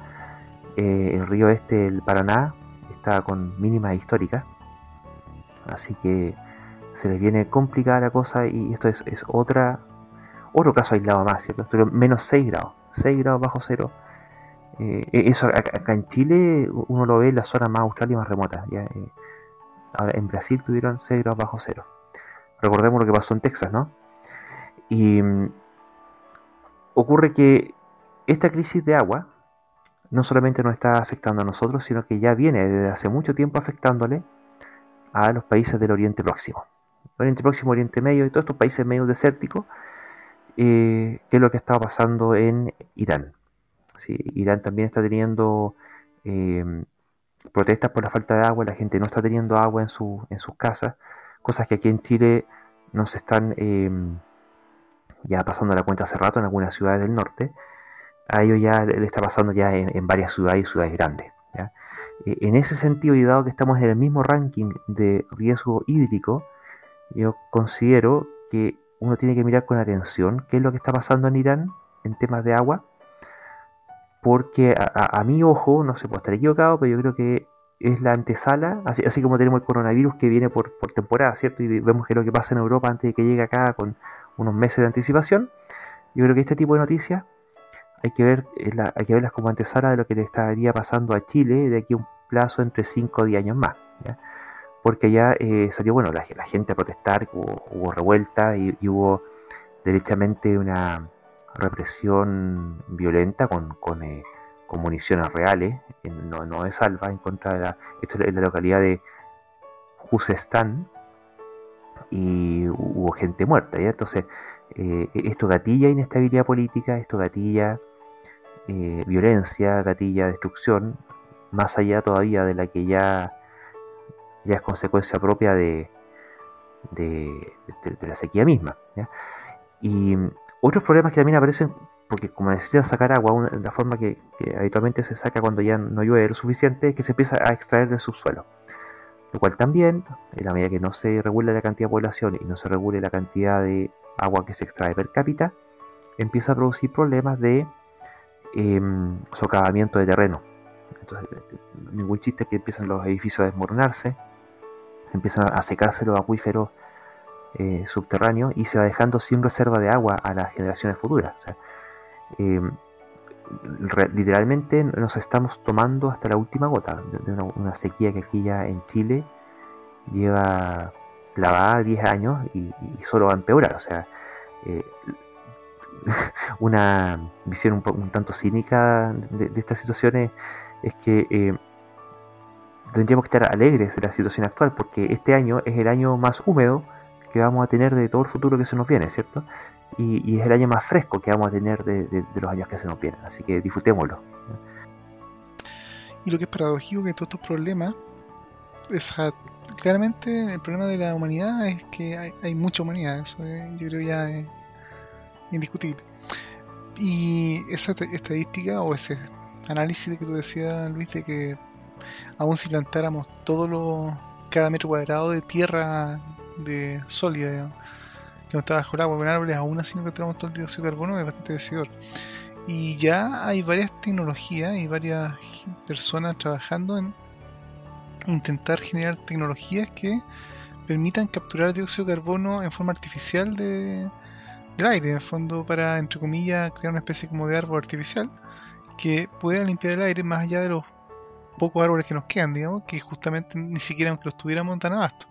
eh, el río este, el Paraná, está con mínimas históricas. Así que se les viene complicada la cosa y esto es, otra otro caso aislado más, ¿cierto? menos 6 grados, 6 grados bajo cero eh, e-, eso acá en Chile uno lo ve en la zona más austral y más remota. Eh, ahora en Brasil tuvieron 6 grados bajo cero. Recordemos lo que pasó en Texas, ¿no? Y mm, ocurre que esta crisis de agua no solamente nos está afectando a nosotros, sino que ya viene desde hace mucho tiempo afectándole a los países del Oriente Próximo. Oriente Próximo, Oriente Medio y todos estos países medio desérticos, eh, que es lo que estaba pasando en Irán. Irán también está teniendo eh, protestas por la falta de agua, la gente no está teniendo agua en, su, en sus casas, cosas que aquí en Chile nos están em, ya pasando la cuenta hace rato en algunas ciudades del norte. A ellos ya le está pasando ya en, varias ciudades y ciudades grandes. E, en ese sentido, y dado que estamos en el mismo ranking de riesgo hídrico, yo considero que uno tiene que mirar con atención qué es lo que está pasando en Irán en temas de agua porque a, mi ojo, no sé, puede estar equivocado, pero yo creo que es la antesala, así, así como tenemos el coronavirus que viene por, temporada, ¿cierto? Y vemos que lo que pasa en Europa antes de que llegue acá con unos meses de anticipación, yo creo que este tipo de noticias hay que, ver, eh, hay que verlas como antesala de lo que le estaría pasando a Chile de aquí a un plazo entre 5 o 10 años más. Porque ya eh, salió, bueno, la, gente a protestar, hubo, revuelta y, hubo derechamente una represión violenta con, con, eh, con municiones reales, no, no es salva en contra de la... Esto es la localidad de Juzestán y hubo gente muerta, ¿ya? Entonces, eh, esto gatilla inestabilidad política, esto gatilla eh, violencia, gatilla destrucción, más allá todavía de la que ya, ya es consecuencia propia de, de, la sequía misma. Y otros problemas que también aparecen, porque como necesitan sacar agua, la forma que, habitualmente se saca cuando ya no llueve lo suficiente, es que se empieza a extraer del subsuelo. Lo cual también, en la medida que no se regule la cantidad de población y no se regule la cantidad de agua que se extrae per cápita, empieza a producir problemas de em, socavamiento de terreno. Entonces, ningún chiste que empiezan los edificios a desmoronarse, empiezan a secarse los acuíferos eh, subterráneos y se va dejando sin reserva de agua a las generaciones futuras. Em, literalmente nos estamos tomando hasta la última gota de una, sequía que aquí ya en Chile lleva clavada 10 años y, solo va a empeorar. O sea, eh, una visión un, tanto cínica de, estas situaciones es que eh, tendríamos que estar alegres de la situación actual porque este año es el año más húmedo que vamos a tener de todo el futuro que se nos viene, ¿cierto? Y, es el año más fresco que vamos a tener de, los años que se nos vienen, así que disfrutémoslo. Y lo que es paradójico que todos estos problemas, es, claramente el problema de la humanidad es que hay, mucha humanidad, eso yo creo ya es indiscutible. Y esa estadística o ese análisis de que tú decías, Luis, de que aún si plantáramos todo lo, cada metro cuadrado de tierra de sólida, que no está bajo el agua con árboles, aún así no encontramos todo el dióxido de carbono, es bastante decidor. Y ya hay varias tecnologías y varias personas trabajando en intentar generar tecnologías que permitan capturar dióxido de carbono en forma artificial de, del aire, en el fondo para, entre comillas, crear una especie como de árbol artificial que pueda limpiar el aire más allá de los pocos árboles que nos quedan, digamos, que justamente ni siquiera aunque los tuviéramos tan abasto.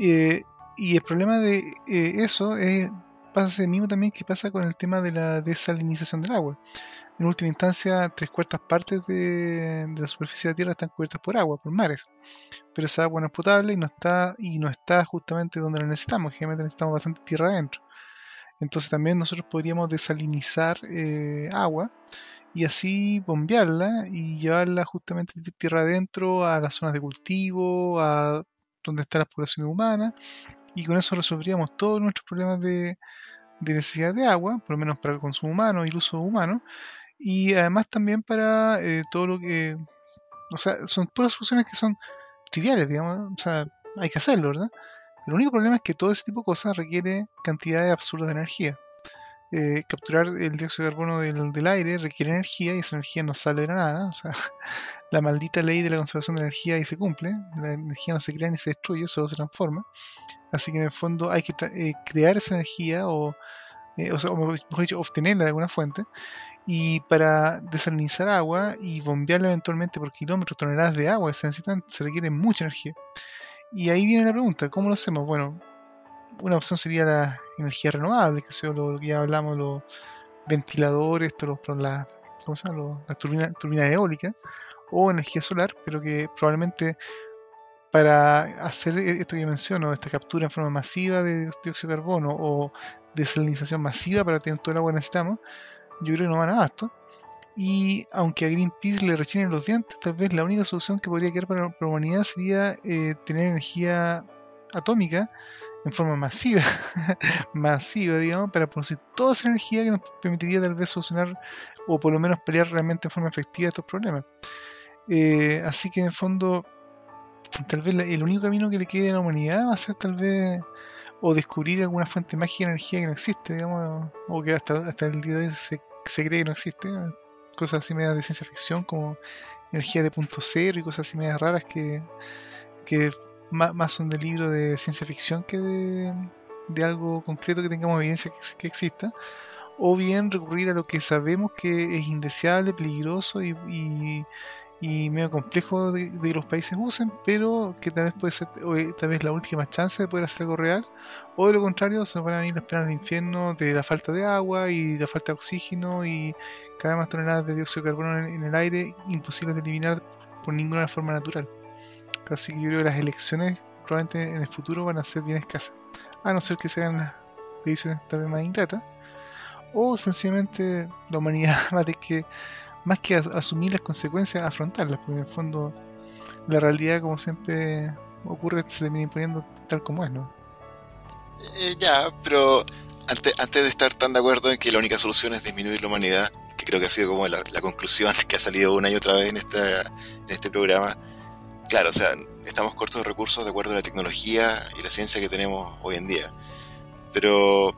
Eh, y el problema de eh, eso es, pasa el mismo también que pasa con el tema de la desalinización del agua. En última instancia, tres cuartas partes de, la superficie de la Tierra están cubiertas por agua, por mares. Pero esa agua no es potable y no está, y no está justamente donde la necesitamos. Generalmente necesitamos bastante tierra adentro. Entonces también nosotros podríamos desalinizar eh, agua y así bombearla y llevarla justamente de tierra adentro a las zonas de cultivo, a donde está la población humana y con eso resolveríamos todos nuestros problemas de, necesidad de agua, por lo menos para el consumo humano y el uso humano, y además también para eh, todo lo que... O sea, son puras soluciones que son triviales, digamos, o sea, hay que hacerlo, ¿verdad? El único problema es que todo ese tipo de cosas requiere cantidades absurdas de energía. Eh, capturar el dióxido de carbono del, aire requiere energía y esa energía no sale de nada. O sea, la maldita ley de la conservación de energía ahí se cumple. La energía no se crea ni se destruye, solo se transforma. Así que en el fondo hay que eh, crear esa energía o, eh, o, mejor dicho, obtenerla de alguna fuente. Y para desalinizar agua y bombearla eventualmente por kilómetros, toneladas de agua se necesitan, se requiere mucha energía. Y ahí viene la pregunta, ¿cómo lo hacemos? Bueno, una opción sería la energía renovable, que sea lo, que ya hablamos, los ventiladores, los, la, ¿cómo las turbinas turbina eólicas, o energía solar, pero que probablemente para hacer e, esto que menciono, esta captura en forma masiva de dióxido de carbono o desalinización masiva para tener todo el agua que necesitamos, yo creo que no van a abasto. Y aunque a Greenpeace le rechinen los dientes, tal vez la única solución que podría quedar para la humanidad sería eh, tener energía atómica en forma masiva, masiva, digamos, para producir toda esa energía que nos permitiría tal vez solucionar o por lo menos pelear realmente en forma efectiva estos problemas. Eh, así que en el fondo, tal vez el único camino que le quede a la humanidad va a ser tal vez o descubrir alguna fuente mágica de energía que no existe, digamos, o que hasta, hasta el día de hoy se, cree que no existe, cosas así medias de ciencia ficción como energía de punto cero y cosas así medias raras que, que más, son de de ciencia ficción que de, algo concreto que tengamos evidencia que, exista, o bien recurrir a lo que sabemos que es indeseable, peligroso y, y medio complejo de, que los países usen, pero que tal vez puede ser tal vez la última chance de poder hacer algo real, o de lo contrario se van a venir las penas del infierno de la falta de agua y de la falta de oxígeno y cada vez más toneladas de dióxido de carbono en, el aire imposibles de eliminar por ninguna forma natural. Así que yo creo que las elecciones probablemente en el futuro van a ser bien escasas, a no ser que sean las decisiones tal vez más ingratas, o sencillamente la humanidad va a tener que más que asumir las consecuencias, afrontarlas, porque en el fondo la realidad, como siempre ocurre, se termina imponiendo tal como es, ¿no? Eh, ya, pero antes, antes de estar tan de acuerdo en que la única solución es disminuir la humanidad, que creo que ha sido como la, conclusión que ha salido una y otra vez en, esta, en este programa, claro, o sea, estamos cortos de recursos de acuerdo a la tecnología y la ciencia que tenemos hoy en día. Pero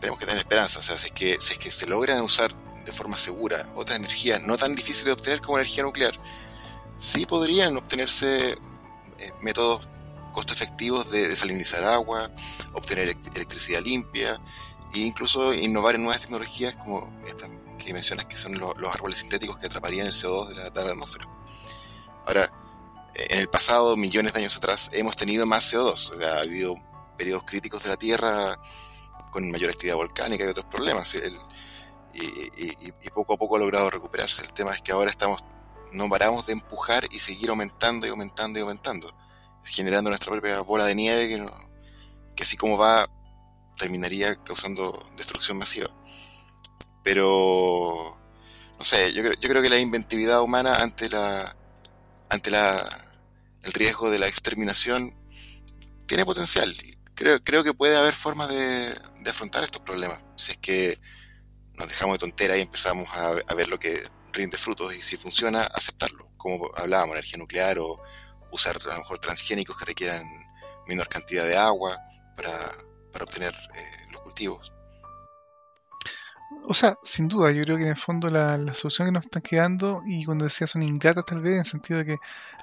tenemos que tener esperanza, o sea, si es que, si es que se logran usar de forma segura otra energía no tan difícil de obtener como energía nuclear, sí podrían obtenerse eh, métodos costo efectivos de desalinizar agua, obtener electricidad limpia e incluso innovar en nuevas tecnologías como estas que mencionas que son los, árboles sintéticos que atraparían el CO2 de la, de la atmósfera. Ahora, en el pasado, millones de años atrás, hemos tenido más CO2. ha habido periodos críticos de la Tierra con mayor actividad volcánica y otros problemas. Y, poco a poco ha logrado recuperarse. El tema es que ahora estamos, no paramos de empujar y seguir aumentando y aumentando y aumentando, generando nuestra propia bola de nieve que, que así como va terminaría causando destrucción masiva. Pero, no sé, yo yo creo que la inventividad humana ante la ante la el riesgo de la exterminación tiene potencial. Creo, creo que puede haber formas de, de afrontar estos problemas. Si es que nos dejamos de tontera y empezamos a, ver lo que rinde frutos y si funciona, aceptarlo. Como hablábamos, energía nuclear o usar a lo mejor transgénicos que requieran menor cantidad de agua para, obtener eh, los cultivos. O sea, sin duda, yo creo que en el fondo la, la solución que nos están quedando, y cuando decía son ingratas tal vez, en el sentido de que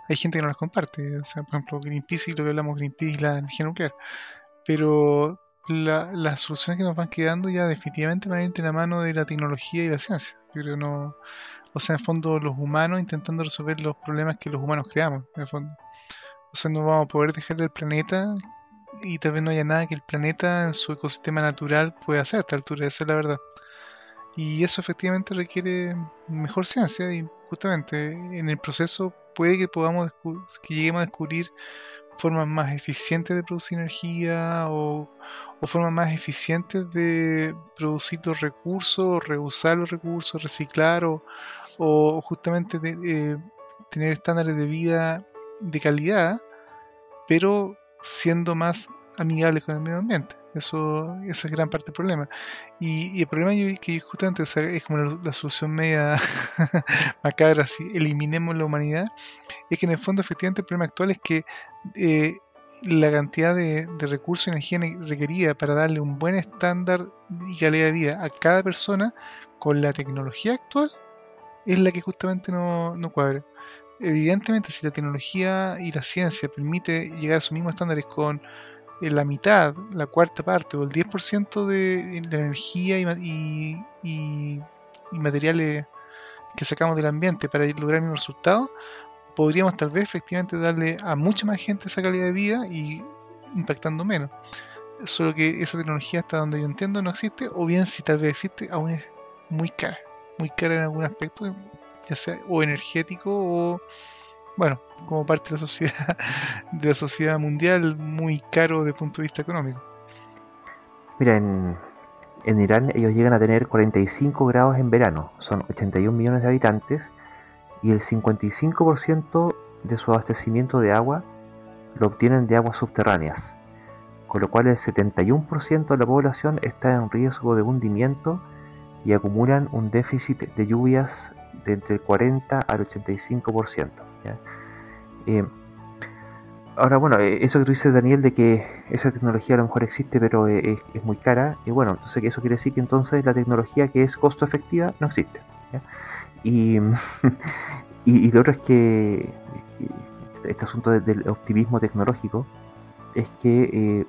hay gente que no las comparte. O sea, por ejemplo, Greenpeace y lo que hablamos, Greenpeace y la energía nuclear. Pero la, las soluciones que nos van quedando ya definitivamente van a ir de la mano de la tecnología y la ciencia. Yo creo no. O sea, en el fondo, los humanos intentando resolver los problemas que los humanos creamos, en el fondo. O sea, no vamos a poder dejar el planeta y tal vez no haya nada que el planeta en su ecosistema natural pueda hacer a esta altura, esa es la verdad. Y eso efectivamente requiere mejor ciencia y justamente en el proceso puede que podamos que lleguemos a descubrir formas más eficientes de producir energía o, formas más eficientes de producir los recursos, reusar los recursos, reciclar o, justamente de, tener estándares de vida de calidad, pero siendo más amigables con el medio ambiente. Eso, esa es gran parte del problema. Y, el problema que justamente es como la, solución media macabra, si eliminemos la humanidad, es que en el fondo efectivamente el problema actual es que eh, la cantidad de, recursos y energía requerida para darle un buen estándar y calidad de vida a cada persona con la tecnología actual es la que justamente no, no cuadra. Evidentemente, si la tecnología y la ciencia permite llegar a esos mismos estándares con la mitad, la cuarta parte o el 10% de, de energía y, y, materiales que sacamos del ambiente para lograr el mismo resultado, podríamos tal vez efectivamente darle a mucha más gente esa calidad de vida y impactando menos. Solo que esa tecnología hasta donde yo entiendo no existe, o bien si tal vez existe, aún es muy cara, muy cara en algún aspecto, ya sea o energético o bueno, como parte de la sociedad, de la sociedad mundial, muy caro desde el punto de vista económico. Mira, en, Irán ellos llegan a tener 45 grados en verano, son 81 millones de habitantes y el 55% de su abastecimiento de agua lo obtienen de aguas subterráneas, con lo cual el 71% de la población está en riesgo de hundimiento y acumulan un déficit de lluvias de entre el 40 al 85%. Eh, ahora, bueno, eh, eso que tú dices, Daniel, de que esa tecnología a lo mejor existe, pero es, muy cara, y bueno, entonces eso quiere decir que entonces la tecnología que es costo efectiva no existe. Y, y, lo otro es que este asunto del optimismo tecnológico es que eh,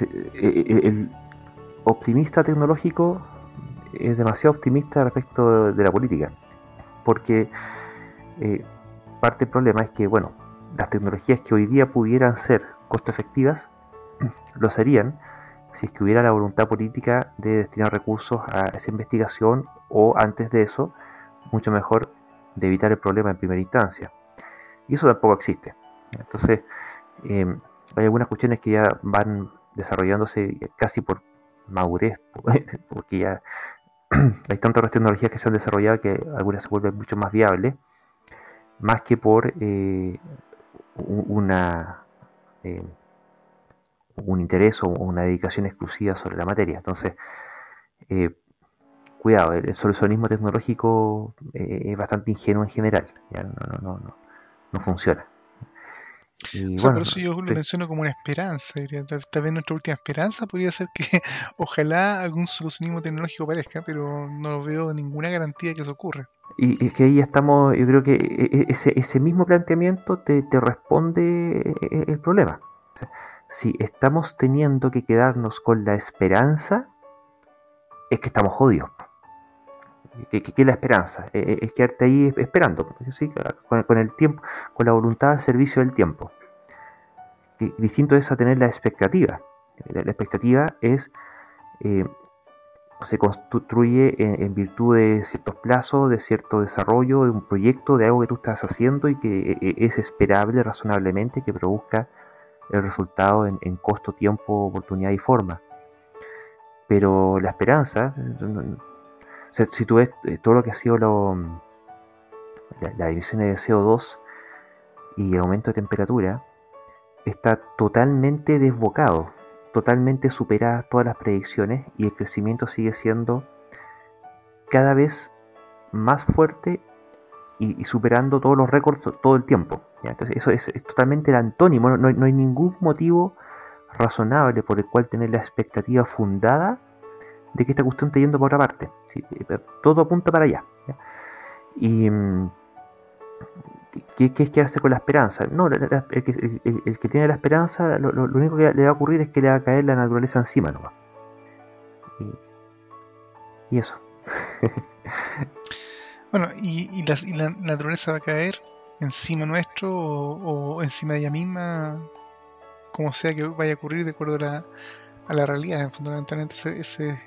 el optimista tecnológico es demasiado optimista respecto de la política. porque eh, parte del problema es que, bueno, las tecnologías que hoy día pudieran ser costo efectivas, lo serían si es que hubiera la voluntad política de destinar recursos a esa investigación o antes de eso, mucho mejor, de evitar el problema en primera instancia. Y eso tampoco existe. Entonces, em, hay algunas cuestiones que ya van desarrollándose casi por madurez, porque ya hay tantas tecnologías que se han desarrollado que algunas se vuelven mucho más viables, más que por eh, una eh, un interés o una dedicación exclusiva sobre la materia. Entonces, eh, cuidado, el solucionismo tecnológico es bastante ingenuo en general, ya no, no, no, no funciona. Y, por eso yo lo menciono como una esperanza. Diría. Tal, vez nuestra última esperanza podría ser que ojalá algún solucionismo tecnológico aparezca, pero no veo ninguna garantía de que eso ocurra. Y es que ahí estamos, yo creo que e, e, ese, ese mismo planteamiento te, te responde e, el problema. si estamos teniendo que quedarnos con la esperanza, es que estamos jodidos. ¿Qué, es la esperanza? Es quedarte ahí esperando, con, el tiempo, con la voluntad al servicio del tiempo. Distinto es a tener la expectativa. La, expectativa es eh, se construye en, virtud de ciertos plazos, de cierto desarrollo, de un proyecto, de algo que tú estás haciendo y que e, e, es esperable razonablemente que produzca el resultado en, costo, tiempo, oportunidad y forma. Pero la esperanza, si tú ves eh, todo lo que ha sido lo, la, la división de CO2 y el aumento de temperatura, está totalmente desbocado totalmente superadas todas las predicciones y el crecimiento sigue siendo cada vez más fuerte y, superando todos los récords todo el tiempo. Entonces eso es, totalmente el antónimo, no, hay ningún motivo razonable por el cual tener la expectativa fundada de que esta cuestión esté yendo por otra parte. Eh, todo apunta para allá. Y mm, ¿Qué, es quedarse con la esperanza? No, el, que, tiene la esperanza, lo, único que le va a ocurrir es que le va a caer la naturaleza encima nomás. Y, eso. bueno, y, la, naturaleza va a caer encima nuestro o, encima de ella misma, como sea que vaya a ocurrir de acuerdo a la, realidad. Fundamentalmente, ese,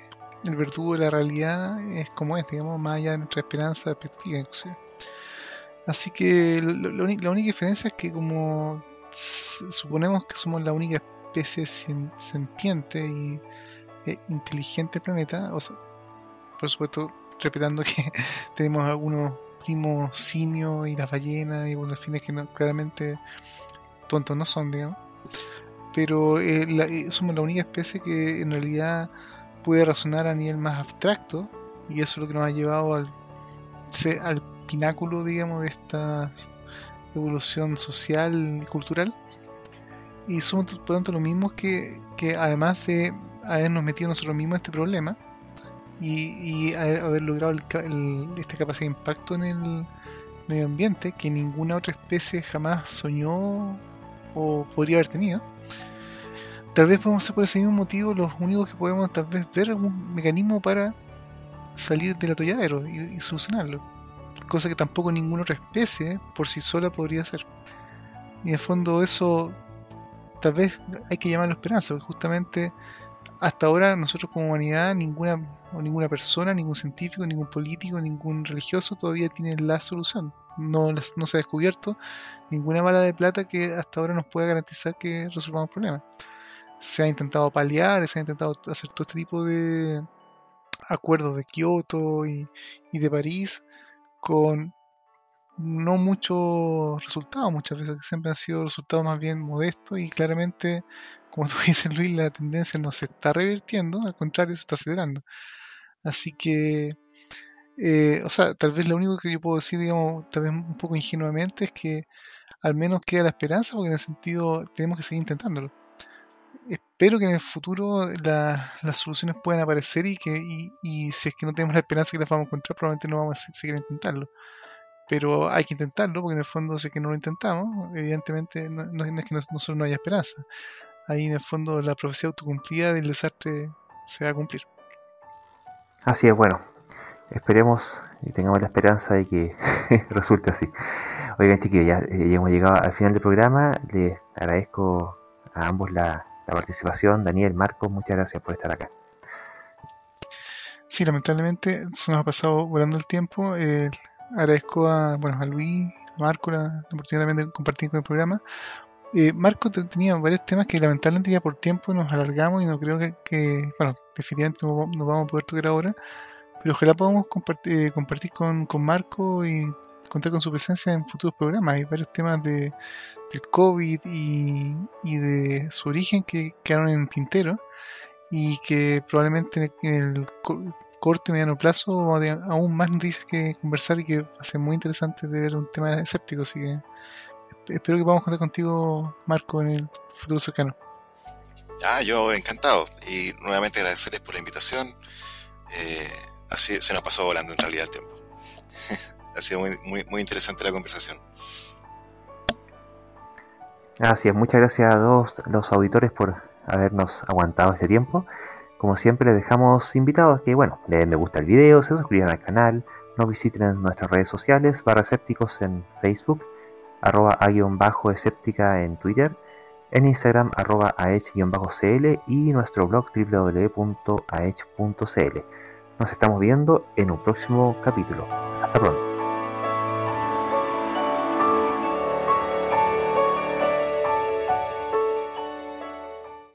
el verdugo de la realidad es como es, digamos, más allá de nuestra esperanza, perspectiva, inclusive. Así que la única diferencia es que como suponemos que somos la única especie sentiente y e inteligente planeta, o sea, por supuesto, respetando que tenemos algunos primos simios y las ballenas y los delfines que claramente tontos no son, digamos. Pero eh, eh, somos la única especie que en realidad puede razonar a nivel más abstracto y eso es lo que nos ha llevado al, al pináculo, digamos, de esta evolución social y cultural. Y somos por tanto los mismos que, que además de habernos metido nosotros mismos este problema y, haber, logrado esta capacidad de impacto en el medio ambiente que ninguna otra especie jamás soñó o podría haber tenido. Tal vez podemos ser por ese mismo motivo los únicos que podemos tal vez ver algún mecanismo para salir del atolladero y solucionarlo cosa que tampoco ninguna otra especie por sí sola podría hacer. Y en fondo eso tal vez hay que llamarlo esperanza, porque justamente hasta ahora nosotros como humanidad, ninguna, o ninguna persona, ningún científico, ningún político, ningún religioso todavía tiene la solución. No, no se ha descubierto ninguna bala de plata que hasta ahora nos pueda garantizar que resolvamos problemas. Se ha intentado paliar, se ha intentado hacer todo este tipo de acuerdos de Kioto y de París, con no mucho resultado muchas veces, siempre han sido resultados más bien modestos y claramente, como tú dices Luis, la tendencia no se está revirtiendo, al contrario, se está acelerando. Así que, eh, o sea, tal vez lo único que yo puedo decir, digamos, tal vez un poco ingenuamente, es que al menos queda la esperanza, porque en el sentido tenemos que seguir intentándolo. Espero que en el futuro las soluciones puedan aparecer y que y, si es que no tenemos la esperanza que las vamos a encontrar, probablemente no vamos a seguir intentarlo. Pero hay que intentarlo, porque en el fondo, si es que no lo intentamos, evidentemente no, es que nosotros no haya esperanza. Ahí en el fondo la profecía autocumplida del desastre se va a cumplir. Así es, bueno. esperemos y tengamos la esperanza de que resulte así. Oigan, chiquillos, ya, eh, ya, hemos llegado al final del programa. Les agradezco a ambos la, la participación. Daniel, Marco, muchas gracias por estar acá. Sí, lamentablemente se nos ha pasado volando el tiempo. Eh, agradezco a, bueno, a Luis, a Marco la, la, oportunidad también de compartir con el programa. Eh, Marco tenía varios temas que lamentablemente ya por tiempo nos alargamos y no creo que, que bueno, definitivamente no, no, vamos a poder tocar ahora, pero ojalá podamos compartir, eh, compartir con, con, Marco y contar con su presencia en futuros programas. Hay varios temas de, del COVID y, y de su origen que quedaron en tintero y que probablemente en el corto y mediano plazo de aún más noticias que conversar y que va a ser muy interesante de ver un tema escéptico, así que espero que podamos contar contigo, Marco, en el futuro cercano. Ah, yo encantado. Y nuevamente agradecerles por la invitación. Eh, así se nos pasó volando en realidad el tiempo. ha sido muy, muy, interesante la conversación. Gracias, muchas gracias a todos los auditores por habernos aguantado este tiempo. Como siempre, les dejamos invitados que, bueno, le den me gusta el video, se suscriban al canal, nos visiten en nuestras redes sociales, barra escépticos en Facebook, arroba a-escéptica en Twitter, en Instagram, arroba aech-cl y nuestro blog www.aech.cl. Nos estamos viendo en un próximo capítulo. Hasta pronto.